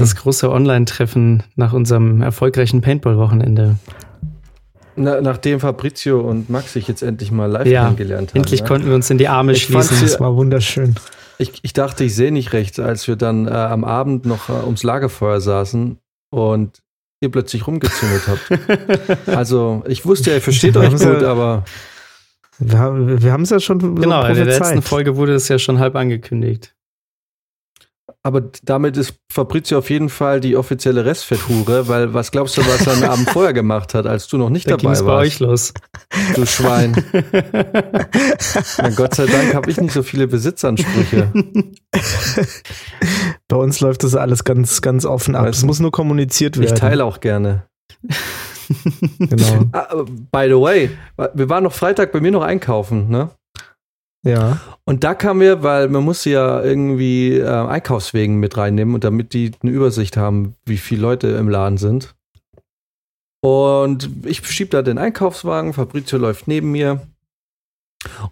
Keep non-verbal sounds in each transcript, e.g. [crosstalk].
Das große Online-Treffen nach unserem erfolgreichen Paintball-Wochenende. Na, nachdem Fabrizio und Max sich jetzt endlich mal live Ja, kennengelernt haben. endlich ne? konnten wir uns in die Arme Ich schließen. ja- Das war wunderschön. ich, ich dachte, ich sehe nicht recht, als wir dann äh, am Abend noch äh, ums Lagerfeuer saßen und ihr plötzlich rumgezüngelt habt. [laughs] Also, ich wusste, ihr versteht euch gut, ja- aber Wir haben es ja schon so Genau, in der letzten. Folge wurde das ja schon halb angekündigt. Aber damit ist Fabrizio auf jeden Fall die offizielle Restfetthure, [laughs] weil was glaubst du, was er am Abend vorher gemacht hat, als du noch nicht Da dabei es bei euch warst? los. Du Schwein. [laughs] Na, Gott sei Dank habe ich nicht so viele Besitzansprüche. [laughs] Bei uns läuft das alles ganz, ganz offen ab. Weißt Es muss nur kommuniziert Ich werden. teile auch gerne. Genau. Ah, by the way, wir waren noch Freitag bei mir noch einkaufen, ne? Ja. Und da kam mir, weil man musste ja irgendwie äh, Einkaufswegen mit reinnehmen und damit die eine Übersicht haben, wie viele Leute im Laden sind. Und ich schieb da den Einkaufswagen, Fabrizio läuft neben mir.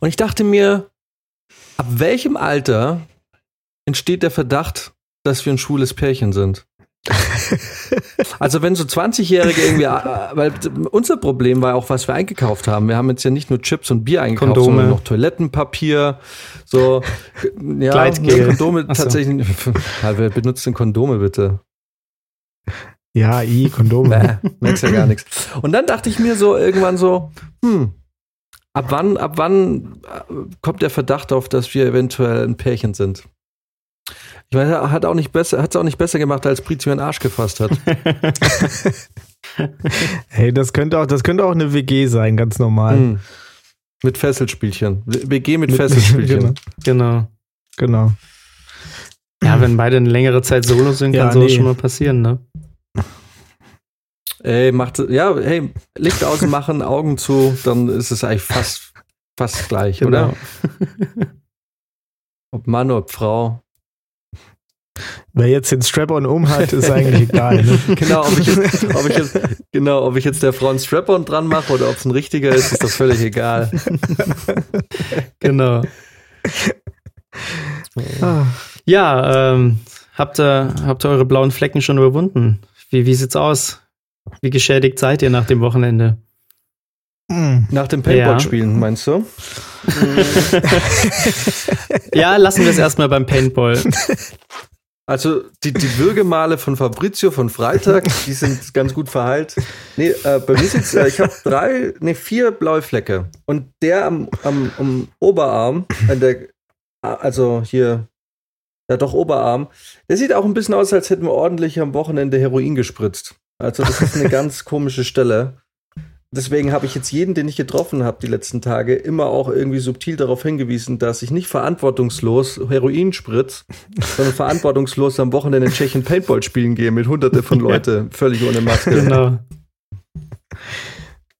Und ich dachte mir, ab welchem Alter entsteht der Verdacht, dass wir ein schwules Pärchen sind? [laughs] Also wenn so 20-Jährige irgendwie, äh, weil unser Problem war auch, was wir eingekauft haben. Wir haben jetzt ja nicht nur Chips und Bier eingekauft, Kondome. sondern noch Toilettenpapier, so [laughs] ja, Gleitgel. Kondome Ach so. tatsächlich. [laughs] Ja, wer benutzt denn Kondome bitte? Ja, i, Kondome. Bäh, merkst ja gar nichts. Und dann dachte ich mir so irgendwann so, hm, ab wann, ab wann äh, kommt der Verdacht auf, dass wir eventuell ein Pärchen sind? Ich meine, er hat auch nicht besser, hat es auch nicht besser gemacht, als Prizio einen Arsch gefasst hat. [laughs] Hey, das könnte auch, das könnte auch eine WG sein, ganz normal. Hm. Mit Fesselspielchen. WG mit Fesselspielchen. [laughs] Genau. Genau. Ja, wenn beide eine längere Zeit solo sind, Ja, kann sowas nee. schon mal passieren, ne? Ey, macht, ja, hey, Licht ausmachen, Augen zu, dann ist es eigentlich fast, fast gleich, Genau. oder? [laughs] Ob Mann, ob Frau. Wer jetzt den Strap-on um hat, ist eigentlich egal. Ne? [laughs] Genau, ob ich jetzt, ob ich jetzt, genau, ob ich jetzt der Frau einen Strap-on dran mache oder ob es ein richtiger ist, ist doch völlig egal. [laughs] Genau. Ja, ähm, habt ihr, habt ihr eure blauen Flecken schon überwunden? Wie, wie sieht's aus? Wie geschädigt seid ihr nach dem Wochenende? mm. Nach dem Paintball-Spielen, meinst du? [laughs] Ja, lassen wir es erstmal beim Paintball. Also die, die Würgemale von Fabrizio von Freitag, [laughs] die sind ganz gut verheilt. Nee, äh, bei mir sind's, äh, ich habe drei, nee, vier blaue Flecke. Und der am, am, am Oberarm, an der, also hier, ja doch Oberarm, der sieht auch ein bisschen aus, als hätten wir ordentlich am Wochenende Heroin gespritzt. Also das ist eine [laughs] ganz komische Stelle. Deswegen habe ich jetzt jeden, den ich getroffen habe die letzten Tage, immer auch irgendwie subtil darauf hingewiesen, dass ich nicht verantwortungslos Heroin spritz, [laughs] sondern verantwortungslos am Wochenende in Tschechien Paintball spielen gehe mit hunderte von [laughs] Leute, völlig ohne Maske. Genau.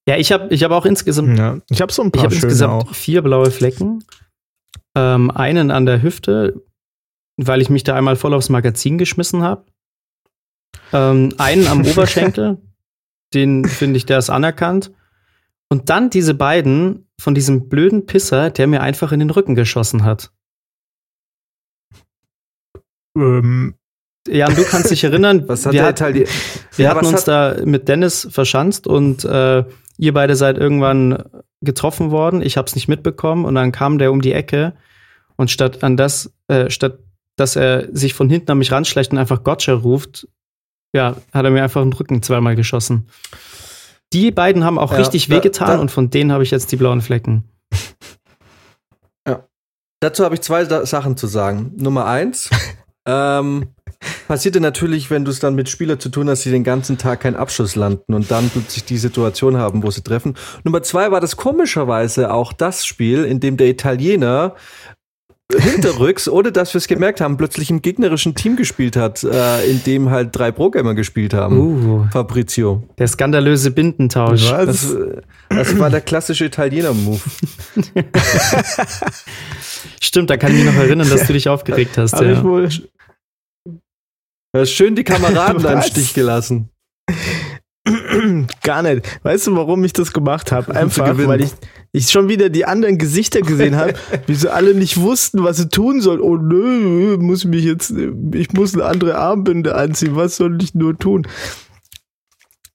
Ja, ich habe ich hab auch insgesamt, ja. Ich habe so ein ich paar hab schöne insgesamt auch. vier blaue Flecken. Ähm, einen an der Hüfte, weil ich mich da einmal voll aufs Magazin geschmissen habe. Ähm, einen am [laughs] Oberschenkel, den finde ich, der ist anerkannt. Und dann diese beiden von diesem blöden Pisser, der mir einfach in den Rücken geschossen hat. Ähm, Jan, du kannst dich erinnern, [laughs] Was hat wir, hat, wir Ja, hatten uns hat- da mit Dennis verschanzt und äh, ihr beide seid irgendwann getroffen worden. Ich habe es nicht mitbekommen und dann kam der um die Ecke und statt an das, äh, statt dass er sich von hinten an mich ranschleicht und einfach Gotcha ruft, ja, hat er mir einfach den Rücken zweimal geschossen. Die beiden haben auch Ja, richtig da- wehgetan da- und von denen habe ich jetzt die blauen Flecken. [laughs] Dazu habe ich zwei Sa- Sachen zu sagen. Nummer eins, [laughs] ähm, passierte natürlich, wenn du es dann mit Spielern zu tun hast, die den ganzen Tag keinen Abschluss landen und dann plötzlich die Situation haben, wo sie treffen. Nummer zwei war das komischerweise auch das Spiel, in dem der Italiener hinterrücks, ohne dass wir es gemerkt haben, plötzlich im gegnerischen Team gespielt hat, äh, in dem halt drei Pro-Gamer gespielt haben. Uh, Fabrizio. der skandalöse Bindentausch. Was? Das, das war der klassische Italiener-Move. [laughs] Stimmt, da kann ich mich noch erinnern, dass du dich aufgeregt hast. Hab ich Ja. wohl. Du hast schön die Kameraden [laughs] da im? Stich gelassen. [clears throat] Gar nicht. Weißt du, warum ich das gemacht habe? Einfach, weil ich, ich schon wieder die anderen Gesichter gesehen habe, [laughs] wie sie alle nicht wussten, was sie tun sollen. Oh nö, muss mich jetzt, ich muss eine andere Armbinde anziehen. Was soll ich nur tun?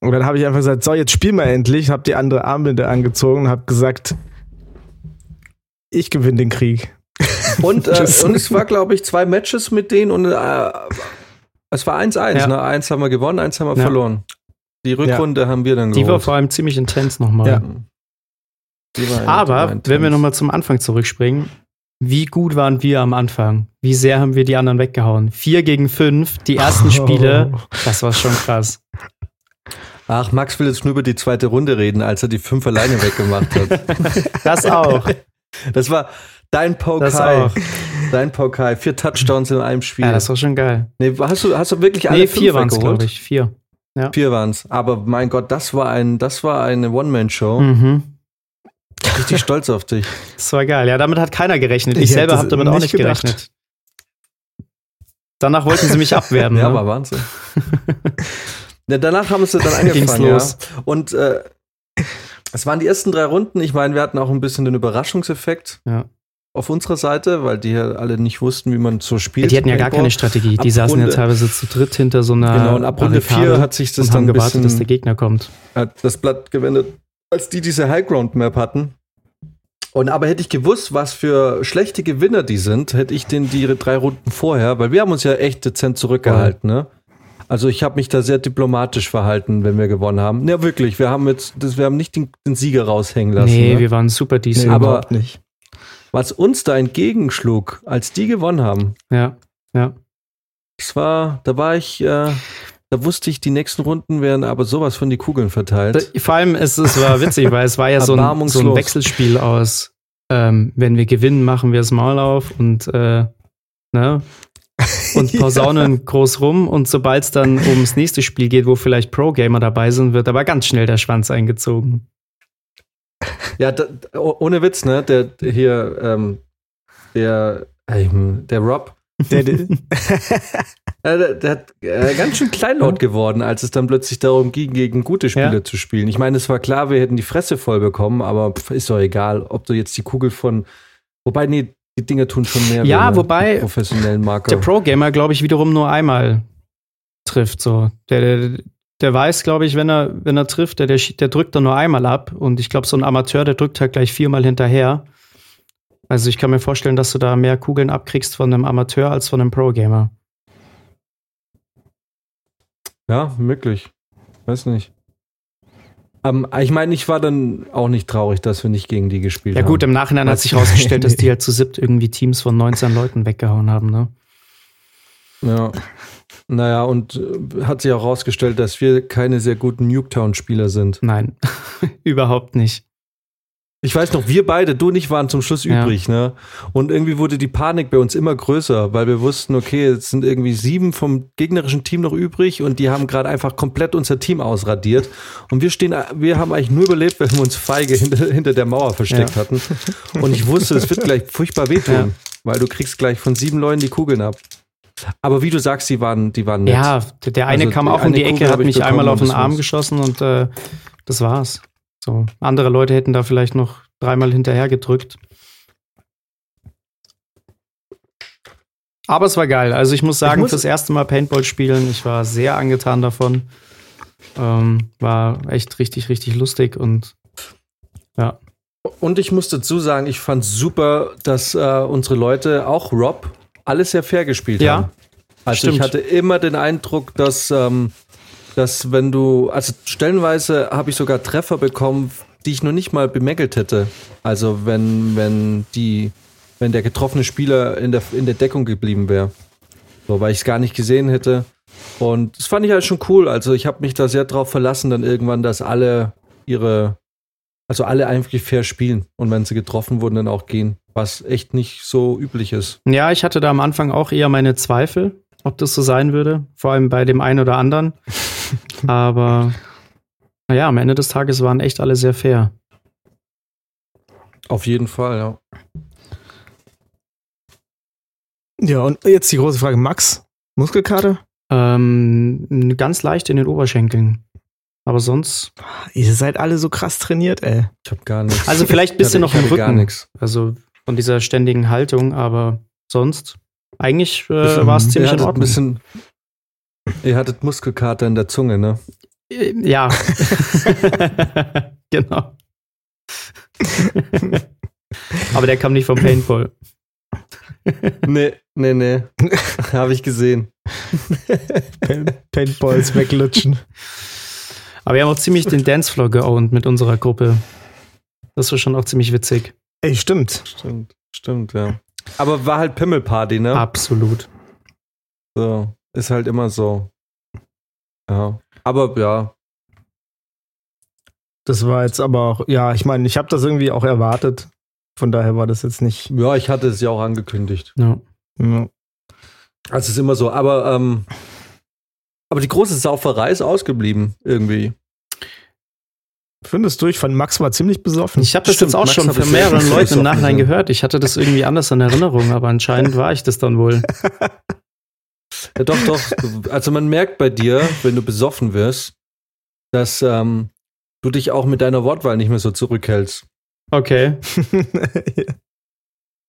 Und dann habe ich einfach gesagt, so, jetzt spielen wir endlich. Habe die andere Armbinde angezogen und habe gesagt, ich gewinne den Krieg. [laughs] Und, äh, und es war, glaube ich, zwei Matches mit denen und äh, es war 1-1. Ja. Ne? Eins haben wir gewonnen, eins haben wir Ja. verloren. Die Rückrunde haben wir dann Die war geholt. vor allem ziemlich intens nochmal. Ja. Die Aber wenn wir nochmal zum Anfang zurückspringen, wie gut waren wir am Anfang? Wie sehr haben wir die anderen weggehauen? Vier gegen fünf, die ersten [laughs] Spiele, das war schon krass. Ach, Max will jetzt nur über die zweite Runde reden, als er die fünf alleine weggemacht hat. [laughs] Das auch. Das war dein auch. Dein Pokal. Vier Touchdowns in einem Spiel. Ja, das war schon geil. nee, hast du, hast du wirklich alle Nee, vier waren es, glaube ich. Vier. Vier waren's. Aber mein Gott, das war ein, das war eine One-Man-Show. Mhm. Richtig stolz auf dich. [laughs] Das war geil. Ja, damit hat keiner gerechnet. Ich, Ich selber es habe damit auch nicht nicht gedacht. gerechnet. Danach wollten sie mich [laughs] abwerben. Ja, ne? war Wahnsinn. [laughs] ja, danach haben sie dann angefangen, ja. Und äh, es waren die ersten drei Runden. Ich meine, wir hatten auch ein bisschen den Überraschungseffekt Ja. Auf unserer Seite, weil die ja alle nicht wussten, wie man so spielt. Die hatten ja gar keine Strategie. Die Ab saßen ja Runde- teilweise zu dritt hinter so einer. Genau, und ab Runde Barrikade vier hat sich das dann gewartet, dass der bisschen Gegner kommt. hat das Blatt gewendet, als die diese Highground-Map hatten. Und aber hätte ich gewusst, was für schlechte Gewinner die sind, hätte ich den die drei Runden vorher, weil wir haben uns ja echt dezent zurückgehalten, ne? Also ich habe mich da sehr diplomatisch verhalten, wenn wir gewonnen haben. Ja, wirklich, wir haben jetzt, das, wir haben nicht den, den Sieger raushängen lassen. nee, ne? wir waren super decent. aber- überhaupt nicht. Was uns da entgegenschlug, als die gewonnen haben, ja, ja. das war, da war ich, äh, da wusste ich, die nächsten Runden werden aber sowas von die Kugeln verteilt. Vor allem, es, es war witzig, weil es war ja so ein, so ein. Wechselspiel aus, ähm, wenn wir gewinnen, machen wir das Maul auf und, äh, ne? Und [laughs] posaunen groß rum und sobald es dann ums nächste Spiel geht, wo vielleicht Pro-Gamer dabei sind, wird aber ganz schnell der Schwanz eingezogen. Ja, da, oh- ohne Witz, ne? Der, der hier, ähm, der, ähm, der Rob, Der, der, [laughs] äh, der, der hat äh, ganz schön kleinlaut geworden, als es dann plötzlich darum ging, gegen gute Spieler Ja. zu spielen. Ich meine, es war klar, wir hätten die Fresse voll bekommen, aber pf, ist doch egal, ob du jetzt die Kugel von, wobei, nee, die Dinge tun schon mehr. Ja, weh, wobei professionellen Marker. Der Pro-Gamer, glaube ich, wiederum nur einmal trifft. So. Der, der, der weiß, glaube ich, wenn er, wenn er trifft, der, der, der drückt dann nur einmal ab. Und ich glaube, so ein Amateur, der drückt halt gleich viermal hinterher. Also ich kann mir vorstellen, dass du da mehr Kugeln abkriegst von einem Amateur als von einem Pro-Gamer. Ja, möglich. Weiß nicht. Ähm, ich meine, ich war dann auch nicht traurig, dass wir nicht gegen die gespielt Ja haben. gut, im Nachhinein hat sich herausgestellt, dass die [laughs] halt zu siebt irgendwie Teams von 19 Leuten weggehauen haben. Ne? Ja. Naja, und äh, hat sich auch herausgestellt, dass wir keine sehr guten Nuketown-Spieler sind. Nein, [laughs] überhaupt nicht. Ich weiß noch, wir beide, du und ich, waren zum Schluss Ja. übrig, ne? Und irgendwie wurde die Panik bei uns immer größer, weil wir wussten, okay, jetzt sind irgendwie sieben vom gegnerischen Team noch übrig und die haben gerade einfach komplett unser Team ausradiert. Und wir stehen, wir haben eigentlich nur überlebt, weil wir uns feige hinter, hinter der Mauer versteckt Ja. hatten. Und ich wusste, es wird gleich furchtbar wehtun, Ja. weil du kriegst gleich von sieben Leuten die Kugeln ab. Aber wie du sagst, die waren, die waren nett. Ja, der, eine Also kam auch um die Ecke, hat ich mich einmal auf den Arm geschossen und äh, das war's. So, andere Leute hätten da vielleicht noch dreimal hinterher gedrückt. Aber es war geil. Also ich muss sagen, muss- fürs erste Mal Paintball spielen, ich war sehr angetan davon. Ähm, war echt richtig, richtig lustig und ja. Und ich muss dazu sagen, ich fand super, dass äh, unsere Leute, auch Rob, alles sehr fair gespielt Ja, haben. Also ich stimmt. hatte immer den Eindruck, dass, ähm, dass wenn du, also stellenweise habe ich sogar Treffer bekommen, die ich noch nicht mal bemängelt hätte. Also wenn, wenn die, wenn der getroffene Spieler in der, in der Deckung geblieben wäre. So, weil ich es gar nicht gesehen hätte. Und das fand ich halt schon cool. Also ich habe mich da sehr drauf verlassen, dann irgendwann, dass alle ihre, also alle einfach fair spielen und wenn sie getroffen wurden, dann auch gehen, was echt nicht so üblich ist. Ja, ich hatte da am Anfang auch eher meine Zweifel, ob das so sein würde, vor allem bei dem einen oder anderen. [laughs] Aber naja, am Ende des Tages waren echt alle sehr fair. Auf jeden Fall, ja. Ja, und jetzt die große Frage: Max, Muskelkater? Ähm, ganz leicht in den Oberschenkeln. Aber sonst, Ihr seid alle so krass trainiert, ey. Ich habe gar nichts. also vielleicht ein bisschen noch ich im hatte gar Rücken. nichts. Also von dieser ständigen Haltung, aber sonst, eigentlich äh, war es Ihr ziemlich in hattet ein Ordnung. bisschen, ihr hattet Muskelkater in der Zunge, ne? Äh, Ja. [laughs] genau. [laughs] aber der kam nicht vom Paintball. [laughs] Nee, nee, nee. habe ich gesehen. Pain- Paintballs weglutschen. Aber wir haben auch ziemlich den Dancefloor geowned mit unserer Gruppe. Das war schon auch ziemlich witzig. Ey, stimmt. Stimmt, stimmt, ja. Aber war halt Pimmelparty, ne? Absolut. So, ist halt immer so. Ja. Aber ja, Das war jetzt aber auch, ja, ich meine, ich habe das irgendwie auch erwartet. Von daher war das jetzt nicht. ja, ich hatte es ja auch angekündigt. Ja. Ja. Also es ist immer so, aber ähm, aber die große Sauferei ist ausgeblieben irgendwie. Findest du, ich fand Max war ziemlich besoffen. Ich habe das Stimmt, jetzt auch Max schon von mehreren Leuten im Nachhinein gehört. Ich hatte das irgendwie anders in Erinnerung, aber anscheinend war ich das dann wohl. [laughs] Ja, doch, doch. Also man merkt bei dir, wenn du besoffen wirst, dass ähm, du dich auch mit deiner Wortwahl nicht mehr so zurückhältst. Okay. [laughs]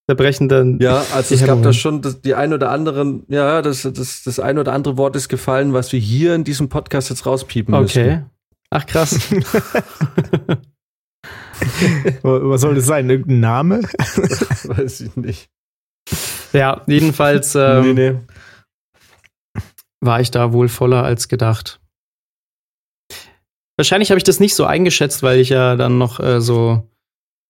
Da brechen dann. Ja, also Die es gab Hemmungen. da schon das, die ein oder anderen, ja, das, das, das ein oder andere Wort ist gefallen, was wir hier in diesem Podcast jetzt rauspiepen Okay. Ach krass. [laughs] Was soll das sein? Irgendein Name? [laughs] Weiß ich nicht. ja, jedenfalls ähm, nee, nee. war ich da wohl voller als gedacht. Wahrscheinlich habe ich das nicht so eingeschätzt, weil ich ja dann noch äh, so,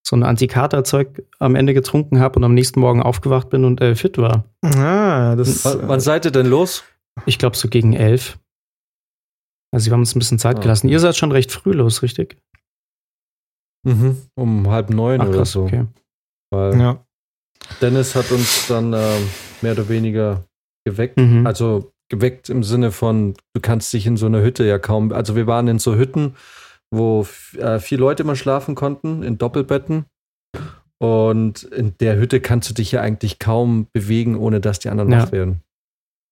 so ein Antikaterzeug am Ende getrunken habe und am nächsten Morgen aufgewacht bin und äh, fit war. Ah, das. W wann seid ihr denn los? Ich glaube so gegen elf. Also wir haben uns ein bisschen Zeit Ah, gelassen. okay. Ihr seid schon recht früh los, richtig? Mhm. Um halb neun Ach oder krass, so. okay. Weil ja. Dennis hat uns dann ähm, mehr oder weniger geweckt. Mhm. Also geweckt im Sinne von, du kannst dich in so einer Hütte ja kaum. Also wir waren in so Hütten, wo äh, vier Leute immer schlafen konnten, in Doppelbetten. Und in der Hütte kannst du dich ja eigentlich kaum bewegen, ohne dass die anderen Ja. wach werden.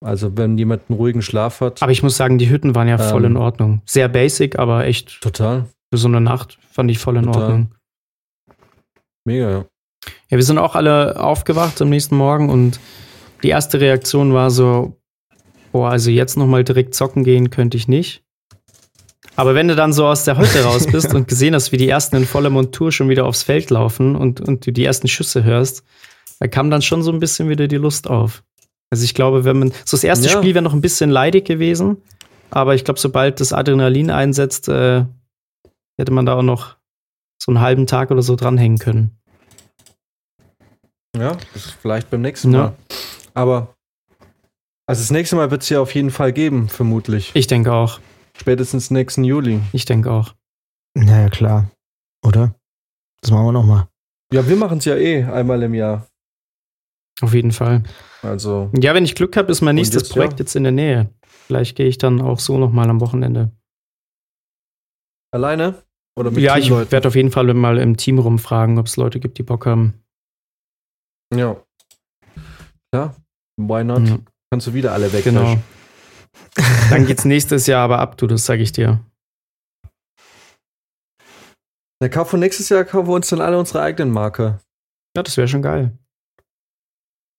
Also wenn jemand einen ruhigen Schlaf hat, Aber ich muss sagen, die Hütten waren ja voll Ähm. in Ordnung. Sehr basic, aber echt total, für so eine Nacht fand ich voll in Total. Ordnung. mega, ja. Ja, wir sind auch alle aufgewacht am nächsten Morgen und die erste Reaktion war so, boah, also jetzt nochmal direkt zocken gehen könnte ich nicht. Aber wenn du dann so aus der Hütte raus bist [laughs] und gesehen hast, wie die ersten in voller Montur schon wieder aufs Feld laufen und, und du die ersten Schüsse hörst, da kam dann schon so ein bisschen wieder die Lust auf. Also ich glaube, wenn man, so das erste Ja. Spiel wäre noch ein bisschen leidig gewesen, aber ich glaube, sobald das Adrenalin einsetzt, äh, hätte man da auch noch so einen halben Tag oder so dranhängen können. Ja, das ist vielleicht beim nächsten Ja. Mal. Aber also das nächste Mal wird es ja auf jeden Fall geben, vermutlich. Ich denke auch. Spätestens nächsten Juli. Ich denke auch. Naja, klar. Oder? Das machen wir nochmal. Ja, wir machen es ja eh einmal im Jahr. Auf jeden Fall. Also, Ja, wenn ich Glück habe, ist mein nächstes Projekt ja. jetzt in der Nähe. Vielleicht gehe ich dann auch so nochmal am Wochenende. alleine? Oder mit ja, ich werde auf jeden Fall mal im Team rumfragen, ob es Leute gibt, die Bock haben. Ja. Ja, why not? Ja, Kannst du wieder alle weg. genau. [laughs] Dann geht's nächstes Jahr aber ab, du, das sage ich dir. Der Kauf von nächstes Jahr kaufen wir uns dann alle unsere eigenen Marker. Ja, das wäre schon geil.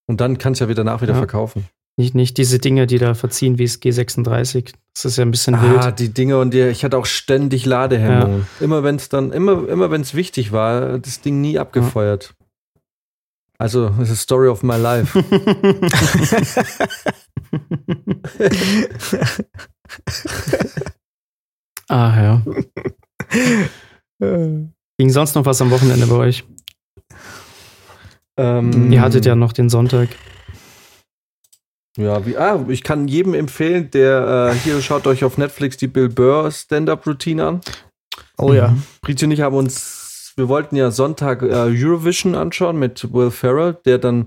Und dann kannst du ja wieder nach wieder Ja. verkaufen. Nicht, nicht diese Dinge, die da verziehen wie das G36. Das ist ja ein bisschen Ah, wild. die Dinge und die, ich hatte auch ständig Ladehemmungen. Immer wenn es dann, immer, immer wenn es wichtig war, das Ding nie abgefeuert. Also, das ist Story of my life. [laughs] [laughs] ah, ja. [laughs] Ging sonst noch was am Wochenende bei euch? Ähm, Ihr hattet ja noch den Sonntag. Ja, wie, ah, ich kann jedem empfehlen, der äh, hier schaut euch auf Netflix die Bill Burr Stand-Up-Routine an. Oh ja. Brizzi und ich haben uns, wir wollten ja Sonntag äh, Eurovision anschauen mit Will Ferrell, der dann,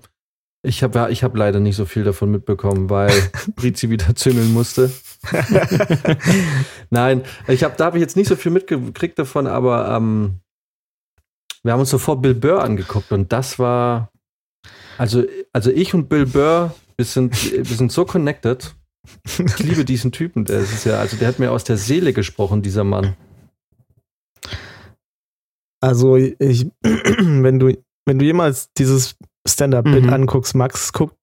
ich habe ich hab leider nicht so viel davon mitbekommen, weil [laughs] Brizzi wieder züngeln musste. [laughs] Nein, ich hab, da habe ich jetzt nicht so viel mitgekriegt davon, aber ähm, wir haben uns sofort Bill Burr angeguckt und das war, also, also ich und Bill Burr, wir sind, wir sind so connected. Ich liebe diesen Typen. Der ist ja, also der hat mir aus der Seele gesprochen, dieser Mann. Also ich, [clears throat] wenn du, wenn du jemals dieses Stand-Up-Bit Mhm. anguckst, Max, guck,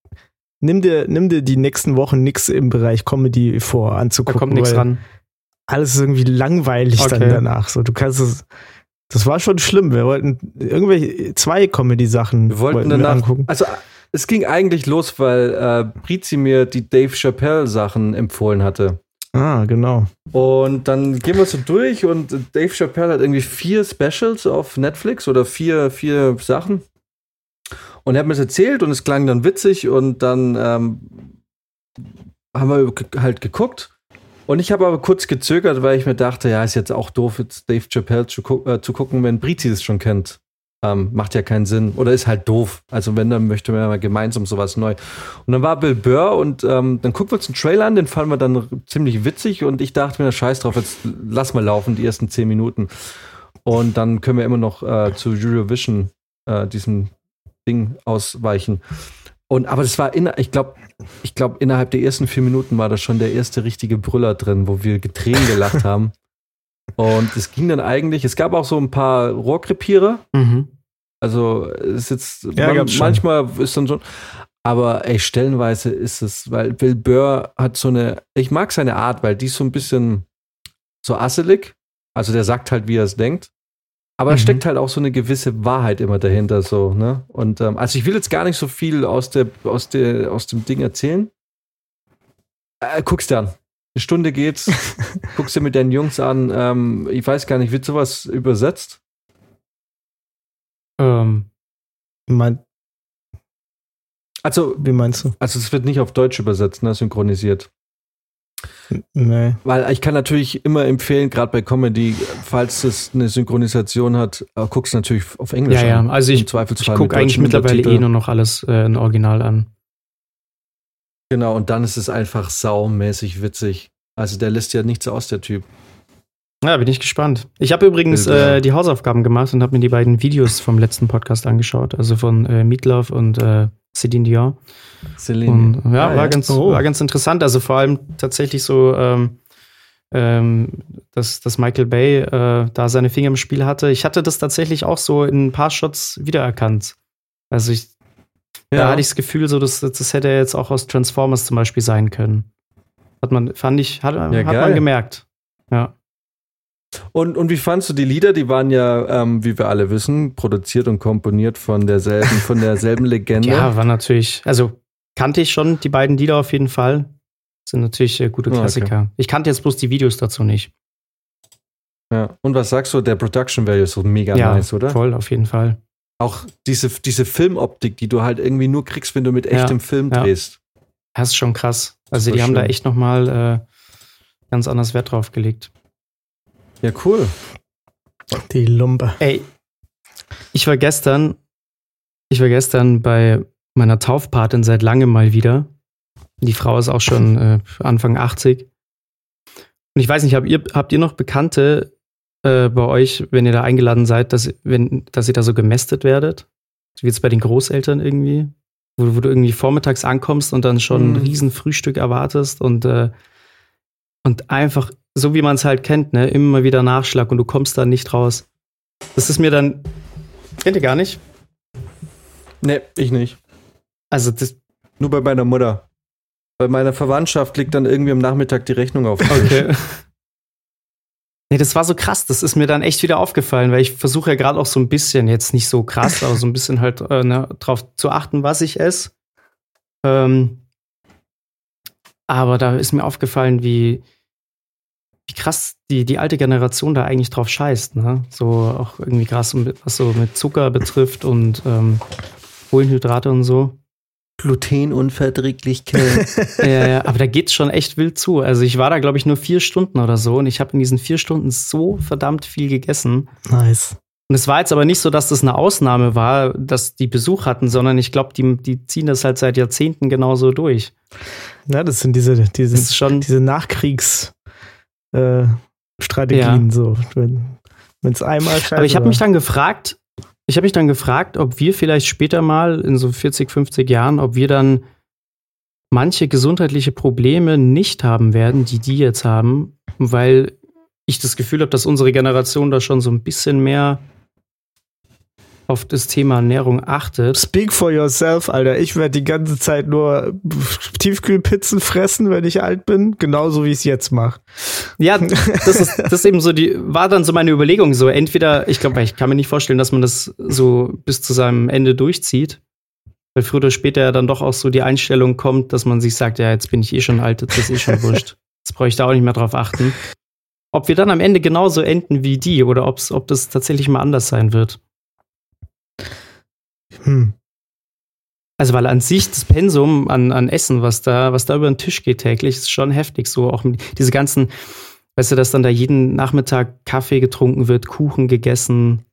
nimm dir, nimm dir die nächsten Wochen nichts im Bereich Comedy vor Da anzugucken. kommt nichts ran. Alles ist irgendwie langweilig dann Okay. danach. So, du kannst es. Das war schon schlimm. Wir wollten irgendwelche zwei Comedy-Sachen Wir wollten wir danach, angucken. also es ging eigentlich los, weil äh, Brizi mir die Dave Chappelle Sachen empfohlen hatte. Ah, genau. Und dann gehen wir so durch und Dave Chappelle hat irgendwie vier Specials auf Netflix oder vier, vier Sachen. Und er hat mir das erzählt und es klang dann witzig und dann ähm, haben wir halt geguckt. Und ich habe aber kurz gezögert, weil ich mir dachte, ja, ist jetzt auch doof, jetzt Dave Chappelle zu, gu äh, zu gucken, wenn Brizi es schon kennt. Ähm, macht ja keinen Sinn. Oder ist halt doof. Also wenn, dann möchte man ja mal gemeinsam sowas neu. Und dann war Bill Burr und ähm, dann gucken wir uns einen Trailer an, den fanden wir dann ziemlich witzig und ich dachte mir, scheiß drauf, jetzt lass mal laufen, die ersten zehn Minuten. Und dann können wir immer noch äh, zu Eurovision, äh, diesem Ding ausweichen. Und aber das war in, ich glaube, ich glaube, innerhalb der ersten vier Minuten war da schon der erste richtige Brüller drin, wo wir Tränen gelacht [laughs] haben. Und es ging dann eigentlich, es gab auch so ein paar Rohrkrepierer, Mhm. also ist jetzt Ja, man, schon. manchmal ist dann so, aber ey, stellenweise ist es, weil Bill Burr hat so eine, ich mag seine Art, weil die ist so ein bisschen so asselig, also der sagt halt, wie er es denkt, aber Mhm. es steckt halt auch so eine gewisse Wahrheit immer dahinter, so ne. Und ähm, also ich will jetzt gar nicht so viel aus der aus der aus dem Ding erzählen. Äh, guck's dir an. Eine Stunde geht's. [laughs] guckst dir mit deinen Jungs an. Ähm, ich weiß gar nicht, wird sowas übersetzt? Ähm, mein, Also wie meinst du? Also es wird nicht auf Deutsch übersetzt, ne, synchronisiert. Nee. Weil ich kann natürlich immer empfehlen, gerade bei Comedy, falls es eine Synchronisation hat, äh, guckst du natürlich auf Englisch ja, ja. an. Also Im ich, ich gucke eigentlich mittlerweile eh nur noch alles äh, in Original an. Genau, und dann ist es einfach saumäßig witzig. Also der lässt ja nichts aus, der Typ. Ja, bin ich gespannt. Ich habe übrigens äh, die Hausaufgaben gemacht und habe mir die beiden Videos vom letzten Podcast angeschaut. Also von äh, Meatloaf und äh, Celine Dion. Celine. Und ja, Ah, war, ja. Ganz, Oh. war ganz interessant. Also vor allem tatsächlich so, ähm, ähm, dass, dass Michael Bay äh, da seine Finger im Spiel hatte. Ich hatte das tatsächlich auch so in ein paar Shots wiedererkannt. Also ich, da hatte ich das Gefühl, so, dass, das hätte jetzt auch aus Transformers zum Beispiel sein können. Hat man, fand ich, hat, hat geil. man gemerkt. Ja. Und, und wie fandst du die Lieder? Die waren ja, ähm, wie wir alle wissen, produziert und komponiert von derselben, von derselben Legende. Ja, war natürlich, also kannte ich schon die beiden Lieder auf jeden Fall. Sind natürlich äh, gute Ah, okay. Klassiker. Ich kannte jetzt bloß die Videos dazu nicht. Ja. Und was sagst du? Der Production Value ist so mega ja, nice, oder? voll, auf jeden Fall. Auch diese, diese Filmoptik, die du halt irgendwie nur kriegst, wenn du mit Ja, echtem Film ja. drehst. Das ist schon krass. Also die haben da schön. echt noch mal äh, ganz anders Wert drauf gelegt. Ja, cool. Die Lumpe. Ey, ich war gestern, ich war gestern bei meiner Taufpatin seit langem mal wieder. Die Frau ist auch schon äh, Anfang 80. Und ich weiß nicht, habt ihr, habt ihr noch Bekannte äh, bei euch, wenn ihr da eingeladen seid, dass, wenn, dass ihr da so gemästet werdet? Wie jetzt bei den Großeltern irgendwie? Wo, wo du irgendwie vormittags ankommst und dann schon Mhm. ein riesen Frühstück erwartest und, äh, und einfach, so wie man es halt kennt, ne, immer wieder Nachschlag und du kommst da nicht raus. Das ist mir dann. Kennt ihr gar nicht? Nee, ich nicht. Also, das. Nur bei meiner Mutter. Bei meiner Verwandtschaft liegt dann irgendwie am Nachmittag die Rechnung auf. Okay. [laughs] [laughs] Nee, das war so krass. Das ist mir dann echt wieder aufgefallen, weil ich versuche ja gerade auch so ein bisschen, jetzt nicht so krass, aber so ein bisschen halt äh, ne, drauf zu achten, was ich esse. Ähm, aber da ist mir aufgefallen, wie, wie krass die, die alte Generation da eigentlich drauf scheißt. Ne? So auch irgendwie krass, was so mit Zucker betrifft und ähm, Kohlenhydrate und so. Glutenunverträglichkeit. [laughs] ja, ja, aber da geht's schon echt wild zu. Also ich war da, glaube ich, nur vier Stunden oder so und ich habe in diesen vier Stunden so verdammt viel gegessen. Nice. Und es war jetzt aber nicht so, dass das eine Ausnahme war, dass die Besuch hatten, sondern ich glaube, die, die ziehen das halt seit Jahrzehnten genauso durch. Ja, das sind diese, diese, Das ist schon- diese Nachkriegsstrategien. Äh, Strategien, so. Wenn es einmal scheiße Aber ich habe mich dann gefragt, ich habe mich dann gefragt, ob wir vielleicht später mal in so 40, 50 Jahren, ob wir dann manche gesundheitliche Probleme nicht haben werden, die die jetzt haben, weil ich das Gefühl habe, dass unsere Generation da schon so ein bisschen mehr auf das Thema Ernährung achtet. Speak for yourself, Alter. Ich werde die ganze Zeit nur Tiefkühlpizzen fressen, wenn ich alt bin. Genauso wie ich es jetzt mache. Ja, [laughs] das ist, das ist eben so die, war dann so meine Überlegung so. Entweder, ich glaube, ich kann mir nicht vorstellen, dass man das so bis zu seinem Ende durchzieht. Weil früher oder später ja dann doch auch so die Einstellung kommt, dass man sich sagt, ja, jetzt bin ich eh schon alt, jetzt ist eh schon wurscht. [laughs] Jetzt brauche ich da auch nicht mehr drauf achten. Ob wir dann am Ende genauso enden wie die oder ob's, ob das tatsächlich mal anders sein wird. Hm. Also, weil an sich das Pensum an, an Essen, was da, was da über den Tisch geht täglich, ist schon heftig. So auch mit diese ganzen, weißt du, dass dann da jeden Nachmittag Kaffee getrunken wird, Kuchen gegessen.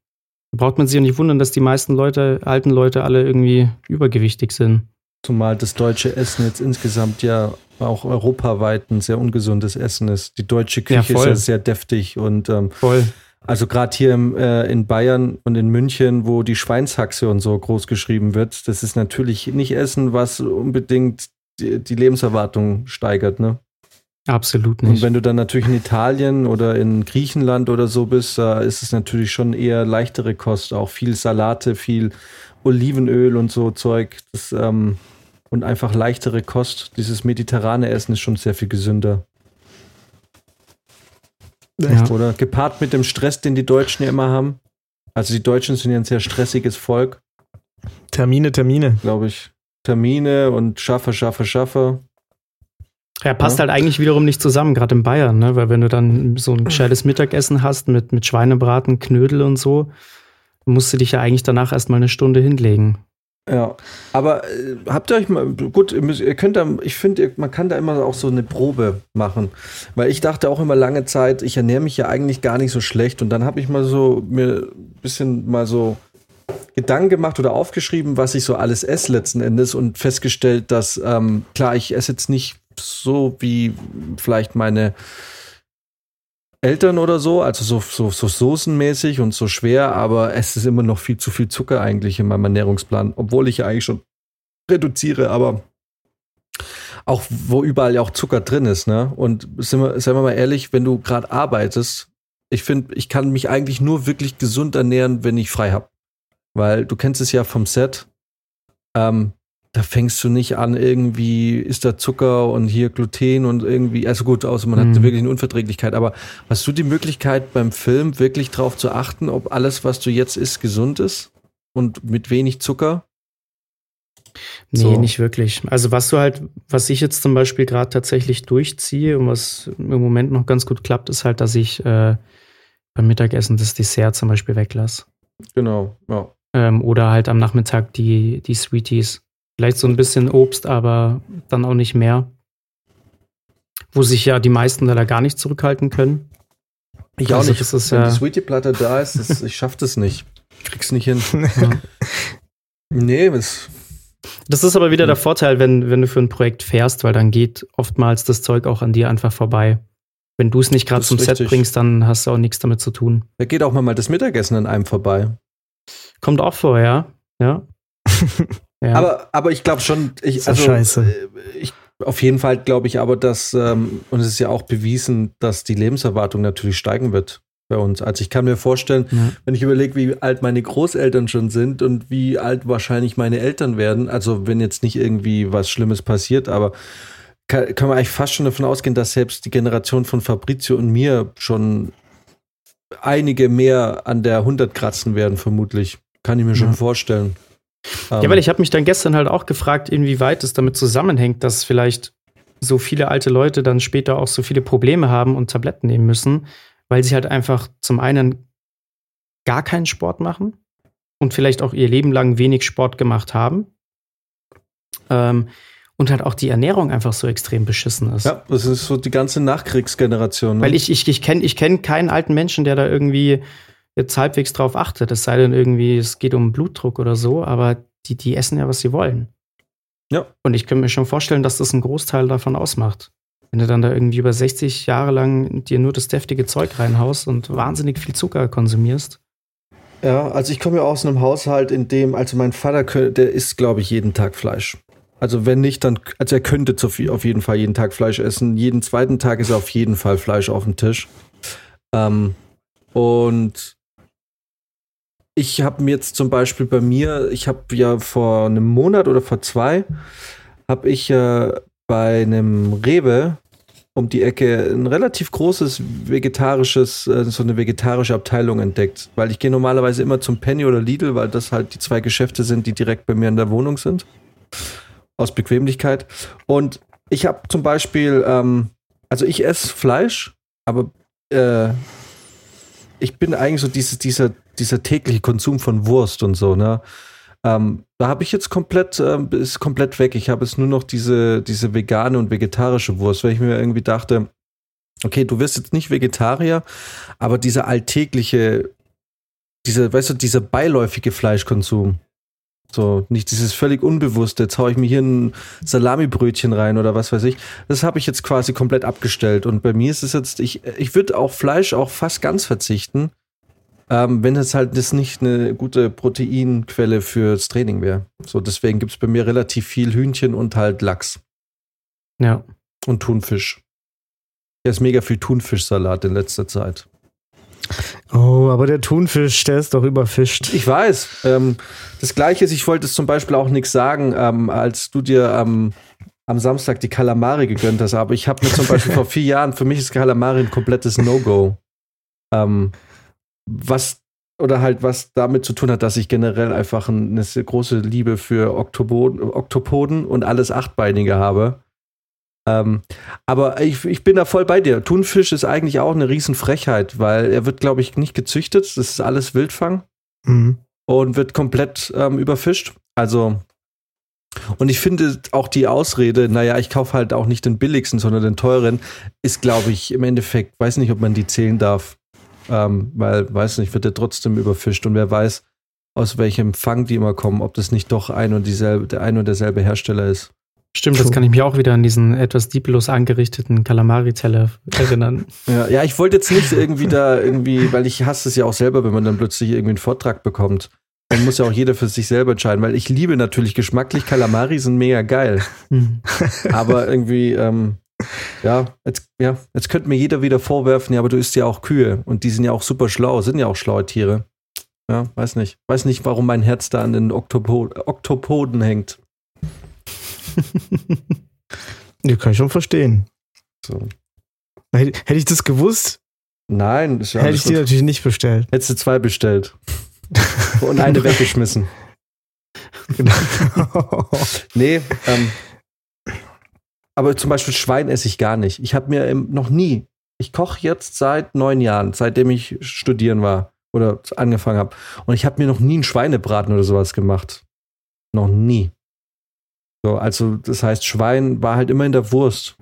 Da braucht man sich ja nicht wundern, dass die meisten Leute, alten Leute, alle irgendwie übergewichtig sind. Zumal das deutsche Essen jetzt insgesamt ja auch europaweit ein sehr ungesundes Essen ist. Die deutsche Ja, Küche ist voll. ja sehr deftig und ähm, Voll. Also gerade hier im, äh, in Bayern und in München, wo die Schweinshaxe und so groß geschrieben wird, das ist natürlich nicht Essen, was unbedingt die, die Lebenserwartung steigert, ne? Absolut Und nicht. wenn du dann natürlich in Italien oder in Griechenland oder so bist, da ist es natürlich schon eher leichtere Kost, auch viel Salate, viel Olivenöl und so Zeug. Das, ähm, und einfach leichtere Kost. Dieses mediterrane Essen ist schon sehr viel gesünder. Ja. Oder gepaart mit dem Stress, den die Deutschen ja immer haben. Also die Deutschen sind ja ein sehr stressiges Volk, Termine, Termine. glaube ich. Termine und schaffe, schaffe, schaffe. Ja, passt Ja. halt eigentlich wiederum nicht zusammen, gerade in Bayern, ne? Weil wenn du dann so ein gescheites Mittagessen hast mit, mit Schweinebraten, Knödel und so, musst du dich ja eigentlich danach erstmal eine Stunde hinlegen. Ja, aber äh, habt ihr euch mal, gut, ihr, müsst, ihr könnt da, ich finde, man kann da immer auch so eine Probe machen. Weil ich dachte auch immer lange Zeit, ich ernähre mich ja eigentlich gar nicht so schlecht. Und dann habe ich mal so mir ein bisschen mal so Gedanken gemacht oder aufgeschrieben, was ich so alles esse letzten Endes und festgestellt, dass, ähm, klar, ich esse jetzt nicht so wie vielleicht meine Eltern oder so, also so, so, so soßenmäßig und so schwer, aber es ist immer noch viel zu viel Zucker eigentlich in meinem Ernährungsplan, obwohl ich ja eigentlich schon reduziere, aber auch wo überall ja auch Zucker drin ist, ne? Und sind wir, seien wir mal ehrlich, wenn du gerade arbeitest, ich finde, ich kann mich eigentlich nur wirklich gesund ernähren, wenn ich frei habe. Weil du kennst es ja vom Set, ähm, da fängst du nicht an, irgendwie ist da Zucker und hier Gluten und irgendwie, also gut, außer man Mhm. hat wirklich eine Unverträglichkeit, aber hast du die Möglichkeit beim Film wirklich darauf zu achten, ob alles, was du jetzt isst, gesund ist und mit wenig Zucker? Nee, So. nicht wirklich. Also was du halt, was ich jetzt zum Beispiel gerade tatsächlich durchziehe und was im Moment noch ganz gut klappt, ist halt, dass ich äh, beim Mittagessen das Dessert zum Beispiel weglasse. Genau, ja. Ähm, oder halt am Nachmittag die, die Sweeties. Vielleicht so ein bisschen Obst, aber dann auch nicht mehr. Wo sich ja die meisten leider gar nicht zurückhalten können. Ich auch Also nicht. das ist Wenn ja- die Sweetie-Platte da ist, das, ich schaff das nicht. Krieg's nicht hin. [laughs] nee, das, Das ist aber wieder der Vorteil, wenn, wenn du für ein Projekt fährst, weil dann geht oftmals das Zeug auch an dir einfach vorbei. Wenn du es nicht gerade zum ist Set richtig. bringst, dann hast du auch nichts damit zu tun. da geht auch mal das Mittagessen an einem vorbei. Kommt auch vor, ja. Ja. [laughs] ja. Aber, aber ich glaube schon, ich, also, scheiße. äh, ich, auf jeden Fall glaube ich aber, dass, ähm, und es ist ja auch bewiesen, dass die Lebenserwartung natürlich steigen wird bei uns. Also ich kann mir vorstellen, Ja. wenn ich überlege, wie alt meine Großeltern schon sind und wie alt wahrscheinlich meine Eltern werden, also wenn jetzt nicht irgendwie was Schlimmes passiert, aber kann, kann man eigentlich fast schon davon ausgehen, dass selbst die Generation von Fabrizio und mir schon einige mehr an der 100 kratzen werden, vermutlich. Kann ich mir schon Ja. vorstellen. Ja, weil ich habe mich dann gestern halt auch gefragt, inwieweit es damit zusammenhängt, dass vielleicht so viele alte Leute dann später auch so viele Probleme haben und Tabletten nehmen müssen, weil sie halt einfach zum einen gar keinen Sport machen und vielleicht auch ihr Leben lang wenig Sport gemacht haben. Ähm, und halt auch die Ernährung einfach so extrem beschissen ist. Ja, das ist so die ganze Nachkriegsgeneration. Ne? Weil ich, ich, ich kenne ich kenn keinen alten Menschen, der da irgendwie jetzt halbwegs drauf achtet. Es sei denn irgendwie, es geht um Blutdruck oder so, aber die, die essen ja, was sie wollen. Ja. Und ich kann mir schon vorstellen, dass das einen Großteil davon ausmacht. Wenn du dann da irgendwie über 60 Jahre lang dir nur das deftige Zeug reinhaust und wahnsinnig viel Zucker konsumierst. Ja, also ich komme ja aus einem Haushalt, in dem, also mein Vater, der isst, glaube ich, jeden Tag Fleisch. Also wenn nicht, dann, also er könnte zu viel, auf jeden Fall jeden Tag Fleisch essen. Jeden zweiten Tag ist auf jeden Fall Fleisch auf dem Tisch. Ähm, und ich habe mir jetzt zum Beispiel bei mir, ich habe ja vor einem Monat oder vor zwei, habe ich äh, bei einem Rewe um die Ecke ein relativ großes vegetarisches, äh, so eine vegetarische Abteilung entdeckt. Weil ich gehe normalerweise immer zum Penny oder Lidl, weil das halt die zwei Geschäfte sind, die direkt bei mir in der Wohnung sind. Aus Bequemlichkeit. Und ich habe zum Beispiel, ähm, also ich esse Fleisch, aber äh, ich bin eigentlich so dieses, dieser, dieser tägliche Konsum von Wurst und so, ne? Ähm, da habe ich jetzt komplett, ähm, ist komplett weg. Ich habe jetzt nur noch diese, diese vegane und vegetarische Wurst, weil ich mir irgendwie dachte, okay, du wirst jetzt nicht Vegetarier, aber dieser alltägliche, dieser, weißt du, dieser beiläufige Fleischkonsum. So, nicht dieses völlig unbewusste, jetzt hau ich mir hier ein Salamibrötchen rein oder was weiß ich. Das habe ich jetzt quasi komplett abgestellt. Und bei mir ist es jetzt, ich, ich würde auf Fleisch auch fast ganz verzichten, ähm, wenn es halt das nicht eine gute Proteinquelle fürs Training wäre. So, deswegen gibt es bei mir relativ viel Hühnchen und halt Lachs Ja. und Thunfisch. Hier ist mega viel Thunfischsalat in letzter Zeit. Oh, aber der Thunfisch, der ist doch überfischt. Ich weiß. Ähm, das Gleiche ist, ich wollte es zum Beispiel auch nichts sagen, ähm, als du dir ähm, am Samstag die Kalamari gegönnt hast. Aber ich habe mir zum Beispiel [laughs] vor vier Jahren, für mich ist Kalamari ein komplettes No-Go. Ähm, was oder halt was damit zu tun hat, dass ich generell einfach ein- eine große Liebe für Oktopoden, Oktopoden und alles Achtbeinige habe. Ähm, aber ich, ich bin da voll bei dir. Thunfisch ist eigentlich auch eine Riesenfrechheit, weil er wird, glaube ich, nicht gezüchtet. Das ist alles Wildfang Mhm. und wird komplett ähm, überfischt. Also, und ich finde auch die Ausrede, naja, ich kaufe halt auch nicht den billigsten, sondern den teuren, ist, glaube ich, im Endeffekt, weiß nicht, ob man die zählen darf. Ähm, weil, weiß nicht, wird der trotzdem überfischt und wer weiß, aus welchem Fang die immer kommen, ob das nicht doch ein und dieselbe, der ein und derselbe Hersteller ist. Stimmt, das kann ich mich auch wieder an diesen etwas dieblos angerichteten Kalamari-Teller erinnern. [laughs] Ja, ja, ich wollte jetzt nicht irgendwie da irgendwie, weil ich hasse es ja auch selber, wenn man dann plötzlich irgendwie einen Vortrag bekommt. Dann muss ja auch jeder für sich selber entscheiden, weil ich liebe natürlich geschmacklich Kalamari sind mega geil. Hm. Aber irgendwie, ähm, [laughs] ja, jetzt, ja, jetzt könnte mir jeder wieder vorwerfen, ja, aber du isst ja auch Kühe und die sind ja auch super schlau, sind ja auch schlaue Tiere. Ja, weiß nicht. Weiß nicht, warum mein Herz da an den Oktopo Oktopoden hängt. [laughs] Ja, kann ich schon verstehen. So. Hätte, ich das gewusst, Nein, ist ja hätte ich die natürlich nicht bestellt. Hättest du zwei bestellt. [laughs] und eine weggeschmissen. Nee, ähm, aber zum Beispiel Schwein esse ich gar nicht. Ich habe mir noch nie, ich koche jetzt seit neun Jahren, seitdem ich studieren war oder angefangen habe. Und ich habe mir noch nie einen Schweinebraten oder sowas gemacht. Noch nie. So, also das heißt, Schwein war halt immer in der Wurst.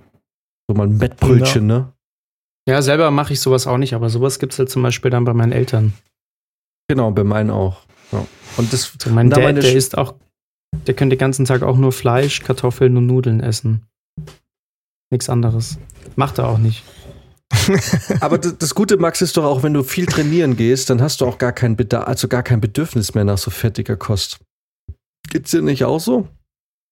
So mal ein Mettbrötchen, ne? Ja, selber mache ich sowas auch nicht, aber sowas gibt es halt zum Beispiel dann bei meinen Eltern. Genau, bei meinen auch. Ja. Und das, So mein Und da meine Dad, der isst auch, der könnte den ganzen Tag auch nur Fleisch, Kartoffeln und Nudeln essen. Nichts anderes. Macht er auch nicht. [laughs] Aber das, Gute, Max, ist doch auch, wenn du viel trainieren gehst, dann hast du auch gar kein Bedarf, also gar kein Bedürfnis mehr nach so fettiger Kost. Geht's dir nicht auch so?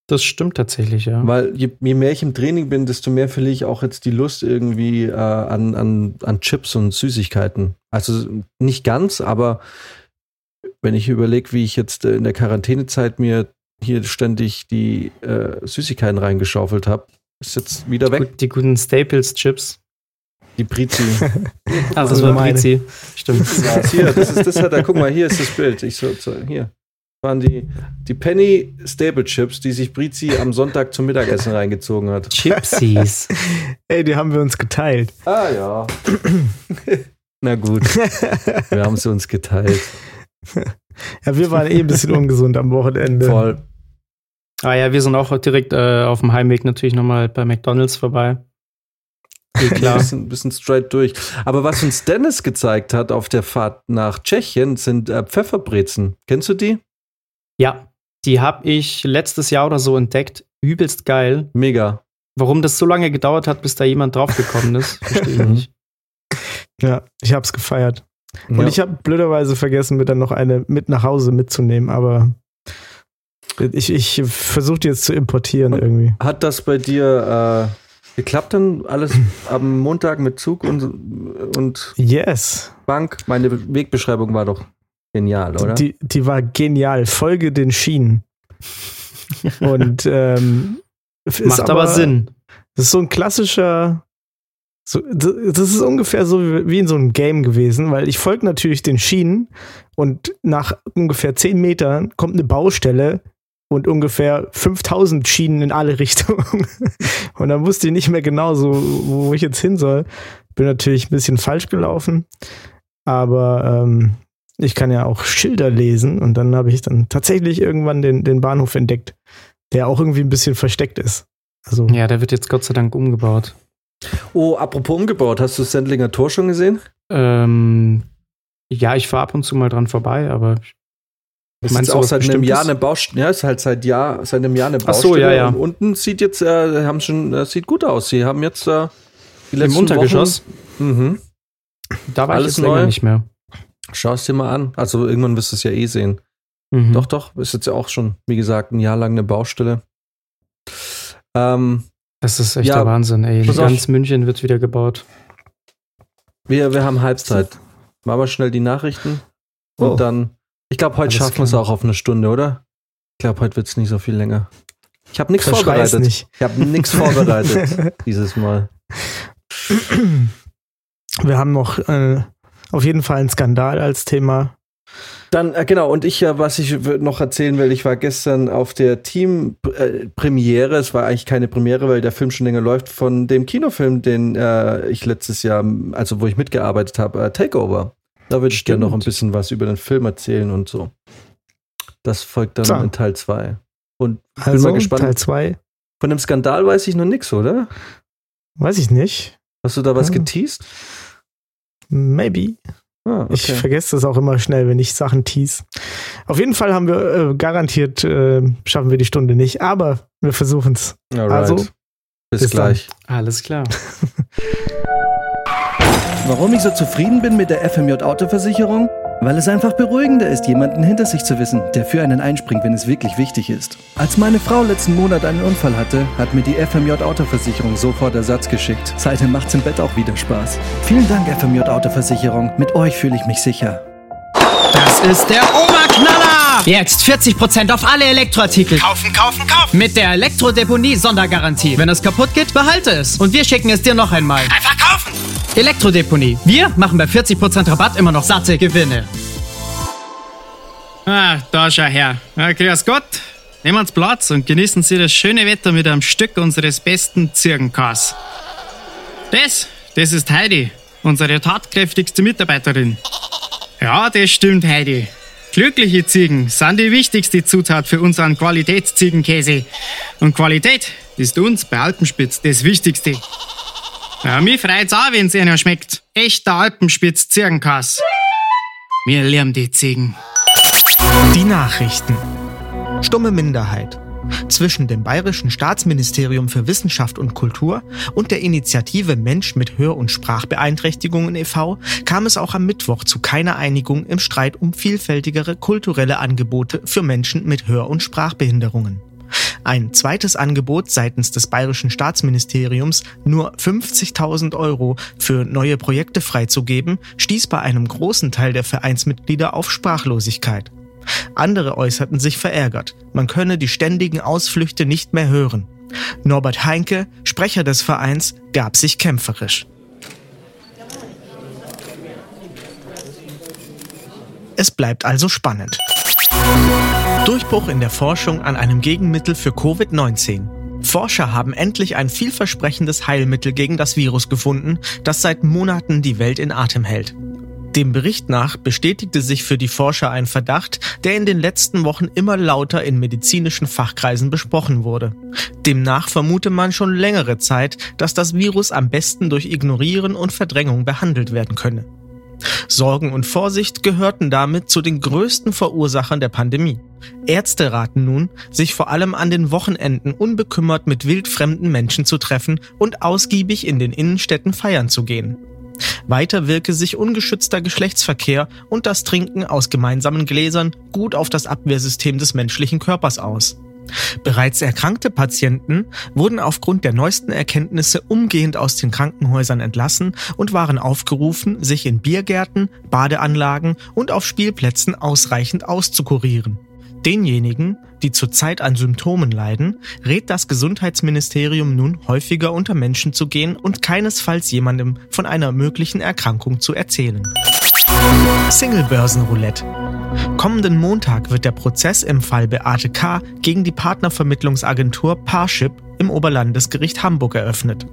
Das stimmt tatsächlich, ja. Weil je, je mehr ich im Training bin, desto mehr verliere ich auch jetzt die Lust irgendwie äh, an, an, an Chips und Süßigkeiten. Also nicht ganz, aber wenn ich überlege, wie ich jetzt äh, in der Quarantänezeit mir hier ständig die äh, Süßigkeiten reingeschaufelt habe, ist jetzt wieder weg. Gut, die guten Staples-Chips. Die Brizi. [laughs] Ah, das war. Brizi. Stimmt. Ja, hier, das ist das hat er. Guck mal, hier ist das Bild. Ich so, so hier waren die die Penny Staple Chips, die sich Brizi am Sonntag zum Mittagessen reingezogen hat. Chipsies. [laughs] Ey, die haben wir uns geteilt. Ah ja. [clears throat] Na gut, wir haben sie uns geteilt. Ja, wir waren eh ein bisschen ungesund am Wochenende. Voll. Ah ja, wir sind auch direkt äh, auf dem Heimweg natürlich nochmal bei McDonalds vorbei. Eh Ein [laughs] klar. bisschen, bisschen straight durch. Aber was uns Dennis gezeigt hat auf der Fahrt nach Tschechien, sind äh, Pfefferbrezen. Kennst du die? ja, die habe ich letztes Jahr oder so entdeckt. Übelst geil. Mega. Warum das so lange gedauert hat, bis da jemand draufgekommen ist, [laughs] verstehe ich nicht. Ja, ich hab's gefeiert. Und Ja. ich habe blöderweise vergessen, mir dann noch eine mit nach Hause mitzunehmen, aber ich, ich versuche die jetzt zu importieren Und- irgendwie. Hat das bei dir äh, geklappt dann alles am Montag mit Zug und, und Yes. Bank? Meine Wegbeschreibung war doch genial, oder? Die, die war genial. Folge den Schienen. [laughs] Und ähm, ist Macht aber, Sinn. Das ist so ein klassischer. So, das ist ungefähr so wie wie in so einem Game gewesen, weil ich folge natürlich den Schienen und nach ungefähr 10 Metern kommt eine Baustelle und ungefähr 5000 Schienen in alle Richtungen. [laughs] Und dann wusste ich nicht mehr genau so, wo ich jetzt hin soll. Bin natürlich ein bisschen falsch gelaufen, aber ähm, ich kann ja auch Schilder lesen und dann habe ich dann tatsächlich irgendwann den, den Bahnhof entdeckt, der auch irgendwie ein bisschen versteckt ist. Also, Ja, der wird jetzt Gott sei Dank umgebaut. oh, apropos umgebaut, hast du das Sendlinger Tor schon gesehen? Ähm, ja, ich fahre ab und zu mal dran vorbei, aber Das Meinst ist auch seit einem? Jahr eine Baustelle. Ja, ist halt seit Jahr, seit einem Jahr eine Ach Baustelle. so, ja, ja. Und unten sieht jetzt, äh, haben schon, äh, sieht gut aus. Sie haben jetzt äh, die im letzten Untergeschoss, Wochen, mhm. da war Alles ich neu? nicht mehr. Schau es dir mal an. Also irgendwann wirst du es ja eh sehen. Mhm. Doch, doch, ist jetzt ja auch schon, wie gesagt, ein Jahr lang eine Baustelle. Ähm, Das ist echt Ja, der Wahnsinn, ey. pass auf. Ganz München wird wieder gebaut. wir, wir haben Halbzeit. Machen wir schnell die Nachrichten. Und Oh. dann, ich glaube, heute schaffen wir es auch auf eine Stunde, oder? Ich glaube, heute wird es nicht so viel länger. Ich habe nichts vorbereitet. nicht. Ich habe nichts vorbereitet [laughs] dieses Mal. Wir haben noch äh, auf jeden Fall einen Skandal als Thema. Dann, äh, genau, und ich, äh, was ich noch erzählen will, ich war gestern auf der Team-Premiere. es war eigentlich keine Premiere, weil der Film schon länger läuft, von dem Kinofilm, den äh, ich letztes Jahr, also wo ich mitgearbeitet habe, äh, Takeover. Da würde ich gerne noch ein bisschen was über den Film erzählen und so. Das folgt dann So. in Teil 2. Und bin Also mal gespannt. Teil 2, von dem Skandal weiß ich noch nichts, oder? weiß ich nicht. Hast du da was Ah. geteased? Maybe. Ah, Ich okay. vergesse das auch immer schnell, wenn ich Sachen tease. Auf jeden Fall haben wir äh, garantiert, äh, schaffen wir die Stunde nicht, aber wir versuchen es. Also, bis, bis dann. gleich. Alles klar. [laughs] Warum ich so zufrieden bin mit der FMJ Autoversicherung? Weil es einfach beruhigender ist, jemanden hinter sich zu wissen, der für einen einspringt, wenn es wirklich wichtig ist. Als meine Frau letzten Monat einen Unfall hatte, hat mir die FMJ Autoversicherung sofort Ersatz geschickt. Seitdem macht's im Bett auch wieder Spaß. Vielen Dank, FMJ Autoversicherung. Mit euch fühle ich mich sicher. Das ist der Oberknaller! Jetzt 40% auf alle Elektroartikel. Kaufen, kaufen, kaufen! Mit der Elektrodeponie-Sondergarantie. Wenn es kaputt geht, behalte es. Und wir schicken es dir noch einmal. Einfach kaufen! Elektrodeponie. Wir machen bei 40% Rabatt immer noch satte Gewinne. Ah, da schau her. Ja, grüß Gott. Nehmen Sie Platz und genießen Sie das schöne Wetter mit einem Stück unseres besten Zirkenkas. Das, das ist Heidi, unsere tatkräftigste Mitarbeiterin. Ja, das stimmt, Heidi. Glückliche Ziegen sind die wichtigste Zutat für unseren Qualitätsziegenkäse. Und Qualität ist uns bei Alpenspitz das Wichtigste. Ja, mich freut's auch, wenn's einer schmeckt. Echter Alpenspitz Ziegenkass. Wir lieben die Ziegen. Die Nachrichten. Stumme Minderheit. Zwischen dem Bayerischen Staatsministerium für Wissenschaft und Kultur und der Initiative Mensch mit Hör- und Sprachbeeinträchtigungen e.V. kam es auch am Mittwoch zu keiner Einigung im Streit um vielfältigere kulturelle Angebote für Menschen mit Hör- und Sprachbehinderungen. Ein zweites Angebot seitens des Bayerischen Staatsministeriums, nur 50.000 Euro für neue Projekte freizugeben, stieß bei einem großen Teil der Vereinsmitglieder auf Sprachlosigkeit. Andere äußerten sich verärgert. Man könne die ständigen Ausflüchte nicht mehr hören. Norbert Heinke, Sprecher des Vereins, gab sich kämpferisch. Es bleibt also spannend. Durchbruch in der Forschung an einem Gegenmittel für Covid-19. Forscher haben endlich ein vielversprechendes Heilmittel gegen das Virus gefunden, das seit Monaten die Welt in Atem hält. Dem Bericht nach bestätigte sich für die Forscher ein Verdacht, der in den letzten Wochen immer lauter in medizinischen Fachkreisen besprochen wurde. Demnach vermute man schon längere Zeit, dass das Virus am besten durch Ignorieren und Verdrängung behandelt werden könne. Sorgen und Vorsicht gehörten damit zu den größten Verursachern der Pandemie. Ärzte raten nun, sich vor allem an den Wochenenden unbekümmert mit wildfremden Menschen zu treffen und ausgiebig in den Innenstädten feiern zu gehen. Weiter wirke sich ungeschützter Geschlechtsverkehr und das Trinken aus gemeinsamen Gläsern gut auf das Abwehrsystem des menschlichen Körpers aus. Bereits erkrankte Patienten wurden aufgrund der neuesten Erkenntnisse umgehend aus den Krankenhäusern entlassen und waren aufgerufen, sich in Biergärten, Badeanlagen und auf Spielplätzen ausreichend auszukurieren. Denjenigen, die zurzeit an Symptomen leiden, rät das Gesundheitsministerium nun häufiger unter Menschen zu gehen und keinesfalls jemandem von einer möglichen Erkrankung zu erzählen. Single-Börsenroulette. Kommenden Montag wird der Prozess im Fall Beate K. gegen die Partnervermittlungsagentur Parship im Oberlandesgericht Hamburg eröffnet.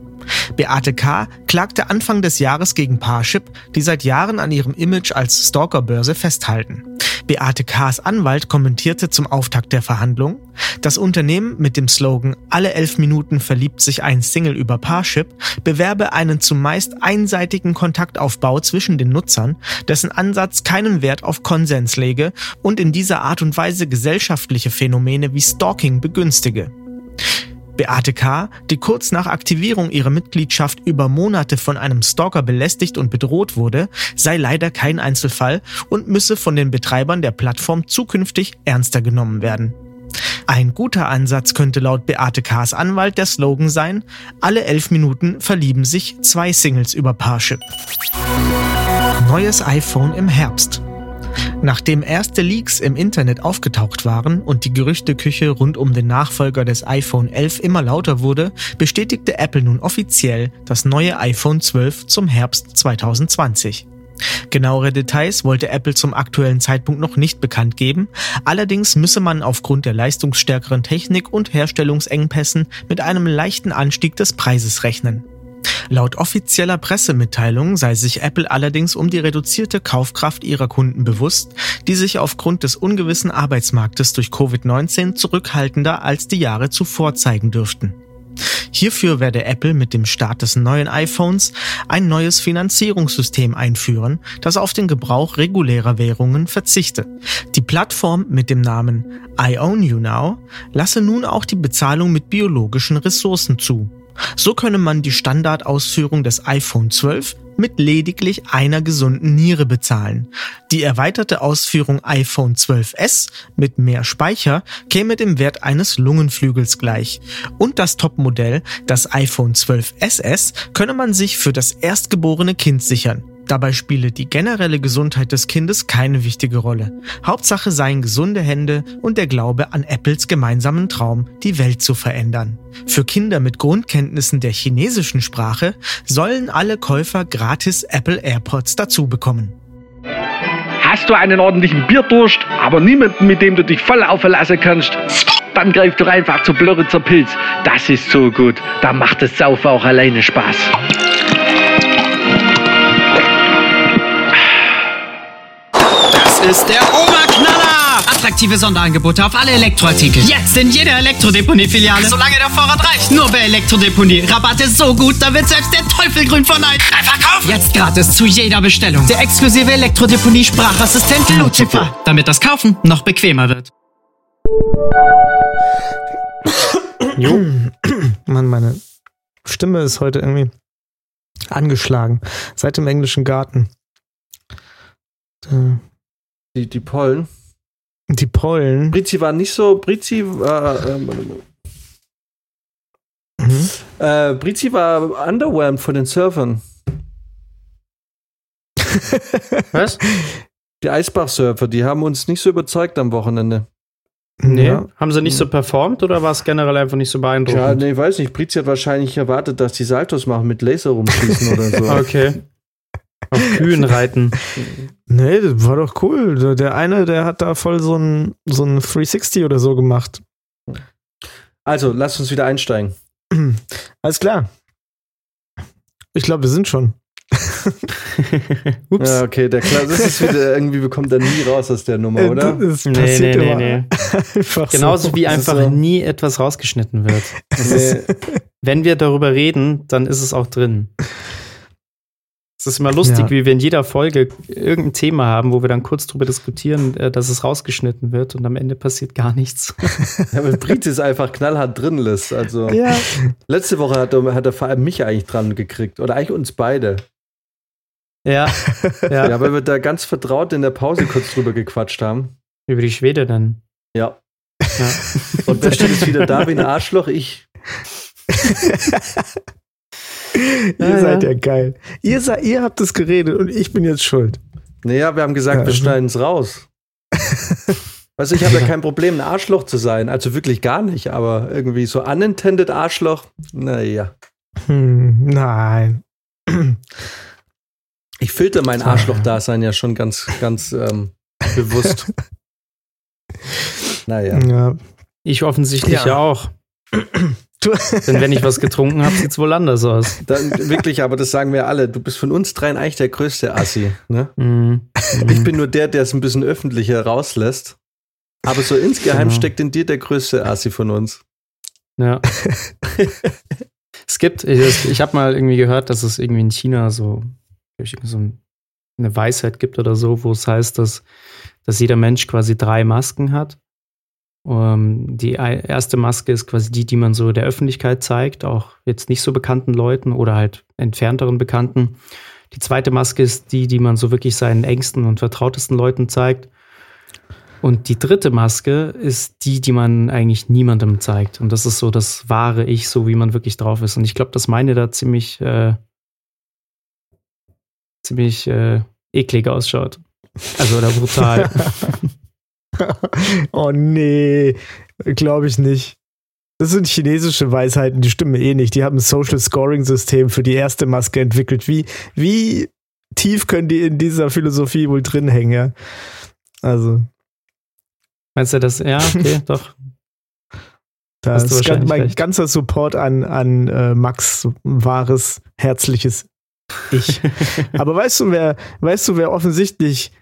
Beate K. klagte Anfang des Jahres gegen Parship, die seit Jahren an ihrem Image als Stalkerbörse festhalten. Beate K.s Anwalt kommentierte zum Auftakt der Verhandlung, das Unternehmen mit dem Slogan Alle elf Minuten verliebt sich ein Single über Parship bewerbe einen zumeist einseitigen Kontaktaufbau zwischen den Nutzern, dessen Ansatz keinen Wert auf Konsens lege und in dieser Art und Weise gesellschaftliche Phänomene wie Stalking begünstige. Beate K., die kurz nach Aktivierung ihrer Mitgliedschaft über Monate von einem Stalker belästigt und bedroht wurde, sei leider kein Einzelfall und müsse von den Betreibern der Plattform zukünftig ernster genommen werden. Ein guter Ansatz könnte laut Beate K.s Anwalt der Slogan sein, alle elf Minuten verlieben sich zwei Singles über Parship. Neues iPhone im Herbst. Nachdem erste Leaks im Internet aufgetaucht waren und die Gerüchteküche rund um den Nachfolger des iPhone 11 immer lauter wurde, bestätigte Apple nun offiziell das neue iPhone 12 zum Herbst 2020. Genauere Details wollte Apple zum aktuellen Zeitpunkt noch nicht bekannt geben, allerdings müsse man aufgrund der leistungsstärkeren Technik und Herstellungsengpässen mit einem leichten Anstieg des Preises rechnen. Laut offizieller Pressemitteilung sei sich Apple allerdings um die reduzierte Kaufkraft ihrer Kunden bewusst, die sich aufgrund des ungewissen Arbeitsmarktes durch Covid-19 zurückhaltender als die Jahre zuvor zeigen dürften. Hierfür werde Apple mit dem Start des neuen iPhones ein neues Finanzierungssystem einführen, das auf den Gebrauch regulärer Währungen verzichte. Die Plattform mit dem Namen I Own You Now lasse nun auch die Bezahlung mit biologischen Ressourcen zu. So könne man die Standardausführung des iPhone 12 mit lediglich einer gesunden Niere bezahlen. Die erweiterte Ausführung iPhone 12s mit mehr Speicher käme dem Wert eines Lungenflügels gleich. Und das Topmodell, das iPhone 12 SS, könne man sich für das erstgeborene Kind sichern. Dabei spiele die generelle Gesundheit des Kindes keine wichtige Rolle. Hauptsache seien gesunde Hände und der Glaube an Apples gemeinsamen Traum, die Welt zu verändern. Für Kinder mit Grundkenntnissen der chinesischen Sprache sollen alle Käufer gratis Apple AirPods dazu bekommen. Hast du einen ordentlichen Bierdurst, aber niemanden, mit dem du dich voll aufverlassen kannst? Dann greif doch einfach zu Blöritzer Pilz. Das ist so gut. Da macht das Saufen auch alleine Spaß. Ist der Oberknaller! Attraktive Sonderangebote auf alle Elektroartikel. Jetzt in jeder Elektrodeponie-Filiale. Solange der Vorrat reicht. Nur bei Elektrodeponie. Rabatte so gut, da wird selbst der Teufel grün von Neid. Einfach kaufen! Jetzt gratis zu jeder Bestellung. Der exklusive Elektrodeponie-Sprachassistent Lucifer. Damit das Kaufen noch bequemer wird. [coughs] Jo. [coughs] Mann, meine Stimme ist heute irgendwie angeschlagen. Seit dem englischen Garten. Die, die Pollen. Die Pollen. Brizi war nicht so. Brizi war. Ähm, Mhm. äh, Brizi war underwhelmed von den Surfern. [laughs] Was? Die Eisbach-Surfer, die haben uns nicht so überzeugt am Wochenende. Nee. Ja. Haben sie nicht so performt oder war es generell einfach nicht so beeindruckend? Ja, nee, weiß nicht. Brizi hat wahrscheinlich erwartet, dass die Saltos machen mit Laser rumschießen oder so. [laughs] Okay. Auf Kühen [laughs] reiten. Nee, das war doch cool. Der- eine, der hat da voll so ein, so ein 360 oder so gemacht. Also, lass uns wieder einsteigen. [clears throat] Alles klar. Ich glaube, wir sind schon. [laughs] Ups. Ja, okay, der Kla das ist wieder [laughs] irgendwie, kommen da nie raus aus der Nummer, Äh, oder? Das Nee, nee, nee, immer nee. einfach Genauso so. wie ist einfach so. nie etwas rausgeschnitten wird. Nee. Wenn wir darüber reden, dann ist es auch drin. Es ist immer lustig, Ja. wie wir in jeder Folge irgendein Thema haben, wo wir dann kurz drüber diskutieren, äh, dass es rausgeschnitten wird und am Ende passiert gar nichts. [laughs] Ja, weil Brit es einfach knallhart drin lässt. Also Ja, letzte Woche hat er, hat er vor allem mich eigentlich dran gekriegt. Oder eigentlich uns beide. Ja, [laughs] ja. Ja, weil wir da ganz vertraut in der Pause kurz drüber gequatscht haben. über die Schwede dann. Ja. Ja. Und wer steht jetzt wieder da wie ein Arschloch? Ich. [laughs] [laughs] ihr Ja, seid ja. geil. Ihr, sei, ihr habt es geredet und ich bin jetzt schuld. Naja, wir haben gesagt, Ja, wir also- schneiden es raus. [laughs] Weißt du, ich habe ja kein Problem, ein Arschloch zu sein. Also wirklich gar nicht, aber irgendwie so unintended Arschloch, naja. Hm, nein. Ich filter mein Arschloch-Dasein ja schon ganz, ganz ähm, bewusst. [laughs] naja. Ja. Ich offensichtlich Ja. ja, auch. [laughs] Denn wenn ich was getrunken habe, sieht es wohl anders aus. Dann, wirklich, aber das sagen wir alle. Du bist von uns dreien eigentlich der größte Assi. Ne? Mhm. Ich bin nur der, der es ein bisschen öffentlicher rauslässt. Aber so insgeheim Genau. steckt in dir der größte Assi von uns. Ja. [laughs] es gibt, ich, ich habe mal irgendwie gehört, dass es irgendwie in China so, so ein- eine Weisheit gibt oder so, wo es heißt, dass, dass jeder Mensch quasi drei Masken hat. Ähm, die erste Maske ist quasi die, die man so der Öffentlichkeit zeigt, auch jetzt nicht so bekannten Leuten oder halt entfernteren Bekannten. Die zweite Maske ist die, die man so wirklich seinen engsten und vertrautesten Leuten zeigt. Und die dritte Maske ist die, die man eigentlich niemandem zeigt. Und das ist so das wahre Ich, so wie man wirklich drauf ist. Und ich glaube, dass meine da ziemlich, äh, ziemlich äh, eklig ausschaut. Also oder brutal. [laughs] [laughs] oh nee, glaube ich nicht. Das sind chinesische Weisheiten, die stimmen eh nicht. Die haben ein Social Scoring System für die erste Maske entwickelt. Wie, wie tief können die in dieser Philosophie wohl drin hängen, ja? Also, Meinst du das? Ja, okay, [laughs] doch. da Hast du ist ganz, mein recht. ganzer Support an, an äh, Max wahres, herzliches Ich. [laughs] Aber weißt du, wer, weißt du, wer offensichtlich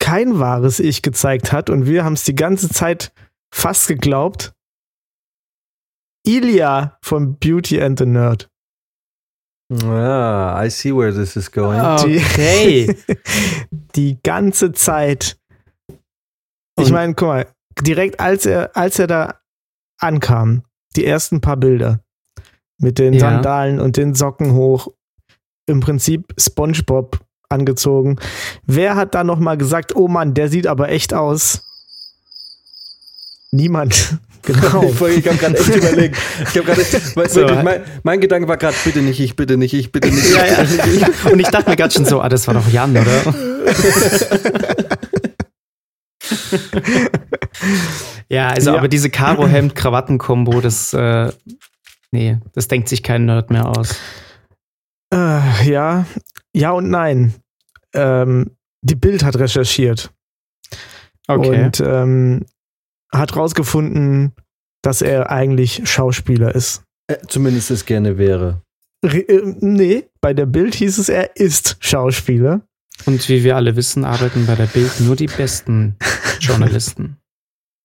kein wahres Ich gezeigt hat und wir haben es die ganze Zeit fast geglaubt? Ilya von Beauty and the Nerd. Ah, I see where this is going. Okay. [laughs] Die ganze Zeit. Ich Und- meine, guck mal, direkt als er, als er da ankam, die ersten paar Bilder mit den Ja. Sandalen und den Socken hoch, im Prinzip SpongeBob angezogen. Wer hat da noch mal gesagt, oh Mann, der sieht aber echt aus? Niemand. [laughs] Genau. Ich, ich habe gerade echt überlegt. Ich habe gerade, [laughs] weil- So. wirklich, mein, mein Gedanke war gerade, bitte nicht ich, bitte nicht ich, bitte nicht ich. ja, ja. Und ich dachte mir gerade schon so, ah, das war doch Jan, oder? [laughs] ja, also Ja. aber diese Karo-Hemd-Krawatten-Kombo, das, äh, nee, das denkt sich kein Nerd mehr aus. Äh, ja, ja und nein. Ähm, die Bild hat recherchiert Okay. und ähm, hat rausgefunden, dass er eigentlich Schauspieler ist. Äh, Zumindest es gerne wäre. Re äh, nee, bei der Bild hieß es, er ist Schauspieler. Und wie wir alle wissen, arbeiten bei der Bild nur die besten [laughs] Journalisten.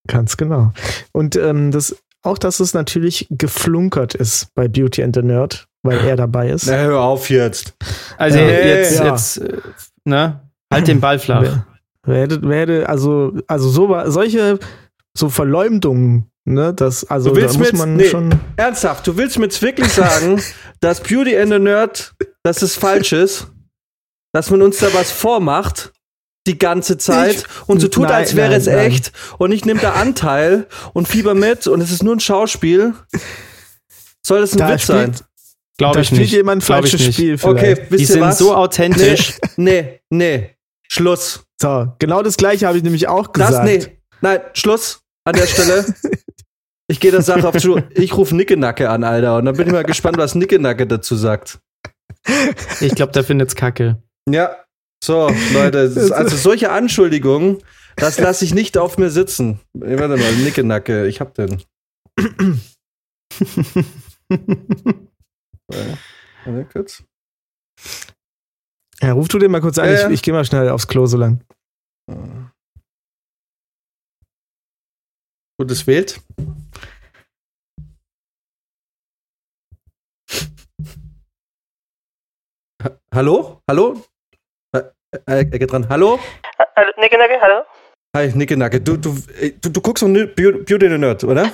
Ganz genau. Und ähm, das, auch, dass es natürlich geflunkert ist bei Beauty and the Nerd, weil er dabei ist. Na, hör auf jetzt. Also Nee, jetzt, ja. jetzt, äh, ne? Halt den Ball flach. Wer, wer hätte, wer hätte, also, also so, war- solche so Verleumdungen, ne, das, also Du willst da muss jetzt- man nee. schon. Ernsthaft, du willst mir jetzt wirklich sagen, [laughs] dass Beauty and the Nerd, dass es falsch ist, dass man uns da was vormacht die ganze Zeit und so tut, Nein, als wäre nein, es nein. echt und ich nehme da Anteil und fieber mit und es ist nur ein Schauspiel. Soll das ein Da Witz sein? Glaube ich spielt nicht. jemand falsches. Spiel vielleicht. Okay, wisst Die ihr sind was? so authentisch. [laughs] Nee, nee, Schluss. So, genau das gleiche habe ich nämlich auch Das, gesagt. nee, nein, Schluss an der Stelle. [laughs] Ich gehe der Sache auf zu. Ich rufe Nickenacke an, Alter. Und dann bin ich mal gespannt, was Nickenacke dazu sagt. Ich glaube, der findet's kacke. Ja, so, Leute, also solche Anschuldigungen, das lasse ich nicht auf mir sitzen. Warte mal, Nickenacke, ich hab den. [laughs] Warte, kurz. Ja, ruf du den mal kurz an. Ja, ich ja. ich gehe mal schnell aufs Klo so lang. Gut, es wählt. Ha hallo? Hallo? Äh, äh, er geht dran. Hallo? Hallo, Nicke, Nicke, hallo? Hi, Nicke Nacke. Du, du, äh, du, du guckst Beau- Beauty the Nerd, oder?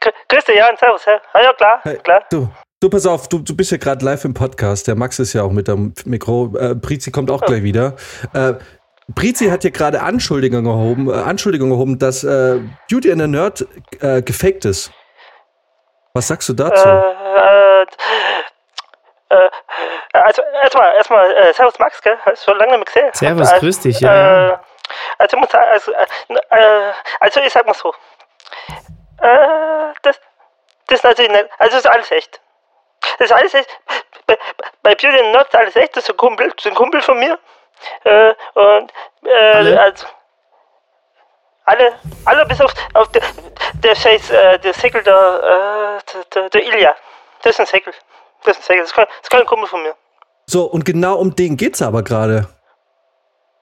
Gr- Grüß dich, ja, servus, ja. Ja, ja, klar, Hey, klar. Du, du pass auf, du, du bist ja gerade live im Podcast. Der Max ist ja auch mit dem Mikro. Äh, Prizi kommt auch gleich wieder. Äh, Prizi hat hier gerade Anschuldigungen erhoben, äh, Anschuldigungen erhoben, dass äh, Beauty and the Nerd äh, gefaked ist. Was sagst du dazu? Äh, äh, äh, also, erstmal, erstmal, äh, servus Max, gell? Hast schon lange nicht mehr gesehen. Servus, also, grüß dich, ja, Äh, also, ich muss also, äh, also, ich sag mal so. Äh, das, das ist natürlich nicht, also, das ist alles echt. Das ist alles echt. Bei, bei Beauty and ist alles echt, das ist ein Kumpel, das ist ein Kumpel von mir. Äh, und, äh, Alle? also, alle, alle bis auf, auf der, der Scheiß, äh, der Segel der, äh, der, der, Ilja. Das ist ein Segel. Das ist ein Segel. Das ist kein, das ist kein Kumpel von mir. So, und genau um den geht's aber gerade.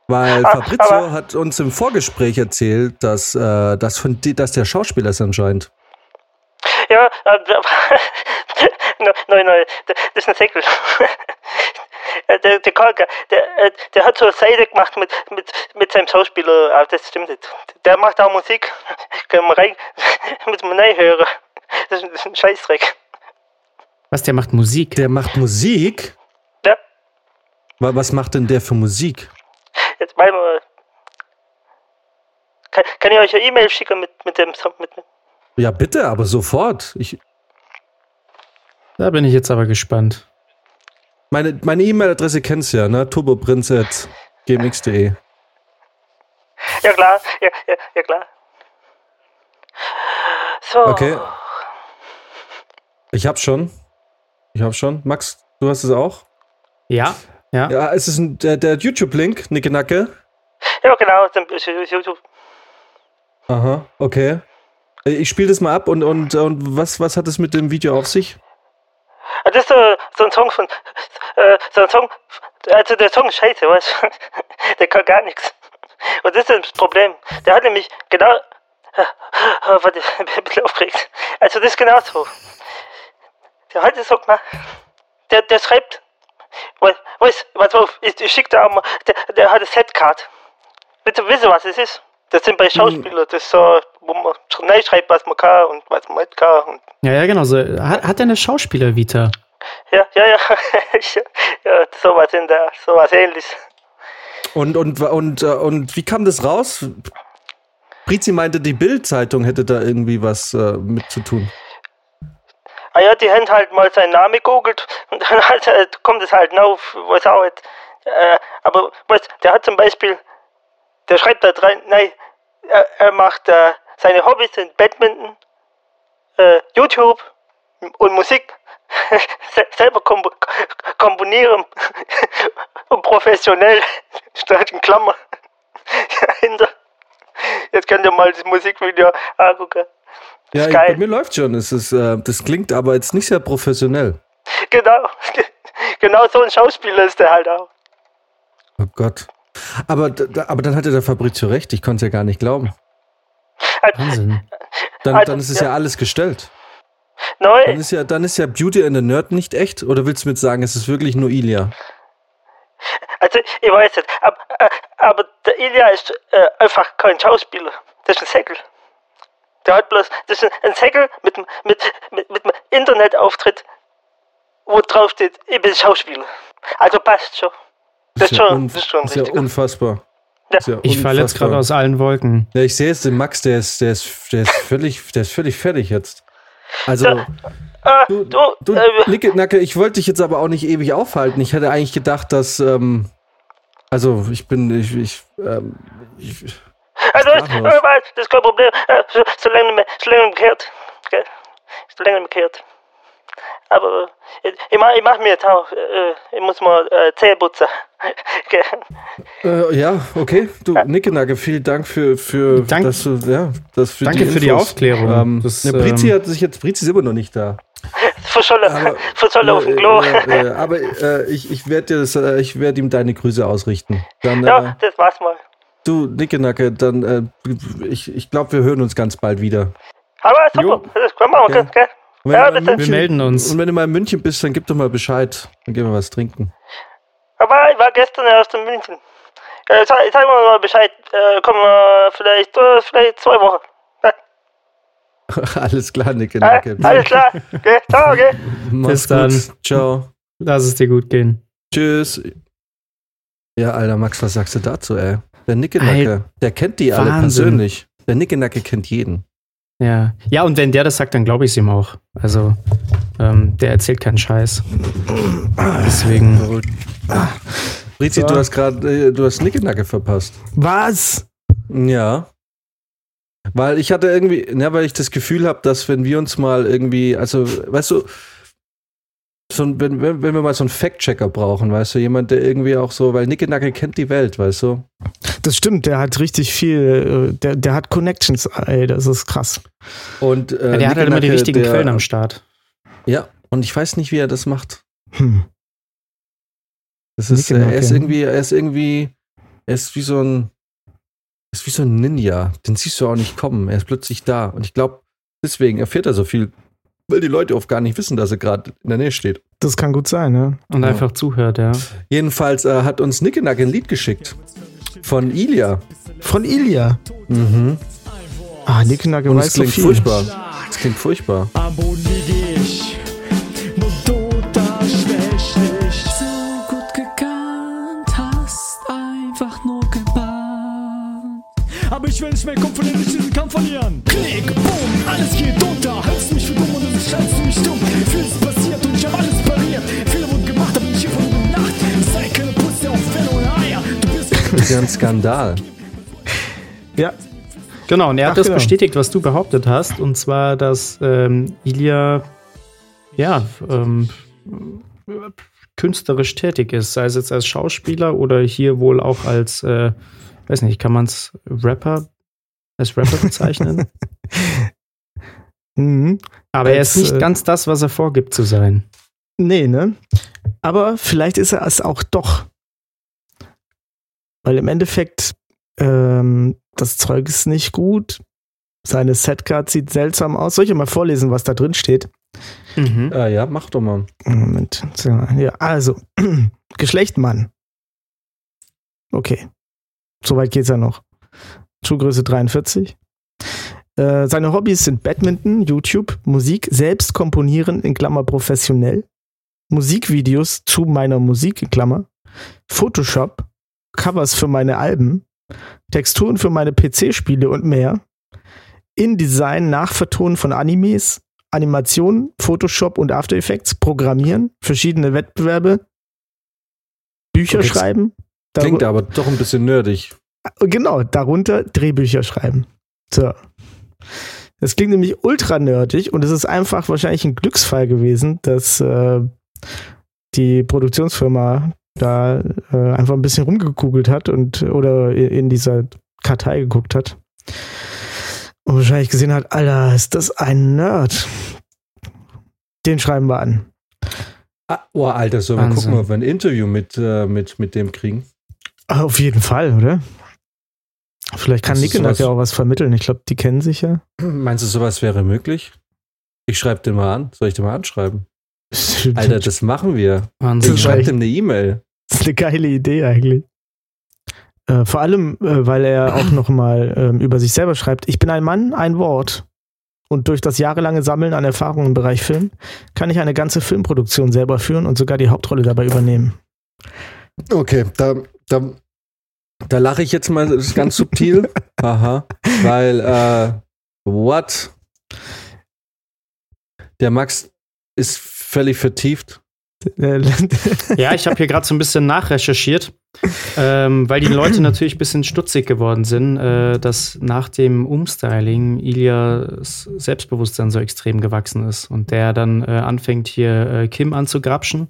Weil Ah, Fabrizio hat uns im Vorgespräch erzählt, dass, äh, dass, von, dass der Schauspieler ist anscheinend. Ja, [laughs] nein, nein, nein, das ist ein Segel. [laughs] Äh, Der, der Kalker, der, äh, der hat so eine Seite gemacht mit, mit, mit seinem Schauspieler, aber das stimmt nicht. Der macht auch Musik. [laughs] Können wir rein, mit dem hören. Das ist, ein- Scheißdreck. Was, der macht Musik? Der macht Musik? Ja, Wa- Was macht denn der für Musik? jetzt mal mal. Kann, kann ich euch eine E-Mail schicken mit, mit dem Song? Mit, Ja, bitte, aber sofort. Ich, Da bin ich jetzt aber gespannt. meine meine E-Mail-Adresse kennst du ja, ne? turboprinz.gmx.de. ja klar, ja, ja, ja klar. So. Okay. Ich hab's schon. Ich hab's schon. Max, du hast es auch? Ja, ja. Ja, es ist ein, der, der YouTube-Link, Nicke Nacke. Ja genau, YouTube. Aha, okay. Ich spiele das mal ab und, und, und was, was hat es mit dem Video auf sich? Ah, Das ist so, so ein Song von, äh, so ein Song, also der Song ist scheiße, weißt du? [laughs] Der kann gar nichts. Und das ist das Problem. Der hat nämlich genau, [laughs] warte, ich [laughs] bin ein bisschen aufgeregt. Also das ist genau so. Der hat das so gemacht. Der, der schreibt, weißt weißt, pass auf, ich, ich schick auch mal, der, der hat eine Setcard. Willst du wissen, was es ist? Das sind bei Schauspielern, das ist so, wo man reinschreibt, was man kann und was man nicht kann und Ja, ja, genau. So, hat, hat er eine Schauspieler-Vita? Ja, ja, ja. [laughs] ja, sowas in der, sowas ähnliches. Und, und, und, äh, und wie kam das raus? Prizi meinte, die Bild-Zeitung hätte da irgendwie was äh, mit zu tun. Ah ja, die haben halt mal seinen Namen gegoogelt und dann halt, kommt es halt auf, weiß auch nicht. Äh, aber weißt, der hat zum Beispiel, der schreibt da rein, nein, er, er macht äh, seine Hobbys sind Badminton, äh, YouTube und Musik. [laughs] Se selber kompo komponieren [laughs] und professionell [laughs] statt in Klammer dahinter. Jetzt könnt ihr mal das Musikvideo angucken. Ja, Ist ich, bei mir läuft schon. Es ist, äh, das klingt aber jetzt nicht sehr professionell. Genau. Genau so ein Schauspieler ist der halt auch. Oh Gott. Aber, aber dann hatte der Fabrizio recht. Ich konnte es ja gar nicht glauben. Wahnsinn. Dann, Also, dann ist es ja. alles gestellt. Dann Neu, ist ja, dann ist ja Beauty and the Nerd nicht echt. Oder willst du mir jetzt sagen, es ist wirklich nur Ilia? also ich weiß nicht, aber, äh, aber der Ilja ist äh, einfach kein Schauspieler. Das ist ein Säckel. Der hat bloß, das ist ein, Säckel mit, mit, mit, mit einem Internetauftritt, wo drauf steht, ich bin Schauspieler. Also passt schon. Das ist ja schon, ist schon ist ja richtig. unfassbar. Ja. Ist ja Ich falle jetzt gerade aus allen Wolken. Ja, ich sehe es, den Max, der ist, der ist, der ist völlig, der ist völlig fertig jetzt. Also, Ja. Äh, du, du, du äh, Nicke, Nacke, ich wollte dich jetzt aber auch nicht ewig aufhalten. Ich hätte eigentlich gedacht, dass, ähm, also ich bin, ich, ich, ähm, ich also, sprachlos. äh, weiß, das ist kein Problem. So, solange mehr, solange mehr kehrt. Gell? Solange mehr kehrt. Aber äh, ich, ich, mach, ich mach mir jetzt auch, äh, ich muss mal äh, Zähne putzen. [laughs] Äh, ja, okay. Du, Nickenacke, vielen Dank für, für Dank- dass du, ja, das für Danke für die. Aufklärung. Ähm, Das, ne, Brizi ähm, hat sich jetzt, Brizi ist immer noch nicht da. [laughs] Verscholle, Aber- verscholle auf dem Klo. Äh, äh, aber äh, ich, ich werde äh, ich werd ihm deine Grüße ausrichten. Dann, Ja, äh, das war's mal. du, Nickenacke, dann, äh, ich, ich glaube, wir hören uns ganz bald wieder. Aber super, das können wir mal, Ja. Und Ja, bitte. Wir melden uns. Und wenn du mal in München bist, dann gib doch mal Bescheid. Dann gehen wir was trinken. Aber ich war gestern erst in München. Äh, sag, sag mir mal Bescheid. Äh, kommen wir vielleicht, äh, vielleicht zwei Wochen. [laughs] Alles klar, Äh, Nickenacke. alles klar. Okay, ciao, okay. Mach's Bis dann. Gut. Ciao. Lass es dir gut gehen. Tschüss. Ja, Alter, Max, was sagst du dazu, ey? Der Nickenacke, der kennt die alle Wahnsinn. persönlich. Der Nickenacke kennt jeden. Ja. Ja, und wenn der das sagt, dann glaube ich es ihm auch. Also, ähm, der erzählt keinen Scheiß. Deswegen. Brizi, So. du hast gerade, äh, du hast Nickenacke verpasst. Was? Ja. Weil ich hatte irgendwie, ja, weil ich das Gefühl habe, dass wenn wir uns mal irgendwie, also, weißt du, so ein, wenn, wenn wir mal so einen Fact-Checker brauchen, weißt du, jemand, der irgendwie auch so, weil Nickenacke kennt die Welt, weißt du? Das stimmt, der hat richtig viel, äh, der, der hat Connections, ey, das ist krass. Und, äh, Ja, der hat halt immer die richtigen der- Quellen am Start. Ja, und ich weiß nicht, wie er das macht. Hm. Das ist, äh, er ist irgendwie, er ist irgendwie, er ist wie so ein, er ist wie so ein Ninja. Den siehst du auch nicht kommen. Er ist plötzlich da. Und ich glaube, deswegen erfährt er so viel, weil die Leute oft gar nicht wissen, dass er gerade in der Nähe steht. Das kann gut sein, ne? Und Ja. einfach zuhört, ja. Jedenfalls äh, hat uns Nickenack ein Lied geschickt. Von Ilya. Von Ilya. Mhm. Ah, Nickenacke Und weiß so klingt viel. furchtbar. Es klingt furchtbar. Aber ich will nicht mehr Kopf verlieren, ich diesen Kampf verlieren. Klick, bumm, alles geht unter. Hältst mich für dumm und du schreibst du mich dumm. Vieles ja ein Skandal. Ja. Genau, und er hat Ach, das genau. bestätigt, was du behauptet hast, und zwar, dass ähm, Ilya ja ähm, künstlerisch tätig ist, sei es jetzt als Schauspieler oder hier wohl auch als, äh, weiß nicht, kann man es Rapper als Rapper bezeichnen? [laughs] Mhm. Aber er ist Als, nicht äh, ganz das, was er vorgibt zu sein. Nee, ne? Aber vielleicht ist er es auch doch. Weil im Endeffekt, ähm, das Zeug ist nicht gut. Seine Setcard sieht seltsam aus. Soll ich mal vorlesen, was da drin steht? Mhm. Äh, ja, mach doch mal. Moment. Ja, also, [clears throat] Geschlecht Mann. Okay. Soweit geht's ja noch. Schuhgröße 43. Äh, seine Hobbys sind Badminton, YouTube, Musik, selbst komponieren, in Klammer professionell, Musikvideos zu meiner Musik, in Klammer, Photoshop, Covers für meine Alben, Texturen für meine PC-Spiele und mehr, InDesign, Nachvertonen von Animes, Animation, Photoshop und After Effects, Programmieren, verschiedene Wettbewerbe, Bücher jetzt schreiben. Klingt aber doch ein bisschen nerdig. Genau, darunter Drehbücher schreiben. So. Das klingt nämlich ultra nerdig und es ist einfach wahrscheinlich ein Glücksfall gewesen, dass äh, die Produktionsfirma da äh, einfach ein bisschen rumgegoogelt hat und oder in dieser Kartei geguckt hat. Und wahrscheinlich gesehen hat, Alter, ist das ein Nerd. Den schreiben wir an. Ah, oh, Alter, sollen wir Wahnsinn. gucken, ob wir ein Interview mit, äh, mit, mit dem kriegen? Ah, Auf jeden Fall, oder? Vielleicht kann Nickenack ja auch was vermitteln. Ich glaube, die kennen sich ja. Meinst du, sowas wäre möglich? Ich schreibe den mal an. Soll ich den mal anschreiben? Alter, das machen wir. Wahnsinn. Ich schreibe dem eine E-Mail. Das ist eine geile Idee eigentlich. Äh, vor allem, äh, weil er auch noch mal ähm, über sich selber schreibt, ich bin ein Mann, ein Wort. Und durch das jahrelange Sammeln an Erfahrungen im Bereich Film kann ich eine ganze Filmproduktion selber führen und sogar die Hauptrolle dabei übernehmen. Okay, da, da, da lache ich jetzt mal das ist ganz subtil. [laughs] Aha. Weil, äh, what? Der Max ist völlig vertieft. [laughs] Ja, ich habe hier gerade so ein bisschen nachrecherchiert, ähm, weil die Leute [clears throat] natürlich ein bisschen stutzig geworden sind, äh, dass nach dem Umstyling Ilias Selbstbewusstsein so extrem gewachsen ist und der dann äh, anfängt hier äh, Kim anzugrapschen.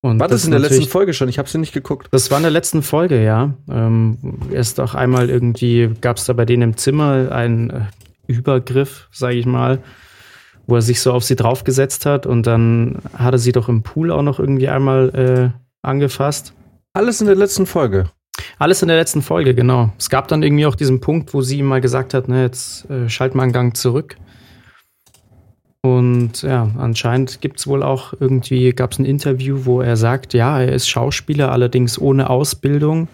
Und War das, ist in der letzten Folge schon? Ich habe sie nicht geguckt. Das war in der letzten Folge, ja. Ähm, erst auch einmal irgendwie gab es da bei denen im Zimmer einen äh, Übergriff, sage ich mal, wo er sich so auf sie draufgesetzt hat und dann hat er sie doch im Pool auch noch irgendwie einmal äh, angefasst. Alles in der letzten Folge. Alles in der letzten Folge, genau. Es gab dann irgendwie auch diesen Punkt, wo sie ihm mal gesagt hat, ne, jetzt äh, schalt mal einen Gang zurück. Und ja, anscheinend gibt es wohl auch irgendwie, gab es ein Interview, wo er sagt, ja, er ist Schauspieler, allerdings ohne Ausbildung.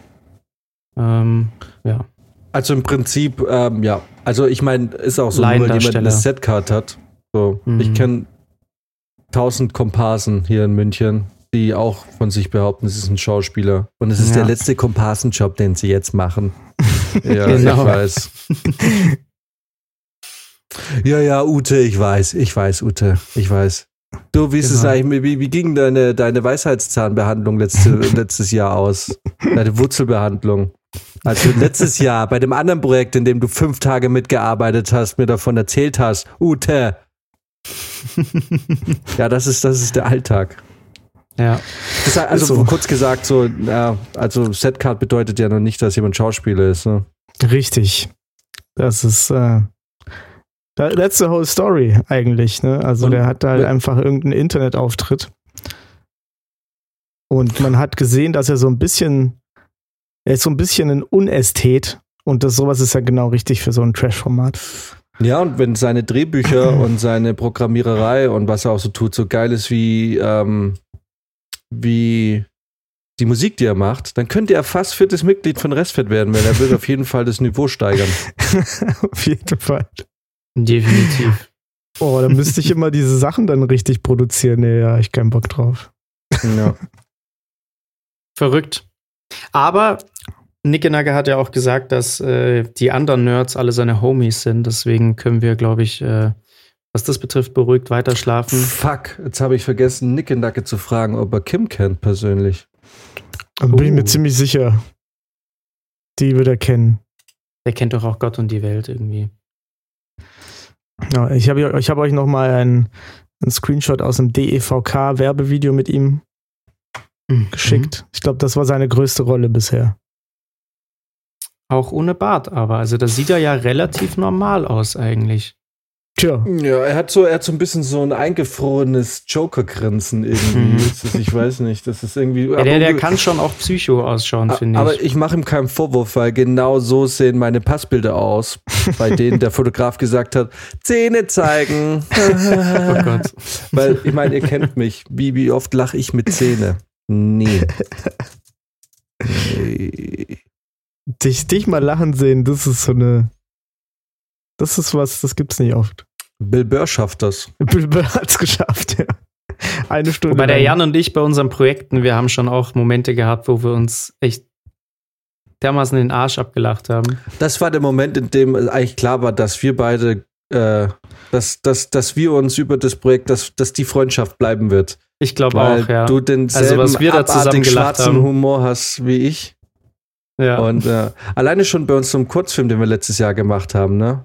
Ähm, ja. Also im Prinzip, ähm, ja. Also ich meine, ist auch so, nur weil jemand eine Setcard hat. So, Mhm. ich kenne tausend Komparsen hier in München, die auch von sich behaupten, sie sind Schauspieler. Und es ist Ja. der letzte Komparsenjob, den sie jetzt machen. [laughs] ja, Genau. ich weiß. [laughs] ja, ja, Ute, ich weiß, ich weiß, Ute, ich weiß. Du, wie ist es Genau. eigentlich, wie, wie ging deine, deine Weisheitszahnbehandlung letzte, [laughs] letztes Jahr aus? Deine Wurzelbehandlung? Als du letztes Jahr bei dem anderen Projekt, in dem du fünf Tage mitgearbeitet hast, mir davon erzählt hast, Ute. [laughs] ja, das ist, das ist der Alltag. Ja. Das heißt, also so. kurz gesagt, so, ja, also Setcard bedeutet ja noch nicht, dass jemand Schauspieler ist. Ne? Richtig. Das ist, äh, that- that's the whole story eigentlich, ne? Also Und- der hat halt Ja. einfach irgendeinen Internetauftritt. Und man hat gesehen, dass er so ein bisschen, er ist so ein bisschen ein Unästhet. Und das sowas ist ja genau richtig für so ein Trash-Format. Ja, und wenn seine Drehbücher [clears throat] und seine Programmiererei und was er auch so tut, so geil ist wie, ähm, wie die Musik, die er macht, dann könnte er fast viertes Mitglied von Restfett werden, weil er will auf jeden Fall das Niveau steigern. [laughs] Auf jeden Fall. Definitiv. Oh, da müsste ich immer diese Sachen dann richtig produzieren. Nee, ja, ich keinen Bock drauf. Ja. Verrückt. Aber Nickenagger hat ja auch gesagt, dass äh, die anderen Nerds alle seine Homies sind. Deswegen können wir, glaube ich, äh, was das betrifft, beruhigt weiter schlafen. Fuck, jetzt habe ich vergessen, Nickenacke zu fragen, ob er Kim kennt persönlich. Da bin ich mir Oh. ziemlich sicher. Die wird er kennen. Der kennt doch auch Gott und die Welt irgendwie. Ja, ich habe ich hab euch noch mal einen, einen Screenshot aus dem DEVK-Werbevideo mit ihm Mhm. geschickt. Ich glaube, das war seine größte Rolle bisher. Auch ohne Bart, aber also das sieht er ja relativ normal aus eigentlich. Tja, Ja, er hat so, er hat so ein bisschen so ein eingefrorenes Joker-Grinsen irgendwie. Ist, ich weiß nicht, das ist irgendwie. Ja, der, der kann schon auch Psycho ausschauen, finde Aber ich. ich mache ihm keinen Vorwurf, weil genau so sehen meine Passbilder aus, bei denen der [laughs] Fotograf gesagt hat, Zähne zeigen. [laughs] Oh Gott. Weil ich meine, ihr kennt mich. Wie, wie oft lache ich mit Zähne? Nie. Nee. [laughs] dich, dich mal lachen sehen, das ist so eine. Das ist was, das gibt's nicht oft. Bill Burr schafft das. [laughs] Bill Burr hat's geschafft, ja. Eine Stunde. Wobei der. Jan und ich bei unseren Projekten, wir haben schon auch Momente gehabt, wo wir uns echt dermaßen den Arsch abgelacht haben. Das war der Moment, in dem eigentlich klar war, dass wir beide, äh, dass, dass, dass wir uns über das Projekt, dass, dass die Freundschaft bleiben wird. Ich glaube auch, ja. du denselben Also, was wir da zusammen schwarzen haben. Humor hast wie ich. Ja. Und äh, alleine schon bei uns einem Kurzfilm, den wir letztes Jahr gemacht haben, ne?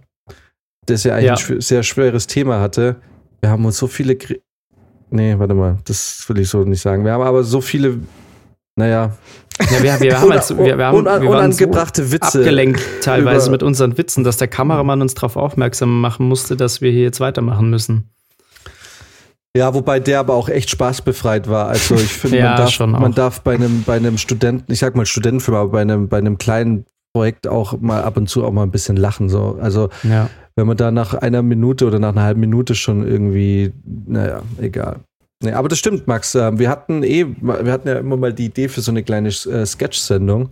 Das ja eigentlich Ja. ein sehr schweres Thema hatte. Wir haben uns so viele. Gri nee, warte mal, das will ich so nicht sagen. Wir haben aber so viele, naja, ja, wir, wir haben, jetzt, wir, wir haben unan- wir waren so unangebrachte Witze. abgelenkt teilweise mit unseren Witzen, dass der Kameramann uns darauf aufmerksam machen musste, dass wir hier jetzt weitermachen müssen. Ja, wobei der aber auch echt spaßbefreit war. Also ich finde, [laughs] Ja, man, darf, man darf bei einem, bei einem Studenten, ich sag mal Studentenfilm, aber bei einem, bei einem kleinen Projekt auch mal ab und zu auch mal ein bisschen lachen. So. Also Ja. wenn man da nach einer Minute oder nach einer halben Minute schon irgendwie, naja, egal. Nee, aber das stimmt, Max. Ähm, Wir hatten eh, wir hatten ja immer mal die Idee für so eine kleine äh, Sketch-Sendung.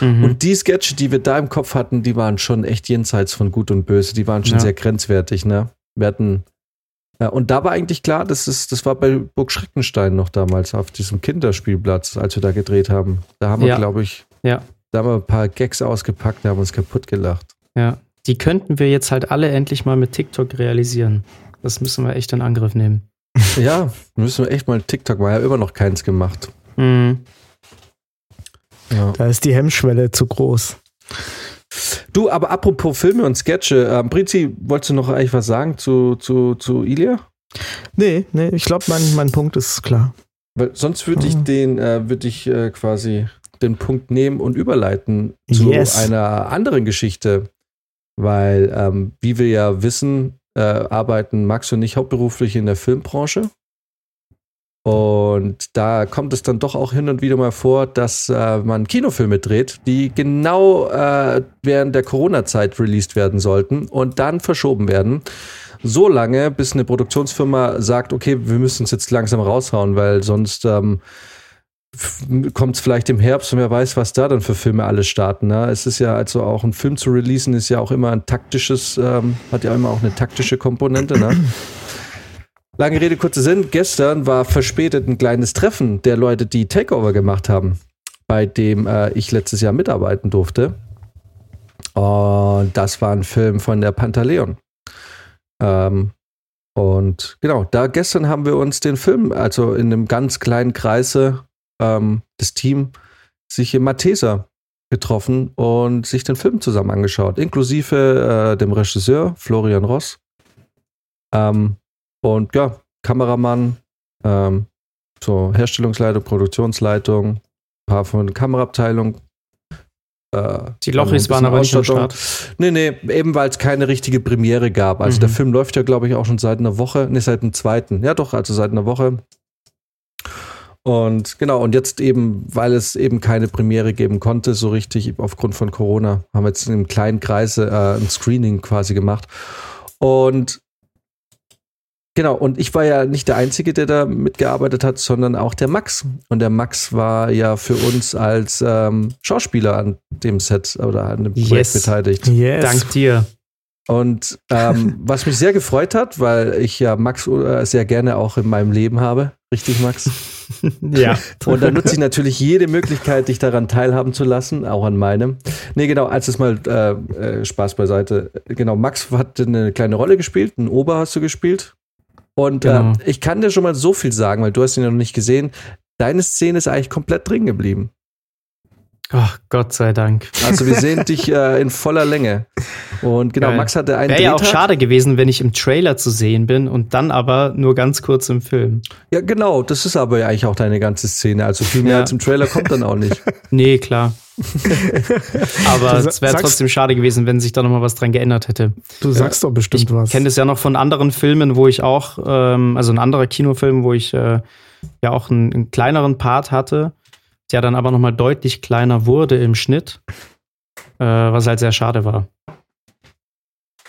Mhm. Und die Sketche, die wir da im Kopf hatten, die waren schon echt jenseits von Gut und Böse. Die waren schon Ja. sehr grenzwertig, ne? Wir hatten, ja, und da war eigentlich klar, das ist, das war bei Burg Schreckenstein noch damals auf diesem Kinderspielplatz, als wir da gedreht haben. Da haben wir, Ja. glaube ich, Ja. da haben wir ein paar Gags ausgepackt, da haben wir uns kaputt gelacht. Ja. Die könnten wir jetzt halt alle endlich mal mit TikTok realisieren. Das müssen wir echt in Angriff nehmen. [laughs] Ja, müssen wir echt mal TikTok machen. Ich habe immer noch keins gemacht. Mhm. Ja. Da ist die Hemmschwelle zu groß. Du, aber apropos Filme und Sketche, ähm, Brizi, wolltest du noch eigentlich was sagen zu, zu, zu Ilia? Nee, nee, ich glaube, mein, mein Punkt ist klar. Weil sonst würde ich Mhm. den, äh, würde ich äh, quasi den Punkt nehmen und überleiten zu Yes. einer anderen Geschichte. Weil, ähm, wie wir ja wissen, äh, arbeiten Max und ich hauptberuflich in der Filmbranche. Und da kommt es dann doch auch hin und wieder mal vor, dass äh, man Kinofilme dreht, die genau äh, während der Corona-Zeit released werden sollten und dann verschoben werden. So lange, bis eine Produktionsfirma sagt, okay, wir müssen es jetzt langsam raushauen, weil sonst ähm, kommt es vielleicht im Herbst und wer weiß, was da dann für Filme alles starten. Ne? Es ist ja also auch ein Film zu releasen, ist ja auch immer ein taktisches, ähm, hat ja immer auch eine taktische Komponente. Ne? Lange Rede, kurzer Sinn. Gestern war verspätet ein kleines Treffen der Leute, die Takeover gemacht haben, bei dem äh, ich letztes Jahr mitarbeiten durfte. Und das war ein Film von der Pantaleon. Ähm, und genau, da gestern haben wir uns den Film, also in einem ganz kleinen Kreise, ähm, das Team, sich im Matheser getroffen und sich den Film zusammen angeschaut, inklusive äh, dem Regisseur Florian Ross. Ähm, und ja, Kameramann, ähm, so Herstellungsleitung, Produktionsleitung, ein paar von Kameraabteilung. Äh, Die Lochis ein waren aber nicht am. Start. Nee, nee, eben weil es keine richtige Premiere gab. Also Mhm. der Film läuft ja, glaube ich, auch schon seit einer Woche. Nee, seit dem zweiten. Ja, doch, also seit einer Woche. Und genau, und jetzt eben, weil es eben keine Premiere geben konnte, so richtig aufgrund von Corona, haben wir jetzt in einem kleinen Kreise äh, ein Screening quasi gemacht. Und genau, und ich war ja nicht der Einzige, der da mitgearbeitet hat, sondern auch der Max. Und der Max war ja für uns als ähm, Schauspieler an dem Set oder an dem Projekt Yes. beteiligt. Yes. Dank dir. Und ähm, [laughs] was mich sehr gefreut hat, weil ich ja Max äh, sehr gerne auch in meinem Leben habe. Richtig, Max? [laughs] Ja. [laughs] Und da nutze ich natürlich jede Möglichkeit, dich daran teilhaben zu lassen, auch an meinem. Nee, genau, als es mal äh, äh, Spaß beiseite. Genau, Max hat eine kleine Rolle gespielt, ein Ober hast du gespielt. Und Genau. äh, ich kann dir schon mal so viel sagen, weil du hast ihn ja noch nicht gesehen. Deine Szene ist eigentlich komplett drin geblieben. Ach, Gott sei Dank. Also wir sehen [laughs] dich äh, in voller Länge. Und genau, Geil. Max hatte einen Wäre ja auch Drehtag. schade gewesen, wenn ich im Trailer zu sehen bin und dann aber nur ganz kurz im Film. Ja, genau, das ist aber ja eigentlich auch deine ganze Szene. Also viel mehr Ja. als im Trailer kommt dann auch nicht. [laughs] Nee, klar. [laughs] aber Du es wäre trotzdem schade gewesen, wenn sich da noch mal was dran geändert hätte. Du sagst doch bestimmt ich was. kenne das ja noch von anderen Filmen, wo ich auch, ähm, also ein anderer Kinofilm, wo ich äh, ja auch einen, einen kleineren Part hatte, der dann aber noch mal deutlich kleiner wurde im Schnitt, äh, was halt sehr schade war.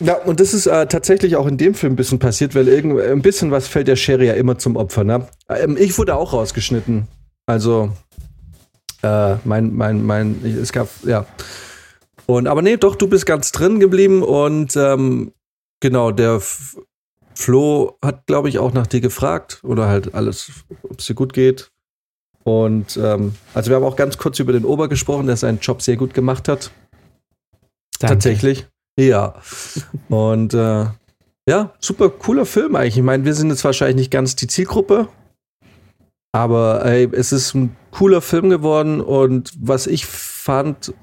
Ja, und das ist äh, tatsächlich auch in dem Film ein bisschen passiert, weil irgend, ein bisschen was fällt der Sherry ja immer zum Opfer. Ne? Ähm, ich wurde auch rausgeschnitten. Also, äh, mein, mein, mein, ich- es gab, ja. Und, aber nee, doch, du bist ganz drin geblieben und ähm, genau, der F Flo hat, glaube ich, auch nach dir gefragt oder halt alles, ob es dir gut geht. Und ähm, also wir haben auch ganz kurz über den Ober gesprochen, der seinen Job sehr gut gemacht hat. Danke. Tatsächlich. Ja. [laughs] Und äh, ja, super cooler Film eigentlich. Ich meine, wir sind jetzt wahrscheinlich nicht ganz die Zielgruppe, aber ey, es ist ein cooler Film geworden und was ich fand,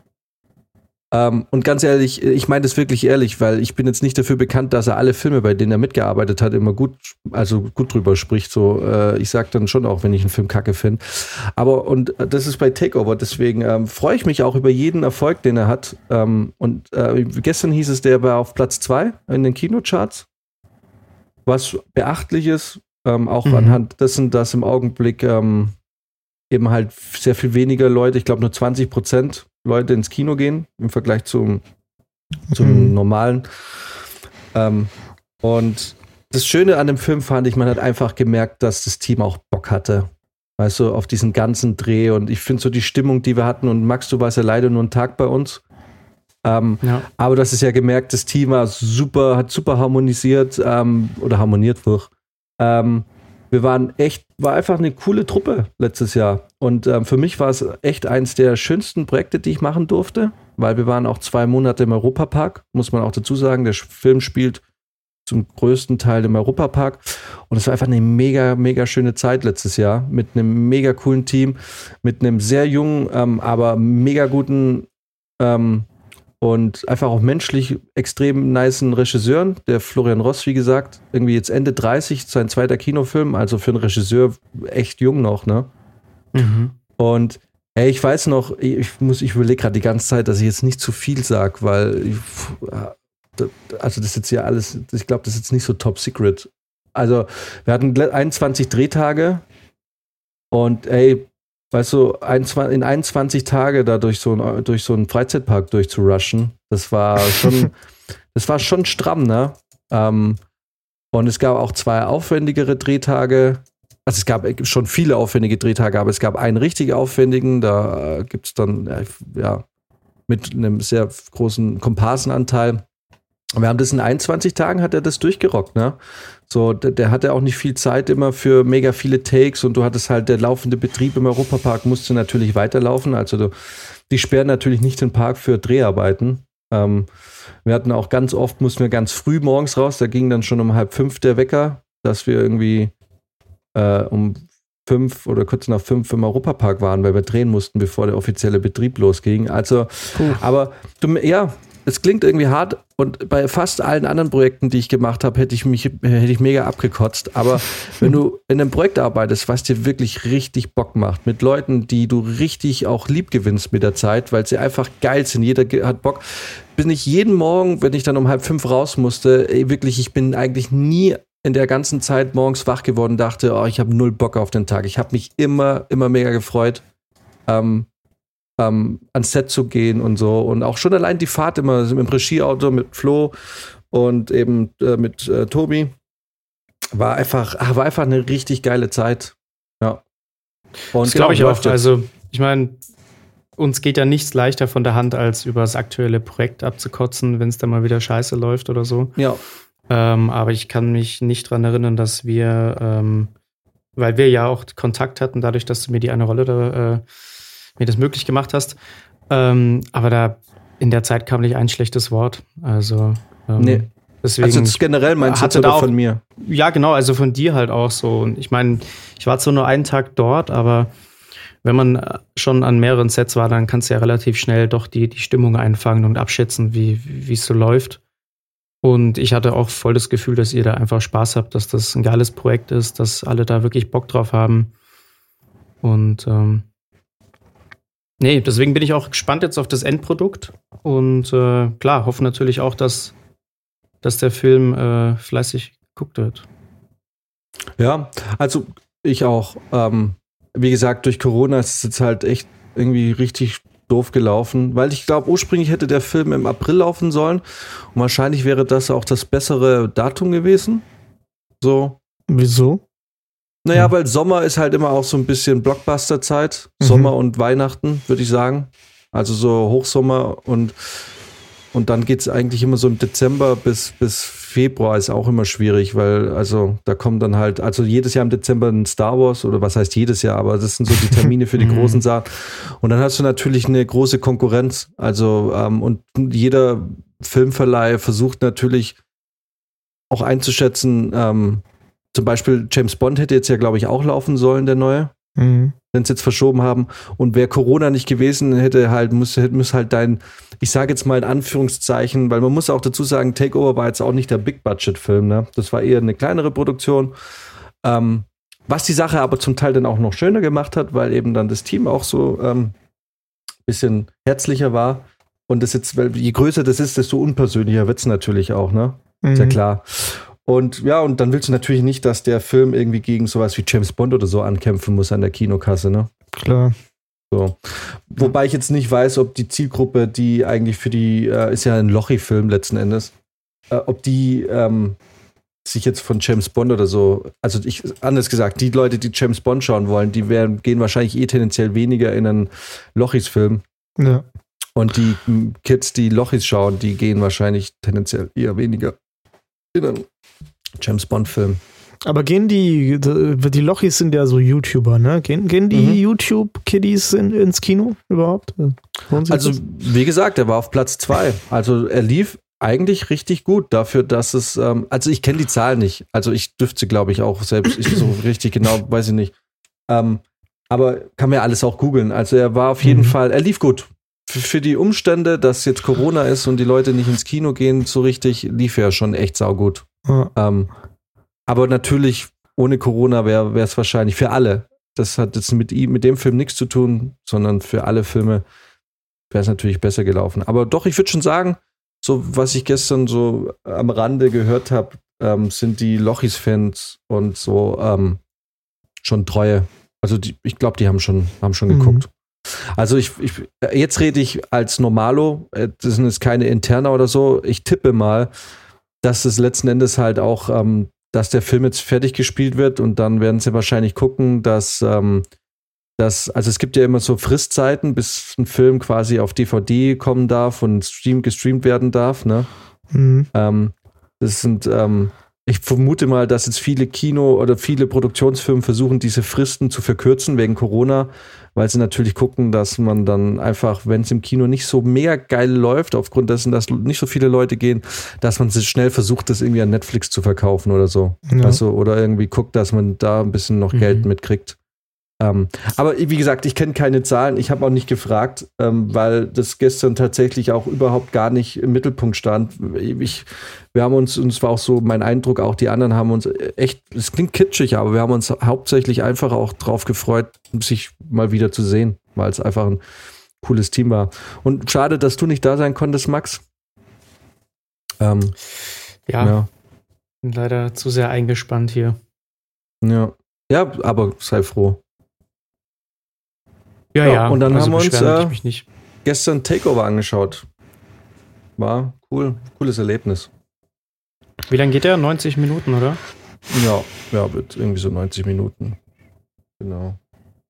ähm, und ganz ehrlich, ich meine das wirklich ehrlich, weil ich bin jetzt nicht dafür bekannt, dass er alle Filme, bei denen er mitgearbeitet hat, immer gut, also gut drüber spricht. So, äh, ich sag dann schon auch, wenn ich einen Film kacke finde. Aber und das ist bei Takeover, deswegen ähm, freue ich mich auch über jeden Erfolg, den er hat. Ähm, und äh, gestern hieß es, der war auf Platz zwei in den Kinocharts. Was beachtlich ist, ähm, auch Mhm. anhand dessen, dass im Augenblick ähm, eben halt sehr viel weniger Leute, ich glaube nur 20 Prozent Leute ins Kino gehen im Vergleich zum, zum Mhm. normalen. Ähm, und das Schöne an dem Film fand ich, man hat einfach gemerkt, dass das Team auch Bock hatte. Weißt du, auf diesen ganzen Dreh. Und ich finde so die Stimmung, die wir hatten, und Max, du warst ja leider nur einen Tag bei uns. Ähm, Ja. aber das ist ja gemerkt, das Team war super, hat super harmonisiert ähm, oder harmoniert durch. Ähm, wir waren echt, war einfach eine coole Truppe letztes Jahr. Und ähm, für mich war es echt eins der schönsten Projekte, die ich machen durfte, weil wir waren auch zwei Monate im Europapark, muss man auch dazu sagen. Der Film spielt zum größten Teil im Europapark. Und es war einfach eine mega, mega schöne Zeit letztes Jahr mit einem mega coolen Team, mit einem sehr jungen, ähm, aber mega guten ähm, und einfach auch menschlich extrem nicen Regisseuren. Der Florian Ross, wie gesagt, irgendwie jetzt Ende 30, sein zweiter Kinofilm, also für einen Regisseur echt jung noch, ne? Und ey, ich weiß noch, ich muss, ich überlege gerade die ganze Zeit, dass ich jetzt nicht zu viel sag, weil ich, also das ist jetzt ja alles, ich glaube, das ist jetzt nicht so top secret. Also wir hatten 21 Drehtage und ey, weißt du, 21, in 21 Tage da durch so, ein, durch so einen Freizeitpark durchzurushen, das war schon, [laughs] das war schon stramm, ne? Ähm, und es gab auch zwei aufwendigere Drehtage. Also es gab schon viele aufwendige Drehtage, aber es gab einen richtig aufwendigen. Da äh, gibt es dann, ja, ja, mit einem sehr großen Komparsenanteil. Wir haben das in 21 Tagen hat er das durchgerockt, ne? So, der, der hatte auch nicht viel Zeit immer für mega viele Takes und du hattest halt der laufende Betrieb im Europapark musste natürlich weiterlaufen. Also du, die sperren natürlich nicht den Park für Dreharbeiten. Ähm, wir hatten auch ganz oft, mussten wir ganz früh morgens raus, da ging dann schon um halb fünf der Wecker, dass wir irgendwie äh, um fünf oder kurz nach fünf im Europapark waren, weil wir drehen mussten, bevor der offizielle Betrieb losging. Also, aber du, ja, es klingt irgendwie hart und bei fast allen anderen Projekten, die ich gemacht habe, hätte ich mich hätte ich mega abgekotzt. Aber [laughs] wenn du in einem Projekt arbeitest, was dir wirklich richtig Bock macht, mit Leuten, die du richtig auch lieb gewinnst mit der Zeit, weil sie einfach geil sind, jeder hat Bock, bin ich jeden Morgen, wenn ich dann um halb fünf raus musste, wirklich, ich bin eigentlich nie in der ganzen Zeit morgens wach geworden, dachte, oh, ich habe null Bock auf den Tag. Ich habe mich immer, immer mega gefreut. Ähm, ähm, ans Set zu gehen und so. Und auch schon allein die Fahrt immer im Regieauto mit Flo und eben äh, mit äh, Tobi war einfach, ah, war einfach eine richtig geile Zeit. Ja. Und Das glaube ich genau, auch. läuft jetzt. Also, ich meine, uns geht ja nichts leichter von der Hand, als über das aktuelle Projekt abzukotzen, wenn es dann mal wieder scheiße läuft oder so. Ja. Ähm, aber ich kann mich nicht dran erinnern, dass wir, ähm, weil wir ja auch Kontakt hatten, dadurch, dass du mir die eine Rolle da, äh, mir das möglich gemacht hast. Ähm, aber da in der Zeit kam nicht ein schlechtes Wort. Also, ähm, Nee. deswegen. Also das generell meinst du jetzt da auch- von mir? ja, genau, also von dir halt auch so. Und ich meine, ich war zwar nur einen Tag dort, aber wenn man äh, schon an mehreren Sets war, dann kannst du ja relativ schnell doch die, die Stimmung einfangen und abschätzen, wie wie es so läuft. Und ich hatte auch voll das Gefühl, dass ihr da einfach Spaß habt, dass das ein geiles Projekt ist, dass alle da wirklich Bock drauf haben. Und ähm, nee, deswegen bin ich auch gespannt jetzt auf das Endprodukt. Und äh, klar, hoffe natürlich auch, dass, dass der Film äh, fleißig geguckt wird. Ja, also ich auch. Ähm, wie gesagt, durch Corona ist es jetzt halt echt irgendwie richtig doof gelaufen, weil ich glaube, ursprünglich hätte der Film im April laufen sollen und wahrscheinlich wäre das auch das bessere Datum gewesen. So. Wieso? Naja, weil Sommer ist halt immer auch so ein bisschen Blockbuster-Zeit. Mhm. Sommer und Weihnachten, würde ich sagen. Also so Hochsommer und, und dann geht es eigentlich immer so im Dezember bis, bis Februar ist auch immer schwierig, weil also da kommt dann halt, also jedes Jahr im Dezember ein Star Wars oder was heißt jedes Jahr, aber das sind so die Termine für die [laughs] großen Sachen. Und dann hast du natürlich eine große Konkurrenz. Also ähm, und jeder Filmverleih versucht natürlich auch einzuschätzen, ähm, zum Beispiel James Bond hätte jetzt ja, glaube ich, auch laufen sollen, der neue, Mhm. wenn sie jetzt verschoben haben. Und wäre Corona nicht gewesen, hätte halt, muss, muss halt dein, ich sage jetzt mal in Anführungszeichen, weil man muss auch dazu sagen, Takeover war jetzt auch nicht der Big-Budget-Film, ne? Das war eher eine kleinere Produktion. Ähm, was die Sache aber zum Teil dann auch noch schöner gemacht hat, weil eben dann das Team auch so ähm, bisschen herzlicher war. Und das jetzt, weil je größer das ist, desto unpersönlicher wird es natürlich auch, ne? Ist ja Mhm. klar. Und ja, und dann willst du natürlich nicht, dass der Film irgendwie gegen sowas wie James Bond oder so ankämpfen muss an der Kinokasse, ne? Klar. So. Wobei ich jetzt nicht weiß, ob die Zielgruppe, die eigentlich für die, äh, ist ja ein Lochi-Film letzten Endes, äh, ob die ähm, sich jetzt von James Bond oder so, also ich, anders gesagt, die Leute, die James Bond schauen wollen, die werden, gehen wahrscheinlich eh tendenziell weniger in einen Lochis-Film. Ja. Und die Kids, die Lochis schauen, die gehen wahrscheinlich tendenziell eher weniger in einen James Bond-Film. Aber gehen die, die Lochis sind ja so YouTuber, ne? Gehen, gehen die Mhm. YouTube-Kiddies in, ins Kino überhaupt? Also, das? wie gesagt, er war auf Platz zwei. Also, er lief eigentlich richtig gut dafür, dass es, ähm, also ich kenne die Zahl nicht. Also, ich dürfte sie, glaube ich, auch selbst, ich so [laughs] richtig genau, weiß ich nicht. Ähm, aber kann mir alles auch googeln. Also, er war auf jeden Mhm. Fall, er lief gut. für, für die Umstände, dass jetzt Corona ist und die Leute nicht ins Kino gehen, so richtig, lief er schon echt saugut. Ja. Ähm, aber natürlich, ohne Corona wäre es wahrscheinlich für alle. Das hat jetzt mit ihm, mit dem Film nichts zu tun, sondern für alle Filme wäre es natürlich besser gelaufen. Aber doch, ich würde schon sagen, so was ich gestern so am Rande gehört habe, ähm, sind die Lochis-Fans und so ähm, schon treue. Also die, ich glaube, die haben schon, haben schon Mhm. geguckt. Also ich, ich, äh, jetzt rede ich als Normalo, äh, das sind jetzt keine Interna oder so. Ich tippe mal, dass es letzten Endes halt auch, ähm, dass der Film jetzt fertig gespielt wird und dann werden sie wahrscheinlich gucken, dass, ähm, dass, also es gibt ja immer so Fristzeiten, bis ein Film quasi auf DVD kommen darf und stream, gestreamt werden darf, ne? Mhm. Ähm, das sind, ähm, ich vermute mal, dass jetzt viele Kino- oder viele Produktionsfirmen versuchen, diese Fristen zu verkürzen wegen Corona, weil sie natürlich gucken, dass man dann einfach, wenn es im Kino nicht so mega geil läuft, aufgrund dessen, dass nicht so viele Leute gehen, dass man sich schnell versucht, das irgendwie an Netflix zu verkaufen oder so. Ja. Also, oder irgendwie guckt, dass man da ein bisschen noch Mhm. Geld mitkriegt. Ähm, aber wie gesagt, ich kenne keine Zahlen. Ich habe auch nicht gefragt, ähm, weil das gestern tatsächlich auch überhaupt gar nicht im Mittelpunkt stand. Ich, wir haben uns, und es war auch so mein Eindruck, auch die anderen haben uns echt, es klingt kitschig, aber wir haben uns hauptsächlich einfach auch drauf gefreut, sich mal wieder zu sehen, weil es einfach ein cooles Team war. Und schade, dass du nicht da sein konntest, Max. Ähm, Ja, ja. bin leider zu sehr eingespannt hier. ja. Ja, aber sei froh. Ja, Ja, ja. und dann also haben wir uns, äh, ich mich nicht. Gestern Takeover angeschaut. War cool, cooles Erlebnis. Wie lange geht der? 90 Minuten, oder? Ja, ja, wird irgendwie so 90 Minuten. Genau.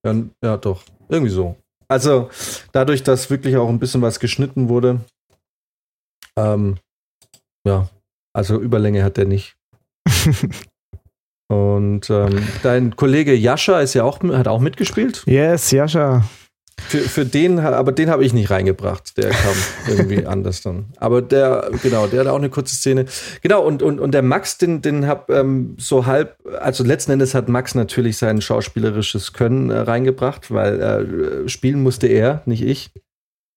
Ja, ja, doch. Irgendwie so. Also, dadurch, dass wirklich auch ein bisschen was geschnitten wurde, ähm, ja, also Überlänge hat der nicht. [laughs] Und ähm, dein Kollege Jascha ist ja auch, hat auch mitgespielt. Yes, Jascha. Für, für den, aber den habe ich nicht reingebracht. Der kam irgendwie [laughs] anders dann. Aber der, genau, der hat auch eine kurze Szene. Genau, und, und, und der Max, den, den hab ähm, so halb, also letzten Endes hat Max natürlich sein schauspielerisches Können äh, reingebracht, weil äh, spielen musste er, nicht ich.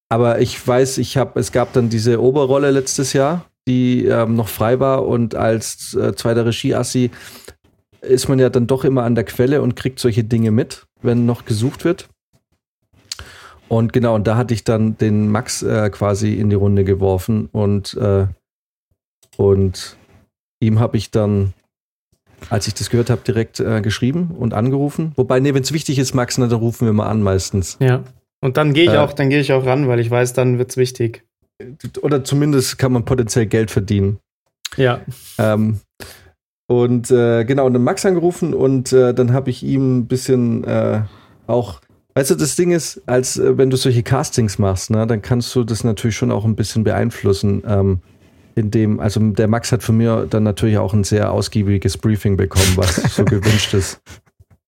Aber ich weiß, ich habe, es gab dann diese Oberrolle letztes Jahr, die ähm, noch frei war und als äh, zweiter Regieassi ist man ja dann doch immer an der Quelle und kriegt solche Dinge mit, wenn noch gesucht wird. Und genau, und da hatte ich dann den Max äh, quasi in die Runde geworfen und, äh, und ihm habe ich dann, als ich das gehört habe, direkt äh, geschrieben und angerufen. Wobei, nee, wenn es wichtig ist, Max, ne, dann rufen wir mal an meistens. Ja. Und dann gehe ich Äh. auch, dann gehe ich auch ran, weil ich weiß, dann wird's wichtig. Oder zumindest kann man potenziell Geld verdienen. Ja. Ähm, und äh, genau, und dann Max angerufen und äh, dann habe ich ihm ein bisschen äh, auch, weißt du, das Ding ist, als äh, wenn du solche Castings machst, ne, dann kannst du das natürlich schon auch ein bisschen beeinflussen. Ähm, indem, also der Max hat von mir dann natürlich auch ein sehr ausgiebiges Briefing bekommen, was so [laughs] gewünscht ist.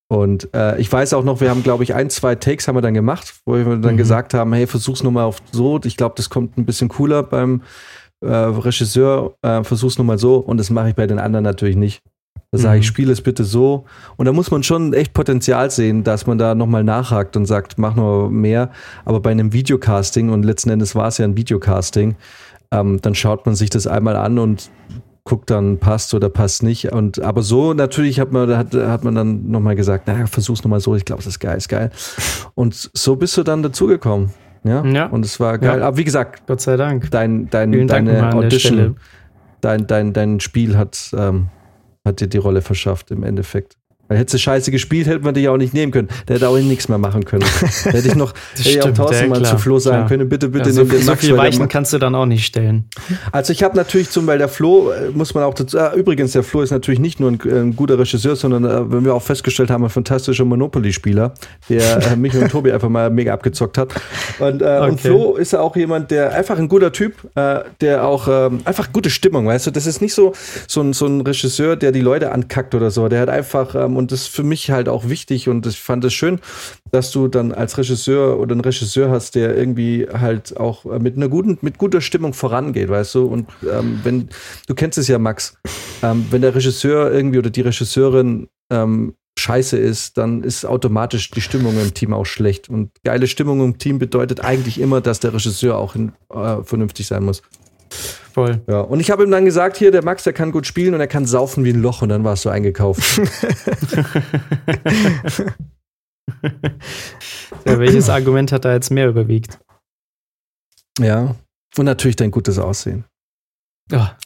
Und äh, ich weiß auch noch, wir haben, glaube ich, ein, zwei Takes haben wir dann gemacht, wo wir dann Mhm. gesagt haben, hey, versuch's nur mal auf so. Ich glaube, das kommt ein bisschen cooler beim äh, Regisseur, äh, versuch's nur mal so. Und das mache ich bei den anderen natürlich nicht. Da sage Mhm. ich, spiele es bitte so. Und da muss man schon echt Potenzial sehen, dass man da nochmal nachhakt und sagt, mach noch mehr. Aber bei einem Videocasting, und letzten Endes war es ja ein Videocasting, ähm, dann schaut man sich das einmal an und guckt dann, passt oder passt nicht. Und aber so natürlich hat man, hat, hat man dann nochmal gesagt, naja, versuch's nochmal so, ich glaube, das ist geil, ist geil. Und so bist du dann dazugekommen. Ja? Ja. Und es war geil. Ja. Aber wie gesagt, Gott sei Dank. dein, dein, Vielen Dank deine Stelle. Audition, dein, dein, dein Spiel hat, ähm, hat dir die Rolle verschafft im Endeffekt. Weil hättest du scheiße gespielt, hätte man dich auch nicht nehmen können. Der hätte auch nichts mehr machen können. [laughs] Da hätte ich noch, hätte ich auch stimmt, Thorsten ja, zu Flo sagen klar. können, bitte, bitte ja, so, nimm den so Max. viel weil der Weichen kannst du dann auch nicht stellen. also ich habe natürlich zum, weil der Flo, äh, muss man auch dazu, ah, übrigens, der Flo ist natürlich nicht nur ein, äh, ein guter Regisseur, sondern, äh, wenn wir auch festgestellt haben, ein fantastischer Monopoly-Spieler, der äh, [laughs] mich und Tobi einfach mal mega abgezockt hat. Und, äh, und Okay. Flo ist ja auch jemand, der einfach ein guter Typ, äh, der auch ähm, einfach gute Stimmung, weißt du, das ist nicht so, so, ein, so ein Regisseur, der die Leute ankackt oder so, der hat einfach, ähm, und das ist für mich halt auch wichtig und ich fand es schön, dass du dann als Regisseur oder einen Regisseur hast, der irgendwie halt auch mit einer guten, mit guter Stimmung vorangeht, weißt du? Und ähm, wenn, du kennst es ja, Max, ähm, wenn der Regisseur irgendwie oder die Regisseurin ähm, scheiße ist, dann ist automatisch die Stimmung im Team auch schlecht. Und geile Stimmung im Team bedeutet eigentlich immer, dass der Regisseur auch in, äh, vernünftig sein muss. Voll. Ja, und ich habe ihm dann gesagt, hier, der Max, der kann gut spielen und er kann saufen wie ein Loch und dann warst du eingekauft. [laughs] [laughs] Ja, welches Argument hat da jetzt mehr überwiegt? ja. Und natürlich dein gutes Aussehen. Ja.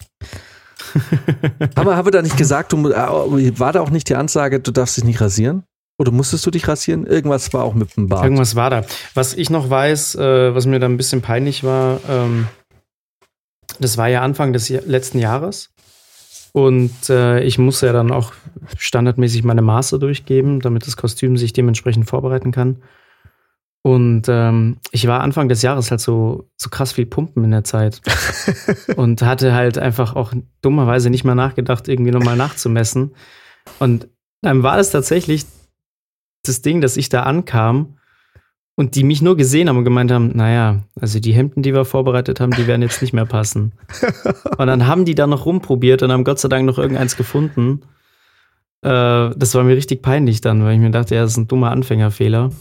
Aber habe da nicht gesagt, du, äh, war da auch nicht die Ansage, du darfst dich nicht rasieren? Oder musstest du dich rasieren? Irgendwas war auch mit dem Bart. Irgendwas war da. Was ich noch weiß, äh, was mir da ein bisschen peinlich war, ähm, das war ja Anfang des letzten Jahres. Und äh, ich muss ja dann auch standardmäßig meine Maße durchgeben, damit das Kostüm sich dementsprechend vorbereiten kann. Und ähm, ich war Anfang des Jahres halt so, so krass viel Pumpen in der Zeit. [laughs] und hatte halt einfach auch dummerweise nicht mal nachgedacht, irgendwie nochmal nachzumessen. Und dann war es tatsächlich das Ding, dass ich da ankam und die mich nur gesehen haben und gemeint haben, naja, also die Hemden, die wir vorbereitet haben, die werden jetzt nicht mehr passen. [laughs] und dann haben die da noch rumprobiert und haben Gott sei Dank noch irgendeins gefunden. Äh, das war mir richtig peinlich dann, weil ich mir dachte, ja, das ist ein dummer Anfängerfehler.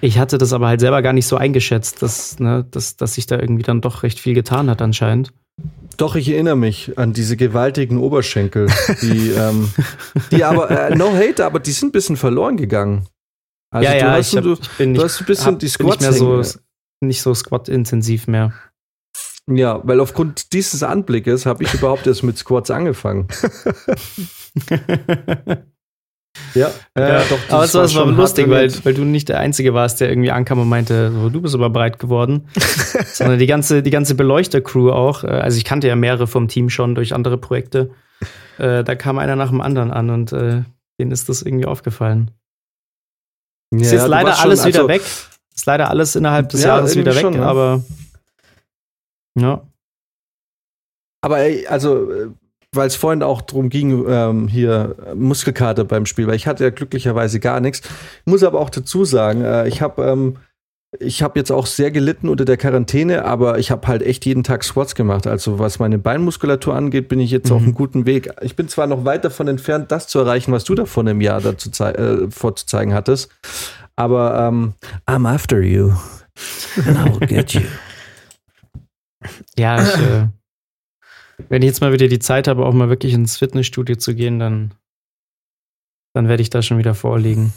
Ich hatte das aber halt selber gar nicht so eingeschätzt, dass, ne, dass, dass sich da irgendwie dann doch recht viel getan hat anscheinend. Doch, ich erinnere mich an diese gewaltigen Oberschenkel, die, ähm, die aber, äh, no hate, aber die sind ein bisschen verloren gegangen. Also ja, du ja, hast, ich, hab, du, ich bin du nicht, hast ein bisschen hab- die Squats nicht mehr so, nicht so Squat-intensiv mehr. Ja, weil aufgrund dieses Anblickes habe ich überhaupt erst mit Squats angefangen. [laughs] ja, äh, doch. aber es war, war lustig, weil, weil du nicht der Einzige warst, der irgendwie ankam und meinte, so, du bist aber breit geworden. [laughs] Sondern die ganze, die ganze Beleuchter-Crew auch. äh, Also ich kannte ja mehrere vom Team schon durch andere Projekte. Äh, da kam einer nach dem anderen an und äh, denen ist das irgendwie aufgefallen. Ja, ist jetzt leider warst schon- alles wieder also- weg. Ist leider alles innerhalb des Ja, Jahres wieder weg, schon, ne? aber ja. Aber ey, also, äh, weil es vorhin auch drum ging, ähm, hier äh, Muskelkater beim Spiel, weil ich hatte ja glücklicherweise gar nichts. Muss aber auch dazu sagen, äh, ich habe ähm, ich habe jetzt auch sehr gelitten unter der Quarantäne, aber ich habe halt echt jeden Tag Squats gemacht. Also was meine Beinmuskulatur angeht, bin ich jetzt auf einem guten Weg. Ich bin zwar noch weit davon entfernt, das zu erreichen, was du da vor einem Jahr dazu äh, vorzuzeigen hattest, aber ähm, I'm after you. And I'll get you. [laughs] Ja, ich, äh, wenn ich jetzt mal wieder die Zeit habe, auch mal wirklich ins Fitnessstudio zu gehen, dann, dann werde ich da schon wieder vorliegen.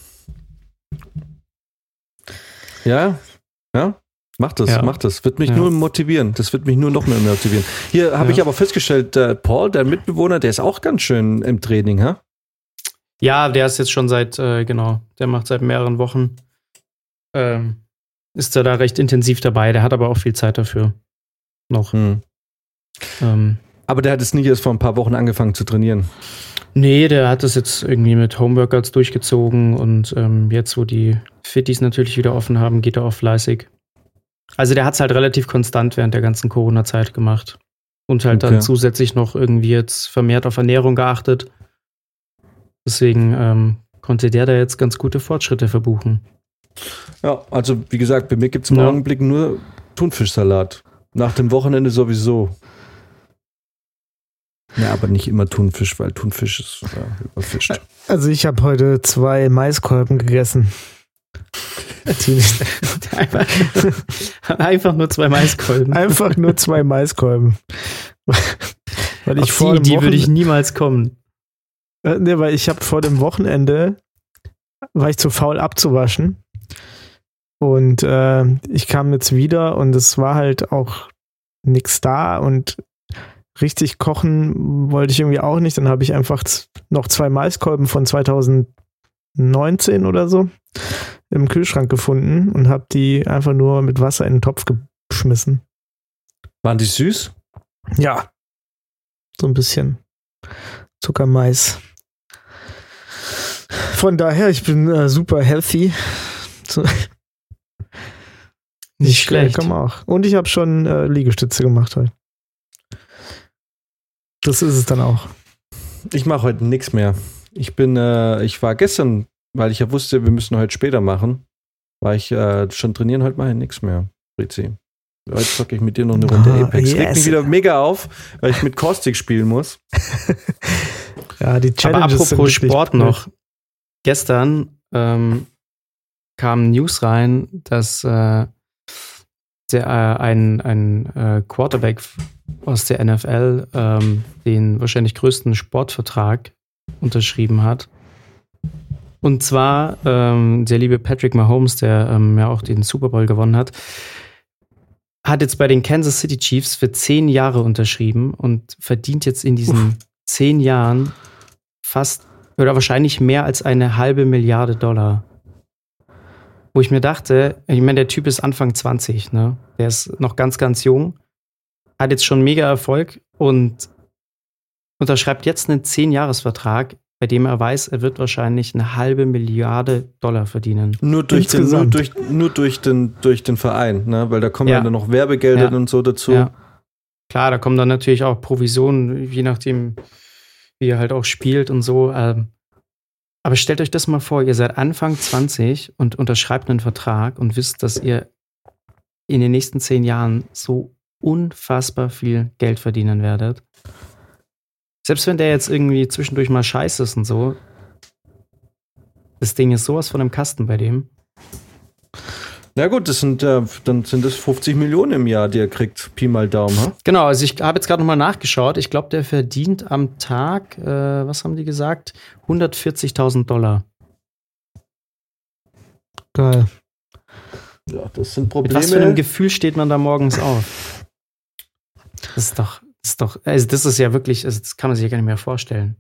Ja, ja. Mach das, Ja. mach das. Wird mich Ja. nur motivieren. Das wird mich nur noch mehr motivieren. Hier habe Ja. ich aber festgestellt, äh, Paul, dein Mitbewohner, der ist auch ganz schön im Training, ha? Ja, der ist jetzt schon seit, äh, genau, der macht seit mehreren Wochen. Ähm, ist er da recht intensiv dabei, der hat aber auch viel Zeit dafür. Noch. Hm. Ähm, Aber der hat es nicht erst vor ein paar Wochen angefangen zu trainieren. nee, der hat das jetzt irgendwie mit Homeworkouts durchgezogen und ähm, jetzt, wo die Fitties natürlich wieder offen haben, geht er auch fleißig. Also der hat es halt relativ konstant während der ganzen Corona-Zeit gemacht. Und halt Okay. dann zusätzlich noch irgendwie jetzt vermehrt auf Ernährung geachtet. Deswegen ähm, konnte der da jetzt ganz gute Fortschritte verbuchen. Ja, also wie gesagt, bei mir gibt es im Ja. Augenblick nur Thunfischsalat. Nach dem Wochenende sowieso. Ja, aber nicht immer Thunfisch, weil Thunfisch ist ja, überfischt. Also ich habe heute zwei Maiskolben gegessen. Einfach, [laughs] einfach nur zwei Maiskolben. Einfach nur zwei Maiskolben. weil ich Auf vor die Idee würde ich niemals kommen. Äh, nee, weil ich habe vor dem Wochenende war ich zu faul abzuwaschen. Und äh, ich kam jetzt wieder und es war halt auch nichts da und richtig kochen wollte ich irgendwie auch nicht. Dann habe ich einfach noch zwei Maiskolben von 2019 oder so im Kühlschrank gefunden und habe die einfach nur mit Wasser in den Topf geschmissen. Waren die süß? Ja. So ein bisschen Zuckermais. Von daher, ich bin äh, super healthy. So, Nicht schlecht. Komm auch. Und ich habe schon äh, Liegestütze gemacht heute. Das ist es dann auch. Ich mache heute nichts mehr. Ich bin, äh, ich war gestern, weil ich ja wusste, wir müssen heute später machen, war ich äh, schon trainieren, heute ich nichts mehr, Rizzi. Heute zocke ich mit dir noch eine Runde Ah, Apex. Regt yes. mich wieder mega auf, weil ich mit Caustic spielen muss. [laughs] Ja, die Aber Challenges sind apropos Sport cool. noch. gestern ähm, kam News rein, dass äh, der, äh, ein, ein äh, Quarterback aus der NFL ähm, den wahrscheinlich größten Sportvertrag unterschrieben hat. Und zwar ähm, der liebe Patrick Mahomes, der ähm, ja auch den Super Bowl gewonnen hat, hat jetzt bei den Kansas City Chiefs für zehn Jahre unterschrieben und verdient jetzt in diesen Uff. zehn Jahren fast oder wahrscheinlich mehr als eine halbe Milliarde Dollar. Wo ich mir dachte, ich meine, der Typ ist Anfang 20, ne? Der ist noch ganz, ganz jung, hat jetzt schon mega Erfolg und unterschreibt jetzt einen 10-Jahres-Vertrag, bei dem er weiß, er wird wahrscheinlich eine halbe Milliarde Dollar verdienen. Nur durch, den, nur durch, nur durch, den, durch den Verein, ne? weil da kommen ja, Ja. dann noch Werbegelder Ja. und so dazu. Ja. Klar, da kommen dann natürlich auch Provisionen, je nachdem, wie er halt auch spielt und so. Ähm, aber stellt euch das mal vor, ihr seid Anfang 20 und unterschreibt einen Vertrag und wisst, dass ihr in den nächsten zehn Jahren so unfassbar viel Geld verdienen werdet. Selbst wenn der jetzt irgendwie zwischendurch mal scheiße ist und so, das Ding ist sowas von einem Kasten bei dem. Na gut, das sind, äh, dann sind das 50 Millionen im Jahr, die er kriegt. Pi mal Daumen. Ha? Genau, also ich habe jetzt gerade nochmal nachgeschaut. Ich glaube, der verdient am Tag, äh, was haben die gesagt? 140.000 Dollar. Geil. Ja, das sind Mit Probleme. was für einem Gefühl steht man da morgens auf? Das ist doch, das ist doch, also das ist ja wirklich, also das kann man sich ja gar nicht mehr vorstellen.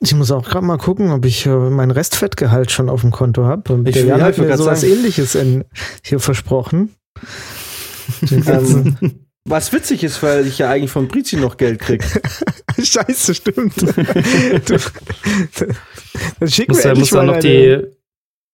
Ich muss auch gerade mal gucken, ob ich äh, mein Restfettgehalt schon auf dem Konto habe. Und Ich der Jan ja, hat mir sowas sagen. ähnliches in, hier versprochen. [laughs] ähm, was witzig ist, weil ich ja eigentlich von Brizi noch Geld krieg. [laughs] Scheiße, stimmt. [laughs] du, dann schick Muss, mir da muss dann noch die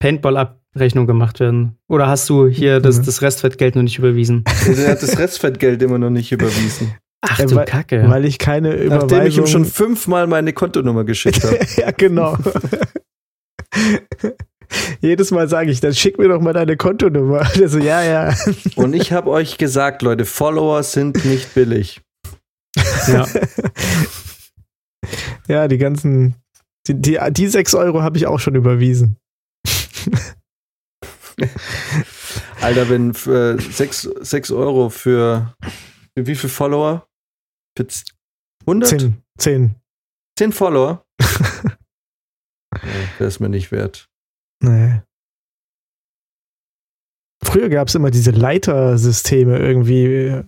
Paintball-Abrechnung gemacht werden. Oder hast du hier das, Mhm. das Restfettgeld noch nicht überwiesen? Der hat das Restfettgeld immer noch nicht überwiesen. Ach Äh, du weil, Kacke. Weil ich keine Überweisung... Nachdem ich ihm schon fünfmal meine Kontonummer geschickt habe. [laughs] ja, genau. [laughs] Jedes Mal sage ich, dann schick mir doch mal deine Kontonummer. [laughs] Der so, ja, ja. Und ich habe euch gesagt, Leute, Follower sind nicht billig. ja. Ja, die ganzen... Die, die, die 6 Euro habe ich auch schon überwiesen. Alter, wenn äh, 6, 6 Euro für, für wie viele Follower? Für z- 100? 10, 10. 10. Follower? ja, Wäre es mir nicht wert. Nee. Früher gab es immer diese Leitersysteme irgendwie.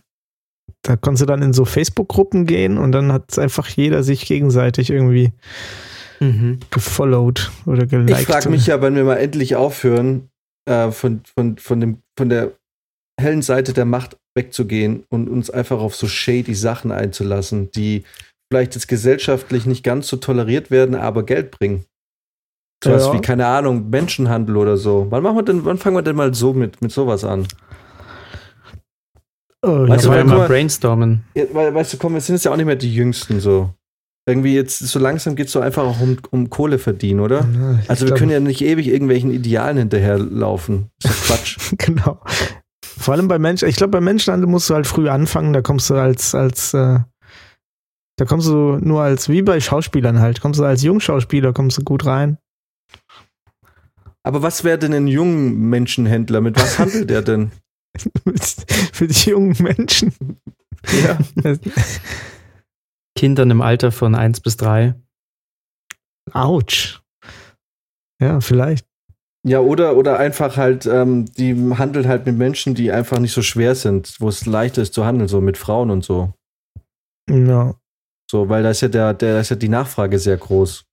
Da konntest du dann in so Facebook-Gruppen gehen und dann hat einfach jeder sich gegenseitig irgendwie Mhm. gefollowed oder geliked. Ich frage mich ja, wenn wir mal endlich aufhören, äh, von, von, von, dem, von der hellen Seite der Macht wegzugehen und uns einfach auf so shady Sachen einzulassen, die vielleicht jetzt gesellschaftlich nicht ganz so toleriert werden, aber Geld bringen. Sowas Ja. wie, keine Ahnung, Menschenhandel oder so. Wann machen wir denn, wann fangen wir denn mal so mit, mit sowas an? Oh, Weißt Weißt du, weil, mal brainstormen. Ja, weil, weißt du, komm, wir sind jetzt ja auch nicht mehr die Jüngsten so. Irgendwie jetzt, so langsam geht es so einfach auch um, um Kohle verdienen, oder? Ja, Also wir glaub- können ja nicht ewig irgendwelchen Idealen hinterherlaufen. Das ist Quatsch. [laughs] genau. Vor allem bei Menschen, ich glaube, bei Menschenhandel musst du halt früh anfangen, da kommst du als, als, äh, da kommst du nur als, wie bei Schauspielern halt, kommst du als Jungschauspieler, kommst du gut rein. Aber was wäre denn ein junger Menschenhändler? Mit was handelt er denn? [laughs] Für die jungen Menschen. Ja. Kindern im Alter von 1 bis 3. Autsch. Ja, vielleicht. Ja, oder, oder einfach halt, ähm, die handelt halt mit Menschen, die einfach nicht so schwer sind, wo es leichter ist zu handeln, so mit Frauen und so. Ja. So, weil da ist ja der, der da ist ja die Nachfrage sehr groß.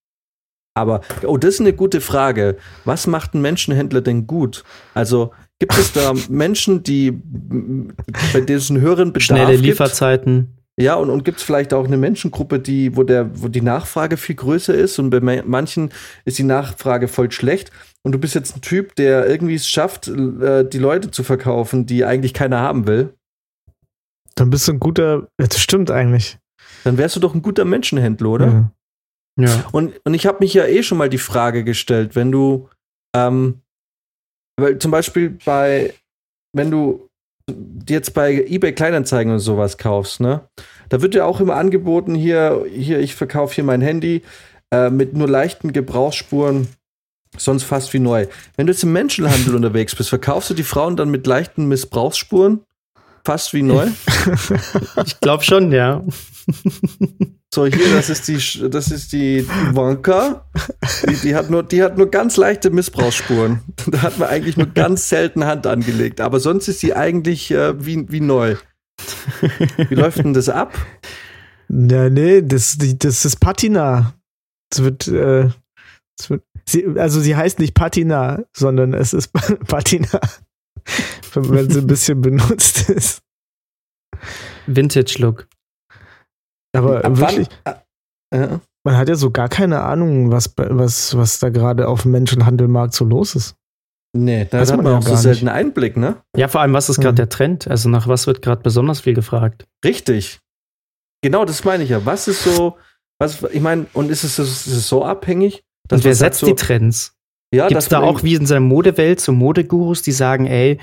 Aber, oh, das ist eine gute Frage. Was macht ein Menschenhändler denn gut? Also, gibt es da [laughs] Menschen, die, bei denen es einen höheren Bedarf Schnelle gibt? Lieferzeiten. Ja, und, und gibt es vielleicht auch eine Menschengruppe, die, wo, der, wo die Nachfrage viel größer ist und bei ma- manchen ist die Nachfrage voll schlecht und du bist jetzt ein Typ, der irgendwie es schafft, äh, die Leute zu verkaufen, die eigentlich keiner haben will, Dann bist du ein guter, ja, das stimmt eigentlich. dann wärst du doch ein guter Menschenhändler, oder? Ja. Ja. Und, und ich habe mich ja eh schon mal die Frage gestellt, wenn du, ähm, weil zum Beispiel bei, wenn du jetzt bei eBay Kleinanzeigen und sowas kaufst, ne, da wird ja auch immer angeboten, hier, hier, ich verkaufe hier mein Handy äh, mit nur leichten Gebrauchsspuren Sonst fast wie neu. Wenn du jetzt im Menschenhandel unterwegs bist, verkaufst du die Frauen dann mit leichten Missbrauchsspuren? Fast wie neu? [laughs] Ich glaube schon, ja. So, hier, das ist die, das ist die Ivanka. Die, die, hat nur, die hat nur ganz leichte Missbrauchsspuren. Da hat man eigentlich nur ganz selten Hand angelegt. Aber sonst ist sie eigentlich äh, wie, wie neu. Wie läuft denn das ab? Ja, nee, das, die, das ist Patina. Es wird, äh, es wird sie, also sie heißt nicht Patina, sondern es ist [laughs] Patina. Wenn sie ein bisschen benutzt ist. Vintage-Look. Aber Ab wirklich, wann? Ja. man hat ja so gar keine Ahnung, was, was, was da gerade auf dem Menschenhandelmarkt so los ist. Nee, da Weiß hat man man ja auch so selten Einblick, ne? Ja, vor allem, was ist gerade Hm. der Trend? Also nach was wird gerade besonders viel gefragt? Richtig. Genau, das meine ich ja. Was ist so, was, ich meine, und ist es, ist es so abhängig? Und wer sagt setzt die Trends? Ja, Gibt es da auch wie in seiner Modewelt so Modegurus, die sagen, ey,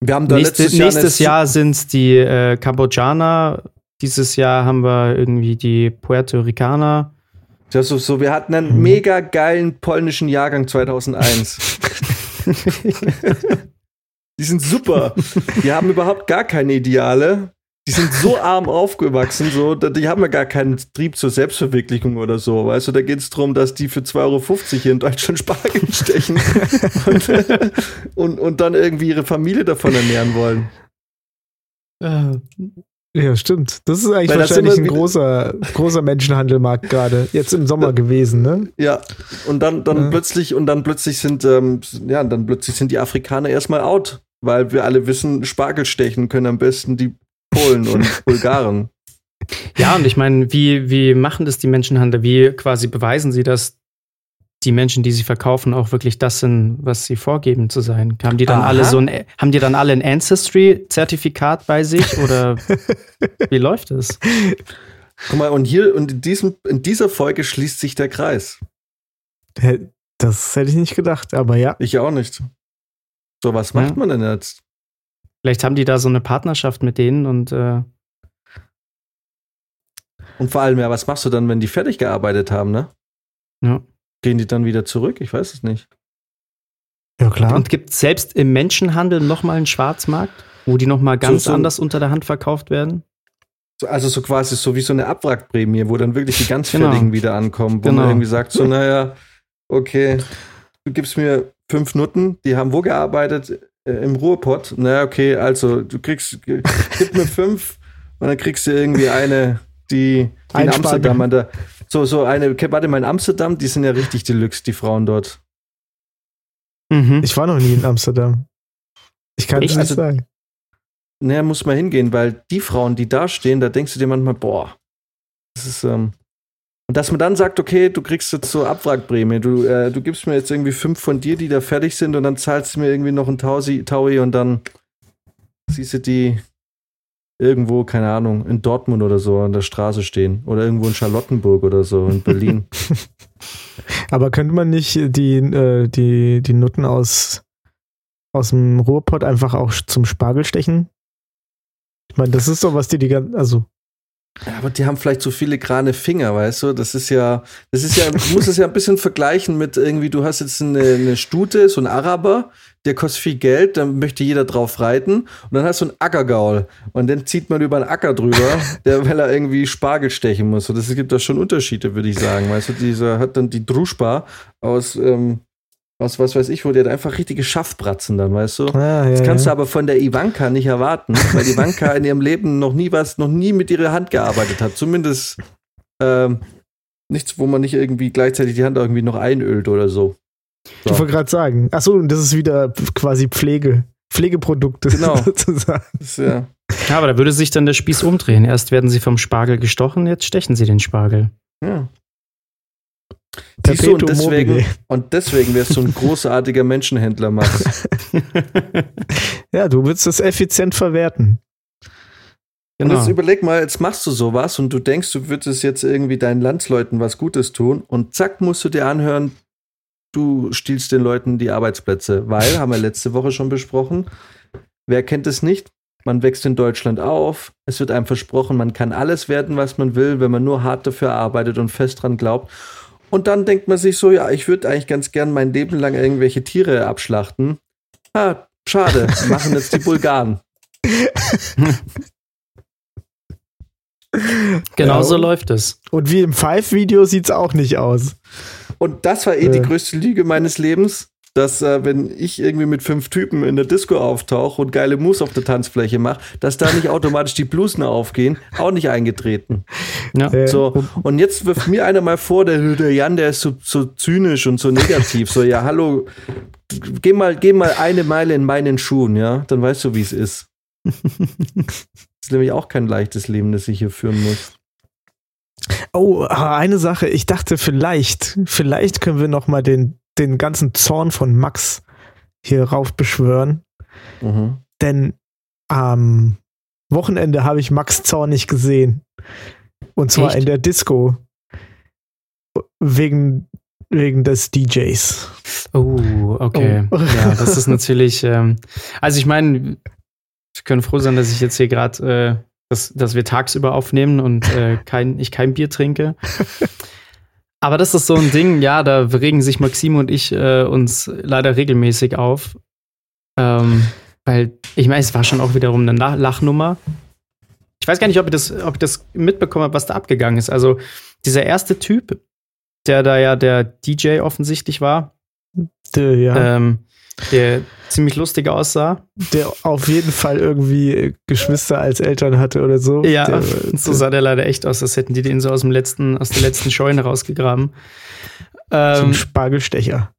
Wir haben da nächste, letztes Jahr nächstes Jahr sind es die äh, Kambodschaner, dieses Jahr haben wir irgendwie die Puerto Ricaner. Ja, so, so, wir hatten einen Mhm. mega geilen polnischen Jahrgang 2001. [laughs] die sind super. Die haben überhaupt gar keine Ideale. Die sind so [laughs] arm aufgewachsen, so, die haben ja gar keinen Trieb zur Selbstverwirklichung oder so. Weißt du, da geht es darum, dass die für 2,50 Euro hier in Deutschland Spargel [laughs] stechen und, äh, [laughs] und, und dann irgendwie ihre Familie davon ernähren wollen. Ja, stimmt. Das ist eigentlich Weil wahrscheinlich ein großer, großer Menschenhandelmarkt gerade. Jetzt im Sommer gewesen, ne? Ja, und dann, dann Ja. plötzlich, und dann plötzlich sind, ähm, ja, dann plötzlich sind die Afrikaner erstmal out, weil wir alle wissen, Spargel stechen können am besten die Polen und [laughs] Bulgaren. Ja, und ich meine, wie, wie machen das die Menschenhandel? Wie quasi beweisen sie, dass die Menschen, die sie verkaufen, auch wirklich das sind, was sie vorgeben zu sein? Haben die dann Aha. alle so ein, haben die dann alle ein Ancestry-Zertifikat bei sich oder [laughs] wie läuft es? Guck mal, und hier, und in diesem, in dieser Folge schließt sich der Kreis. Das hätte ich nicht gedacht, aber ja. Ich auch nicht. So, was macht Ja. man denn jetzt? Vielleicht haben die da so eine Partnerschaft mit denen und äh, Und vor allem, ja, was machst du dann, wenn die fertig gearbeitet haben, ne? ja. Gehen die dann wieder zurück? Ich weiß es nicht. Ja, klar. Und gibt es selbst im Menschenhandel nochmal einen Schwarzmarkt, wo die nochmal ganz so ein- anders unter der Hand verkauft werden? So, also so quasi so wie so eine Abwrackprämie, wo dann wirklich die ganz Genau. Fertigen wieder ankommen, wo Genau. man irgendwie sagt, so, naja, okay, du gibst mir fünf Nutten, die haben wo gearbeitet? Äh, Im Ruhrpott. Naja, okay, also du kriegst, g- gib mir fünf und dann kriegst du irgendwie eine, die, die in Ein Amsterdam an der, so, so eine, warte mal, in Amsterdam, die sind ja richtig Deluxe, die Frauen dort. Mhm. Ich war noch nie in Amsterdam. Ich kann es nicht Also- sagen. Naja, muss mal hingehen, weil die Frauen, die da stehen, da denkst du dir manchmal, boah, das ist, ähm, und dass man dann sagt, okay, du kriegst jetzt so Abwrackprämie, du, äh, du gibst mir jetzt irgendwie fünf von dir, die da fertig sind und dann zahlst du mir irgendwie noch ein Tausi, Taui und dann siehst du die irgendwo, keine Ahnung, in Dortmund oder so an der Straße stehen oder irgendwo in Charlottenburg oder so in Berlin. [laughs] Aber könnte man nicht die, äh, die, die Nutten aus, aus dem Ruhrpott einfach auch zum Spargel stechen? Ich meine, das ist doch, was die die ganzen, also, Ja, aber die haben vielleicht so viele grane Finger, weißt du? Das ist ja, das ist ja, du musst es ja ein bisschen vergleichen mit irgendwie, du hast jetzt eine, eine Stute, so ein Araber, der kostet viel Geld, dann möchte jeder drauf reiten und dann hast du einen Ackergaul und dann zieht man über einen Acker drüber, [laughs] der, weil er irgendwie Spargel stechen muss. Und das gibt da schon Unterschiede, würde ich sagen. Weißt du, dieser hat dann die Druschbar aus, ähm, aus was weiß ich, wo der hat einfach richtige Schaffbratzen dann, weißt du? ah, ja, Das kannst du ja. aber von der Ivanka nicht erwarten, weil die Ivanka in ihrem Leben noch nie was, noch nie mit ihrer Hand gearbeitet hat. Zumindest ähm, nichts, wo man nicht irgendwie gleichzeitig die Hand irgendwie noch einölt oder so. Ich wollte gerade sagen. Achso, und das ist wieder quasi Pflege. Pflegeprodukte Genau. [laughs] sozusagen. Ja, Ja, aber da würde sich dann der Spieß umdrehen. Erst werden sie vom Spargel gestochen, jetzt stechen sie den Spargel. ja. Siehst du, und deswegen, mobile. und deswegen wärst du ein großartiger Menschenhändler, Max. [laughs] Ja, du willst das effizient verwerten. Und Genau. jetzt überleg mal, jetzt machst du sowas und du denkst, du würdest jetzt irgendwie deinen Landsleuten was Gutes tun und zack, musst du dir anhören, du stiehlst den Leuten die Arbeitsplätze. Weil, haben wir letzte Woche schon besprochen, wer kennt es nicht? Man wächst in Deutschland auf, es wird einem versprochen, man kann alles werden, was man will, wenn man nur hart dafür arbeitet und fest dran glaubt. Und dann denkt man sich so, ja, ich würde eigentlich ganz gern mein Leben lang irgendwelche Tiere abschlachten. Ah, schade, [laughs] machen jetzt die Bulgaren. Genau so Ja. läuft es. Und wie im Five-Video sieht's auch nicht aus. Und das war eh die Äh. größte Lüge meines Lebens, dass äh, wenn ich irgendwie mit fünf Typen in der Disco auftauche und geile Moves auf der Tanzfläche mache, dass da nicht automatisch die Blusen aufgehen, auch nicht eingetreten. Ja. Äh, So, und jetzt wirft mir einer mal vor, der, der Jan, der ist so, so zynisch und so negativ. So, ja, hallo, geh mal, geh mal eine Meile in meinen Schuhen, ja, dann weißt du, wie es ist. Das ist nämlich auch kein leichtes Leben, das ich hier führen muss. Oh, eine Sache. Ich dachte, vielleicht, vielleicht können wir noch mal den, den ganzen Zorn von Max hier raufbeschwören. Mhm. Denn am Wochenende habe ich Max Zorn nicht gesehen. Und zwar Echt? in der Disco. Wegen, wegen des DJs. Oh, okay. Oh. Ja, das ist natürlich. Ähm, also ich meine, wir können froh sein, dass ich jetzt hier gerade, äh, dass, dass wir tagsüber aufnehmen und äh, kein, ich kein Bier trinke. [laughs] Aber das ist so ein Ding, ja, da regen sich Maxim und ich äh, uns leider regelmäßig auf. Ähm, weil, ich meine, es war schon auch wiederum eine Lachnummer. Ich weiß gar nicht, ob ich das, ob ich das mitbekommen habe, was da abgegangen ist. Also, dieser erste Typ, der da ja der DJ offensichtlich war, Der, ja, ähm, der ziemlich lustig aussah. der auf jeden Fall irgendwie Geschwister als Eltern hatte oder so. Ja, der, so sah der leider echt aus, als hätten die den so aus dem letzten, aus der letzten Scheune rausgegraben. zum Ähm, Spargelstecher.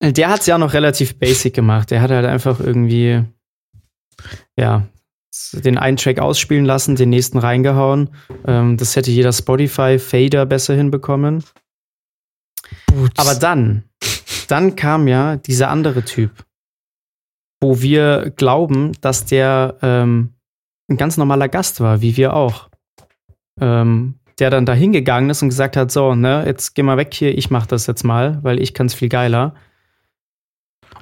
der hat es ja noch relativ basic gemacht. Der hat halt einfach irgendwie, ja, den einen Track ausspielen lassen, den nächsten reingehauen. Ähm, das hätte jeder Spotify-Fader besser hinbekommen. Aber dann, dann kam ja dieser andere Typ, wo wir glauben, dass der ähm, ein ganz normaler Gast war, wie wir auch. Ähm, der dann da hingegangen ist und gesagt hat: So, ne, jetzt geh mal weg hier, ich mach das jetzt mal, weil ich kann's viel geiler.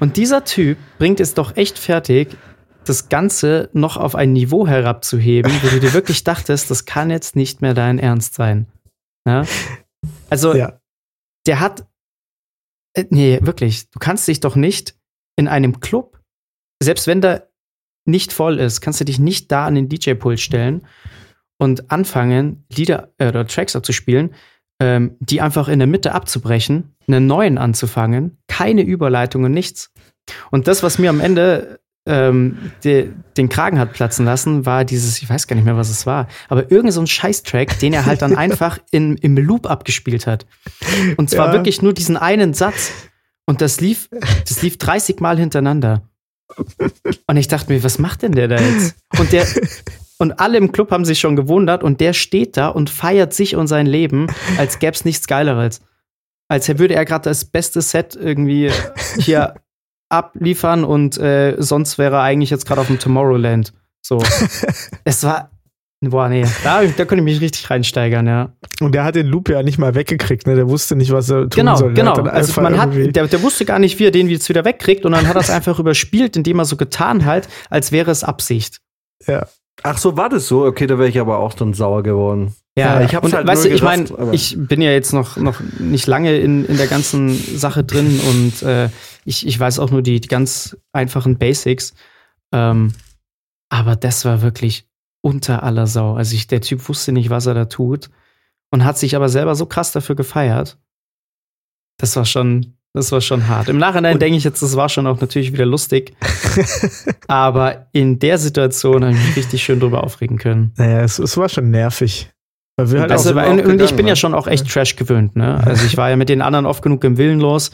Und dieser Typ bringt es doch echt fertig, das Ganze noch auf ein Niveau herabzuheben, wo du dir wirklich [laughs] dachtest, das kann jetzt nicht mehr dein Ernst sein. Ja? Also, Ja. der hat. Äh, nee, wirklich. Du kannst dich doch nicht in einem Club, selbst wenn der nicht voll ist, kannst du dich nicht da an den DJ-Pult stellen und anfangen, Lieder äh, oder Tracks abzuspielen, ähm, die einfach in der Mitte abzubrechen, einen neuen anzufangen, keine Überleitungen, nichts. Und das, was mir am Ende ähm, de, den Kragen hat platzen lassen, war dieses, ich weiß gar nicht mehr, was es war, aber irgend so ein Scheißtrack, den er halt dann [laughs] einfach in, im Loop abgespielt hat. Und zwar Ja. wirklich nur diesen einen Satz. Und das lief, das lief 30 Mal hintereinander. Und ich dachte mir, was macht denn der da jetzt? Und der, und alle im Club haben sich schon gewundert und der steht da und feiert sich und sein Leben, als gäbe es nichts Geileres. Als würde er gerade das beste Set irgendwie hier abliefern und äh, sonst wäre er eigentlich jetzt gerade auf dem Tomorrowland. So. [laughs] es war. Boah, nee, da, da könnte ich mich richtig reinsteigern, ja. Und der hat den Loop ja nicht mal weggekriegt, ne? Der wusste nicht, was er tun Genau, soll. Genau. dann Also man hat, der, der wusste gar nicht, wie er den jetzt wieder wegkriegt und dann hat er es einfach überspielt, indem er so getan hat, als wäre es Absicht. ja. Ach so, war das so? Okay, da wäre ich aber auch dann sauer geworden. Ja, ich hab's und halt weißt du, ich meine, ich bin ja jetzt noch, noch nicht lange in, in der ganzen Sache drin und äh, ich, ich weiß auch nur die, die ganz einfachen Basics. Ähm, aber das war wirklich unter aller Sau. Also ich, der Typ wusste nicht, was er da tut und hat sich aber selber so krass dafür gefeiert. Das war schon, das war schon hart. Im Nachhinein denke ich jetzt, das war schon auch natürlich wieder lustig. [laughs] aber in der Situation habe ich mich richtig schön drüber aufregen können. Naja, es, es war schon nervig. Weil halt Also, wir und, und ich gegangen, bin ja schon auch echt Trash gewöhnt, ne? [laughs] Also ich war ja mit den anderen oft genug im Willen los.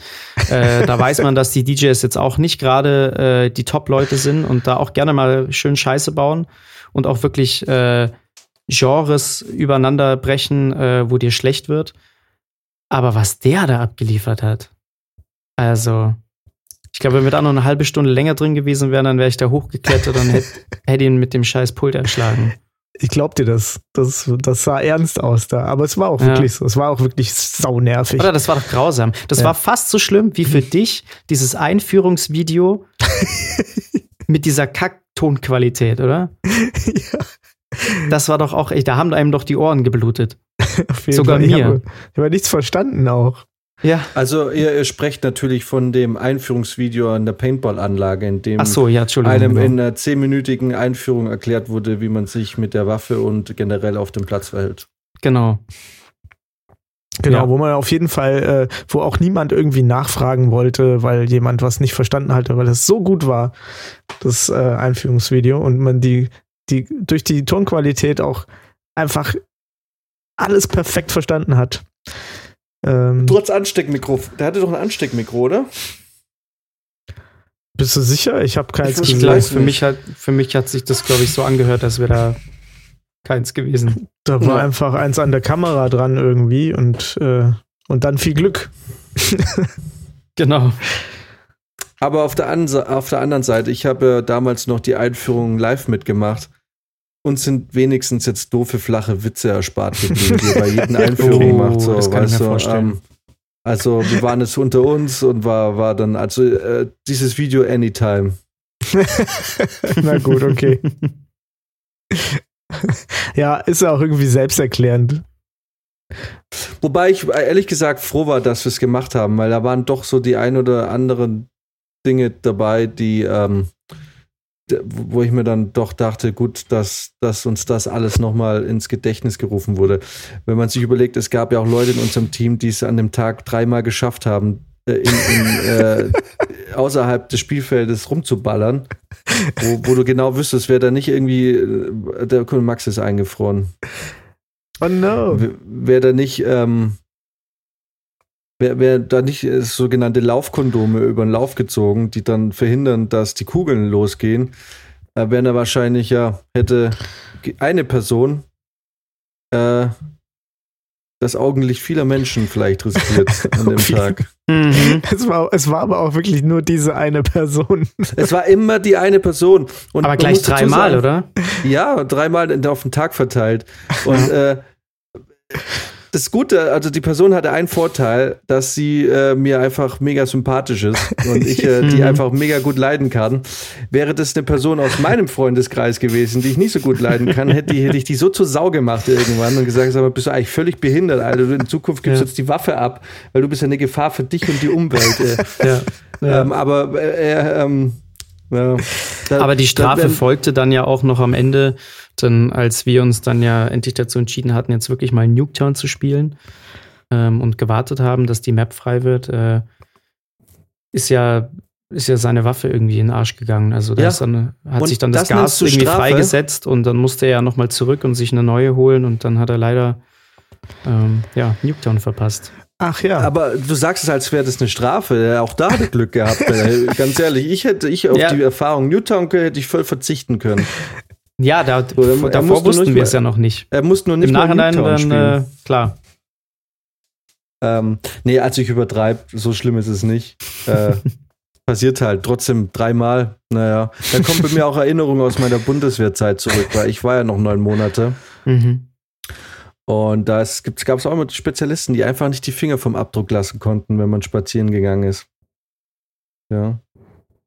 Äh, da weiß man, dass die DJs jetzt auch nicht gerade äh, die Top-Leute sind und da auch gerne mal schön Scheiße bauen und auch wirklich äh, Genres übereinander brechen, äh, wo dir schlecht wird. Aber was der da abgeliefert hat, also ich glaube, wenn wir da noch eine halbe Stunde länger drin gewesen wären, dann wäre ich da hochgeklettert und hätte [laughs] hätt ihn mit dem scheiß Pult erschlagen. Ich glaub dir das. das. Das sah ernst aus da. Aber es war auch Ja. wirklich so. Es war auch wirklich saunervig. Oder das war doch grausam. Das Ja. war fast so schlimm wie für [laughs] dich dieses Einführungsvideo [laughs] mit dieser Kacktonqualität, oder? ja, Das war doch auch echt, da haben einem doch die Ohren geblutet. [laughs] auf jeden Sogar Fall. Ich mir. habe ich hab nichts verstanden auch. Ja. Also ihr, ihr sprecht natürlich von dem Einführungsvideo an der Paintball-Anlage, in dem so, ja, einem genau. in einer zehnminütigen Einführung erklärt wurde, wie man sich mit der Waffe und generell auf dem Platz verhält. genau. Genau, Ja. wo man auf jeden Fall, äh, wo auch niemand irgendwie nachfragen wollte, weil jemand was nicht verstanden hatte, weil es so gut war, das äh, Einführungsvideo und man die, die durch die Tonqualität auch einfach alles perfekt verstanden hat. Ähm, Trotz Ansteckmikro. Der hatte doch ein Ansteckmikro, oder? bist du sicher? Ich habe keins Ich gesehen. für mich hat, für mich hat sich das, glaube ich, so angehört, als wäre da keins gewesen. Da war Ja. einfach eins an der Kamera dran irgendwie und, äh, und dann viel Glück. [laughs] Genau. Aber auf der, auf der anderen Seite, ich habe ja damals noch die Einführung live mitgemacht. Uns sind wenigstens jetzt doofe, flache Witze erspart geblieben, die ihr bei [laughs] jedem Einführung Oh, macht. So, das kann ich mir vorstellen. ähm, also wir waren jetzt unter uns und war, war dann, also äh, dieses Video Anytime. [laughs] Na gut, okay. ja, ist auch irgendwie selbsterklärend. Wobei ich äh, ehrlich gesagt froh war, dass wir es gemacht haben, weil da waren doch so die ein oder anderen Dinge dabei, die, ähm, wo ich mir dann doch dachte, gut, dass, dass uns das alles nochmal ins Gedächtnis gerufen wurde. Wenn man sich überlegt, es gab ja auch Leute in unserem Team, die es an dem Tag dreimal geschafft haben, äh, in, in, äh, außerhalb des Spielfeldes rumzuballern, wo, wo du genau wüsstest, wer da nicht irgendwie, äh, der Kunde Max ist eingefroren. Oh no. Wer- Wer da nicht, ähm, wer, wer da nicht äh, sogenannte Laufkondome über den Lauf gezogen, die dann verhindern, dass die Kugeln losgehen, äh, wären da wahrscheinlich ja, hätte eine Person äh, das Augenlicht vieler Menschen vielleicht riskiert [laughs] an dem. Tag. Mhm. [laughs] Es war, es war aber auch wirklich nur diese eine Person. [laughs] Es war immer die eine Person. Und Aber gleich dreimal, oder? Ja, dreimal in- auf den Tag verteilt. Und äh, das Gute, also die Person hatte einen Vorteil, dass sie äh, mir einfach mega sympathisch ist und ich äh, die [laughs] Mhm. einfach mega gut leiden kann. Wäre das eine Person aus meinem Freundeskreis gewesen, die ich nicht so gut leiden kann, hätte, hätte ich die so zur Sau gemacht irgendwann und gesagt, aber bist du eigentlich völlig behindert, Alter. Du in Zukunft gibst Ja. jetzt die Waffe ab, weil du bist ja eine Gefahr für dich und die Umwelt. Äh. Ja. ja. Ähm, aber äh, er, ähm, ja, da- Aber die da Strafe werden- folgte dann ja auch noch am Ende, denn als wir uns dann ja endlich dazu entschieden hatten, jetzt wirklich mal Nuketown zu spielen ähm, und gewartet haben, dass die Map frei wird, äh, ist ja ist ja seine Waffe irgendwie in den Arsch gegangen. Also da Ja. dann, hat Und sich dann das, das Gas irgendwie Strafe? freigesetzt und dann musste er ja nochmal zurück und sich eine neue holen und dann hat er leider ähm, ja, Nuketown verpasst. Ach ja. Aber du sagst es, als wäre das eine Strafe. Auch da hat er Glück gehabt. Äh, [laughs] Ganz ehrlich, ich hätte ich auf Ja. die Erfahrung Newtown hätte ich voll verzichten können. Ja, da, So, davor musste wussten wir es ja noch nicht. Er muss nur nicht Im Nachhinein Newtown dann, spielen. äh, klar. Ähm, nee, also ich übertreibe, so schlimm ist es nicht. Äh, [laughs] passiert halt trotzdem dreimal. Naja, da kommt bei mir auch Erinnerungen aus meiner Bundeswehrzeit zurück, weil ich war ja noch neun Monate. Mhm. Und da gab es auch immer Spezialisten, die einfach nicht die Finger vom Abdruck lassen konnten, wenn man spazieren gegangen ist. Ja.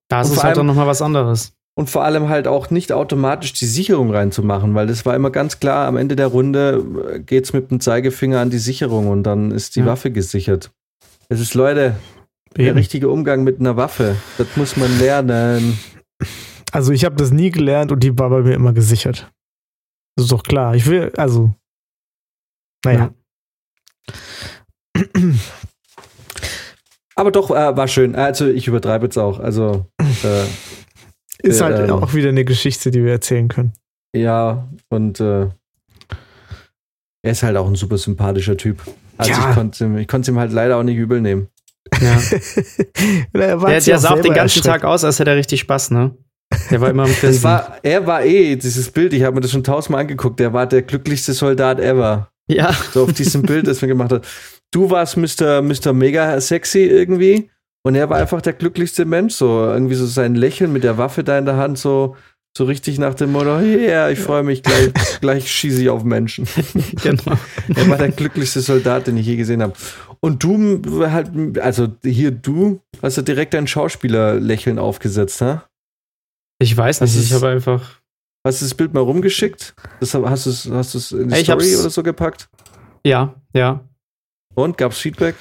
Da ist Und es halt allem- dann nochmal was anderes. Und vor allem halt auch nicht automatisch die Sicherung reinzumachen, weil das war immer ganz klar, am Ende der Runde äh, geht's mit dem Zeigefinger an die Sicherung und dann ist die Ja. Waffe gesichert. Es ist, Leute, der Eben. richtige Umgang mit einer Waffe, das muss man lernen. Also ich habe das nie gelernt und die war bei mir immer gesichert. Das ist doch klar. Ich will, also. Naja. Aber doch, äh, war schön. Also ich übertreibe jetzt auch. Also äh, Ist äh, halt ähm, auch wieder eine Geschichte, die wir erzählen können. ja, und äh, er ist halt auch ein super sympathischer Typ. Also Ja. ich konnte ihm, ich konnte ihm halt leider auch nicht übel nehmen. Ja. [laughs] er war Der, der auch sah auch den ganzen. Tag aus, als hätte er richtig Spaß, ne? Der war immer [laughs] Grinsen. war, er war eh, dieses Bild, ich habe mir das schon tausendmal angeguckt, der war der glücklichste Soldat ever. Ja. So auf diesem Bild, das wir gemacht hat. Du warst Mr. Mr. Mega sexy irgendwie und er war einfach der glücklichste Mensch, so irgendwie so sein Lächeln mit der Waffe da in der Hand, so, so richtig nach dem Motto, ja, ich freue mich, gleich, gleich schieße ich auf Menschen. [laughs] genau. Er war der glücklichste Soldat, den ich je gesehen habe. Und du halt, also hier du, hast ja direkt ein Schauspielerlächeln aufgesetzt, ha? Ich weiß Das nicht, ich habe einfach. Hast du das Bild mal rumgeschickt? Das, hast du es hast du's in die Ich Story oder so gepackt? Ja, ja. Und gab's Feedback?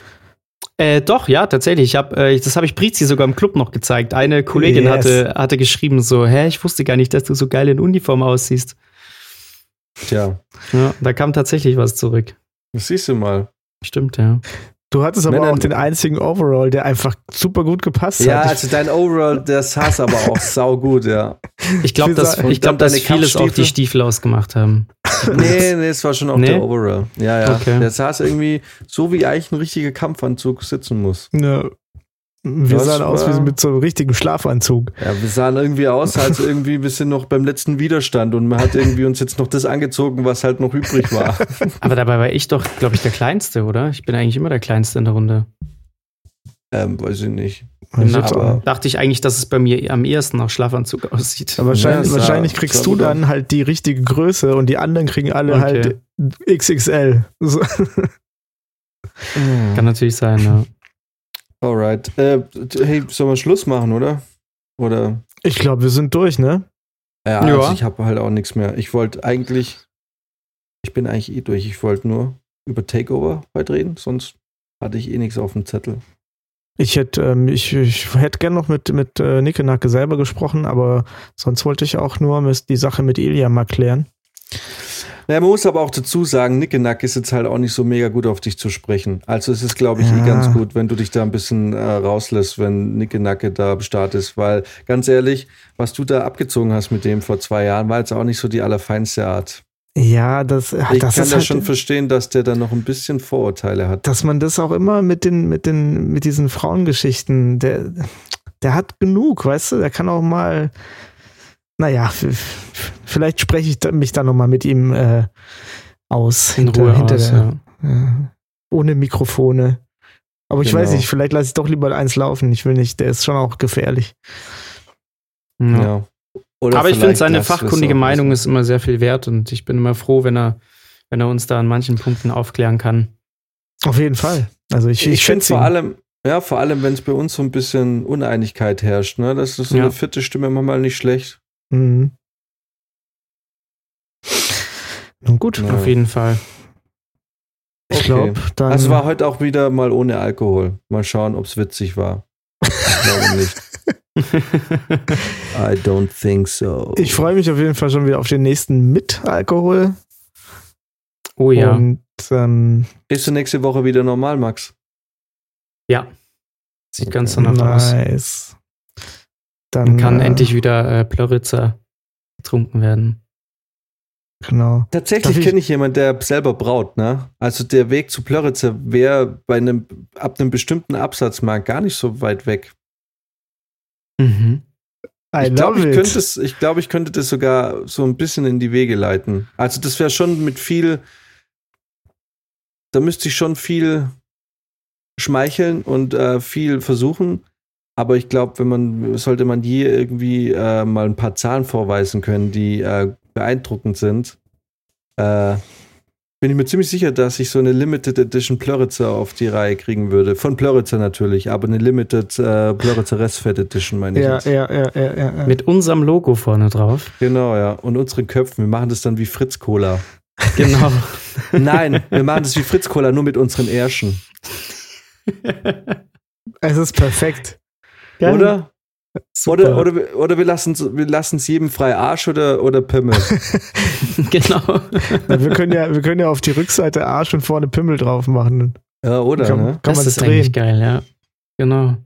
Äh, doch, ja, tatsächlich. Ich hab, äh, das habe ich Brizi sogar im Club noch gezeigt. Eine Kollegin Yes. hatte, hatte geschrieben so, hä, ich wusste gar nicht, dass du so geil in Uniform aussiehst. Tja, Ja, da kam tatsächlich was zurück. das siehst du mal. Stimmt, ja. Du hattest aber Männer- auch den einzigen Overall, der einfach super gut gepasst Ja, hat. also dein Overall, der saß aber auch [laughs] saugut, ja. Ich glaube, dass, ich glaub, dass deine vieles auch die? Stiefel ausgemacht haben. [laughs] Nee, nee, es war schon auch Nee? der Overall. Ja, ja. Okay. Der saß irgendwie so, wie eigentlich ein richtiger Kampfanzug sitzen muss. Ja. Wir Das sahen aus wie mit so einem richtigen Schlafanzug. Ja, wir sahen irgendwie aus, als irgendwie, wir sind noch beim letzten Widerstand und man hat irgendwie uns jetzt noch das angezogen, was halt noch übrig war. [laughs] Aber dabei war ich doch, glaube ich, der Kleinste, oder? Ich bin eigentlich immer der Kleinste in der Runde. ähm, weiß ich nicht. Ich jetzt aber-. Dachte ich eigentlich, dass es bei mir am ehesten nach Schlafanzug aussieht. Aber wahrscheinlich, Ja, wahrscheinlich kriegst du dann halt die richtige Größe und die anderen kriegen alle Okay. halt XXL. So. Kann natürlich sein, ja. Alright. Äh, hey, sollen wir Schluss machen, oder? Oder? Ich glaube, wir sind durch, ne? Ja, Ja. also ich habe halt auch nichts mehr. Ich wollte eigentlich, ich bin eigentlich eh durch. Ich wollte nur über Takeover heute reden, sonst hatte ich eh nichts auf dem Zettel. Ich hätte ähm, ich, ich hätte gern noch mit, mit äh, Nickenacke selber gesprochen, aber sonst wollte ich auch nur die Sache mit Ilya mal klären. Naja, man muss aber auch dazu sagen, Nickenack ist jetzt halt auch nicht so mega gut auf dich zu sprechen. Also es ist, glaube ich, eh Ja. ganz gut, wenn du dich da ein bisschen äh, rauslässt, wenn Nickenacke da am Start ist, weil ganz ehrlich, was du da abgezogen hast mit dem vor zwei Jahren, war jetzt auch nicht so die allerfeinste Art. Ja, das, Ich das kann ja halt, schon verstehen, dass der da noch ein bisschen Vorurteile hat. dass man das auch immer mit den, mit den, mit diesen Frauengeschichten, der, der hat genug, weißt du, der kann auch mal, naja, vielleicht spreche ich mich da nochmal mit ihm äh, aus. In Ruhe aus, der, ja. äh, ohne Mikrofone. Aber ich Genau. weiß nicht, vielleicht lasse ich doch lieber eins laufen. Ich will nicht, der ist schon auch gefährlich. ja. Ja. Oder Aber ich finde, seine fachkundige Meinung lassen. ist immer sehr viel wert und ich bin immer froh, wenn er, wenn er uns da an manchen Punkten aufklären kann. Auf jeden Fall. Also ich, Ich, ich, finde vor allem, ja, vor allem, wenn es bei uns so ein bisschen Uneinigkeit herrscht, ne? Das ist so Ja. eine vierte Stimme manchmal nicht schlecht. Mhm. Nun gut, Ja. Auf jeden Fall. ich Okay. glaube, dann. Also war heute auch wieder mal ohne Alkohol. Mal schauen, ob es witzig war. Ich glaube nicht. [laughs] I don't think so. ich freue mich auf jeden Fall schon wieder auf den nächsten mit Alkohol. oh ja. Und ähm, Ist du nächste Woche wieder normal, Max? ja. Sieht ganz danach aus. nice. Dann Dann kann äh, endlich wieder äh, Plöritzer getrunken werden. Genau. Tatsächlich kenne ich jemanden, der selber braut, ne? Also der Weg zu Plöritzer wäre bei einem, ab einem bestimmten Absatzmarkt gar nicht so weit weg. Mhm. I ich glaube, ich könnte es, ich glaube, ich könnte das sogar so ein bisschen in die Wege leiten. Also das wäre schon mit viel, da müsste ich schon viel schmeicheln und äh, viel versuchen. Aber ich glaube, wenn man, sollte man je irgendwie äh, mal ein paar Zahlen vorweisen können, die äh, beeindruckend sind, äh, bin ich mir ziemlich sicher, dass ich so eine Limited Edition Plöritzer auf die Reihe kriegen würde. Von Plöritzer natürlich, aber eine Limited äh, Plöritzer Restfett Edition meine ich. ja, jetzt. ja, ja, ja, ja, ja. Mit unserem Logo vorne drauf. Genau, ja. Und unseren Köpfen. Wir machen das dann wie Fritz Cola. [laughs] Genau. [laughs] Nein, wir machen das wie Fritz Cola, nur mit unseren Ärschen. Es ist perfekt. Oder? Super. Oder, oder, wir- oder wir lassen es wir lassen's jedem frei Arsch oder, oder Pimmel. [laughs] genau. Na, wir, können ja, wir können ja auf die Rückseite Arsch und vorne Pimmel drauf machen. Ja, oder? kann ne? kann das man das ist eigentlich drehen. geil, ja. Genau.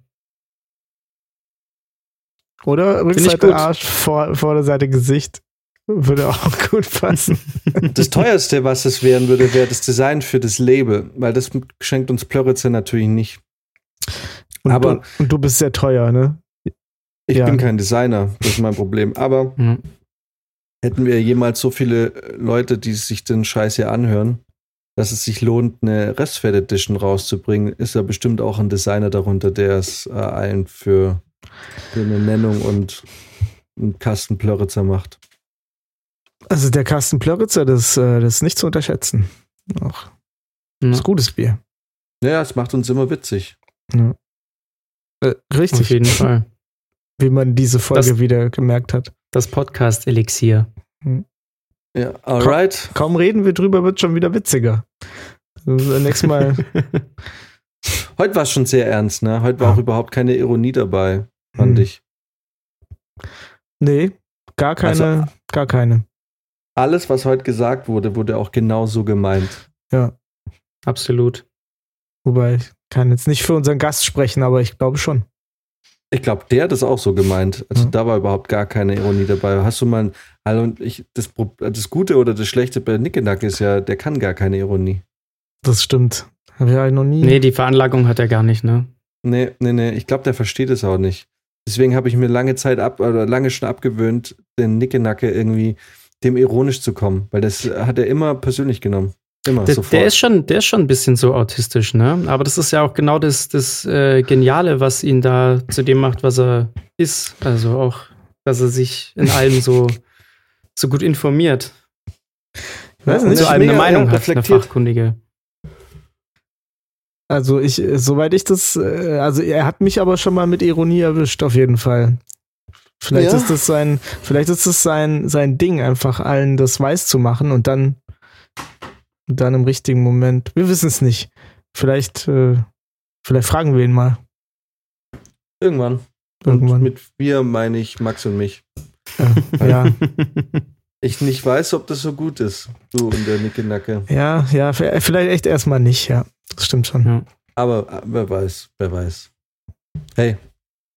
Oder Rückseite. Arsch, vor, Vorderseite Gesicht. Würde auch [laughs] gut passen. Das teuerste, was es wären würde, wäre das Design für das Label, weil das schenkt uns Plöritzer natürlich nicht. Und, Aber- du, und du bist sehr teuer, ne? Ich Ja. bin kein Designer, das ist mein Problem. Aber [laughs] Ja. hätten wir jemals so viele Leute, die sich den Scheiß hier anhören, dass es sich lohnt, eine Restfett Edition rauszubringen, ist ja bestimmt auch ein Designer darunter, der es äh, allen für, für eine Nennung und einen Kasten Plöritzer macht. Also der Carsten Plöritzer, das, äh, das ist nicht zu unterschätzen. Auch Ja. das ist gutes Bier. Ja, es macht uns immer witzig. Äh, Auf richtig, jeden Fall. [laughs] wie man diese Folge Das- wieder gemerkt hat. Das Podcast-Elixier. Ja, alright. Kaum reden wir drüber, wird schon wieder witziger. Also, nächstes Mal [laughs] Heute war es schon sehr ernst, ne? Heute war auch überhaupt keine Ironie dabei, fand Hm. ich. Nee, gar keine, Also- gar keine. Alles, was heute gesagt wurde, wurde auch genau so gemeint. Ja. Absolut. Wobei, ich kann jetzt nicht für unseren Gast sprechen, aber ich glaube schon. Ich glaube, der hat das auch so gemeint. Also Mhm. da war überhaupt gar keine Ironie dabei. Hast du mal, also und ich, das, das Gute oder das Schlechte bei Nickenack ist ja, der kann gar keine Ironie. Das stimmt. Habe ich noch nie. Nee, die Veranlagung hat er gar nicht, ne? Nee, nee, nee, ich glaube, der versteht es auch nicht. Deswegen habe ich mir lange Zeit ab, oder lange schon abgewöhnt, den Nickenacke irgendwie dem ironisch zu kommen, weil das hat er immer persönlich genommen. Immer Der, sofort. der, ist schon, der ist schon ein bisschen so autistisch, ne? Aber das ist ja auch genau das, das äh, Geniale, was ihn da zu dem macht, was er ist. Also auch, dass er sich in allem so, [laughs] so gut informiert. Ich weiß nicht, zu allem eine Meinung hat, eine fachkundige. Also ich, äh, soweit ich das, äh, also er hat mich aber schon mal mit Ironie erwischt, auf jeden Fall. Vielleicht Ja. ist das sein, vielleicht ist das sein, sein Ding, einfach allen das weiß zu machen und dann, und dann im richtigen Moment. Wir wissen es nicht. Vielleicht, äh, vielleicht fragen wir ihn mal. Irgendwann. Irgendwann. Und mit wir meine ich Max und mich. Ja, [laughs] Ich nicht weiß, ob das so gut ist, du und der Nickenacke. ja, ja, vielleicht echt erstmal nicht, ja. Das stimmt schon. Ja. Aber äh, wer weiß, wer weiß. Hey,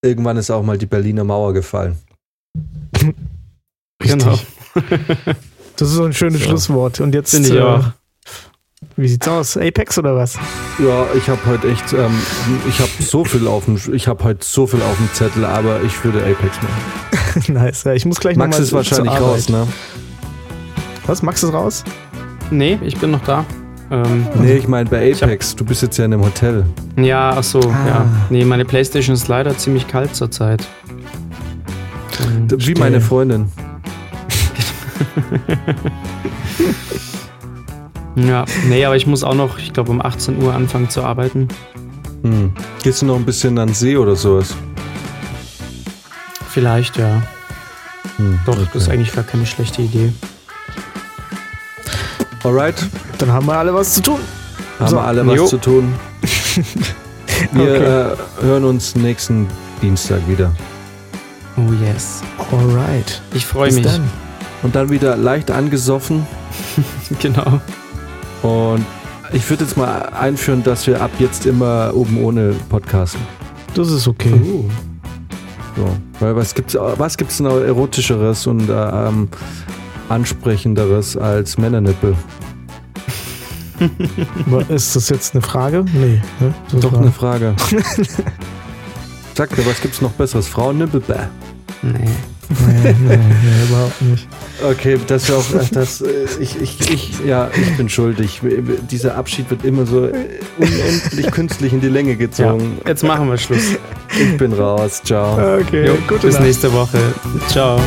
irgendwann ist auch mal die Berliner Mauer gefallen. [laughs] Richtig. Genau. [laughs] Das ist so ein schönes So. Schlusswort. Und jetzt, Finde ich äh, auch. Wie sieht's aus? Apex oder was? Ja, ich habe heute echt, ähm, ich habe so viel auf dem, ich habe heute so viel auf dem Zettel, aber ich würde Apex machen. [laughs] nice. Ja, ich muss gleich Max noch mal ist wahrscheinlich raus, ne? Was? Max ist raus? Nee, ich bin noch da. Ähm, Nee, ich meine bei Apex, du bist jetzt ja in einem Hotel. ja, ach so, Ah. ja. Nee, meine Playstation ist leider ziemlich kalt zurzeit. Ähm, Wie meine Freundin. [laughs] Ja, nee, aber ich muss auch noch, ich glaube, um 18 Uhr anfangen zu arbeiten. Hm. Gehst du noch ein bisschen an den See oder sowas? Vielleicht, ja. Hm, Doch, okay. das ist eigentlich gar keine schlechte Idee. Alright, Dann haben wir alle was zu tun. haben So. wir alle was Jo. zu tun. [laughs] Wir Okay. äh, hören uns nächsten Dienstag wieder. Oh yes. Alright. Ich freue Bis mich. dann. Und dann wieder leicht angesoffen. [laughs] Genau. Und ich würde jetzt mal einführen, dass wir ab jetzt immer oben ohne podcasten. Das ist okay. So. Weil was gibt's, was gibt's noch erotischeres und äh, ähm, ansprechenderes als Männernippel? [laughs] Ist das jetzt eine Frage? Nee. Ne? Doch war- eine Frage. [laughs] Sag mir, was gibt's noch besseres? Frauennippel? Bäh. Nee. Nee, nee, nee, überhaupt nicht. Okay, das ist auch, äh, das, äh, ich, ich, ich, ja, ich bin schuldig. Dieser Abschied wird immer so unendlich [laughs] künstlich in die Länge Ja, gezogen. jetzt machen wir Schluss. Ich bin raus. Ciao. Okay, Jo, gute bis Nacht. nächste Woche. Ciao.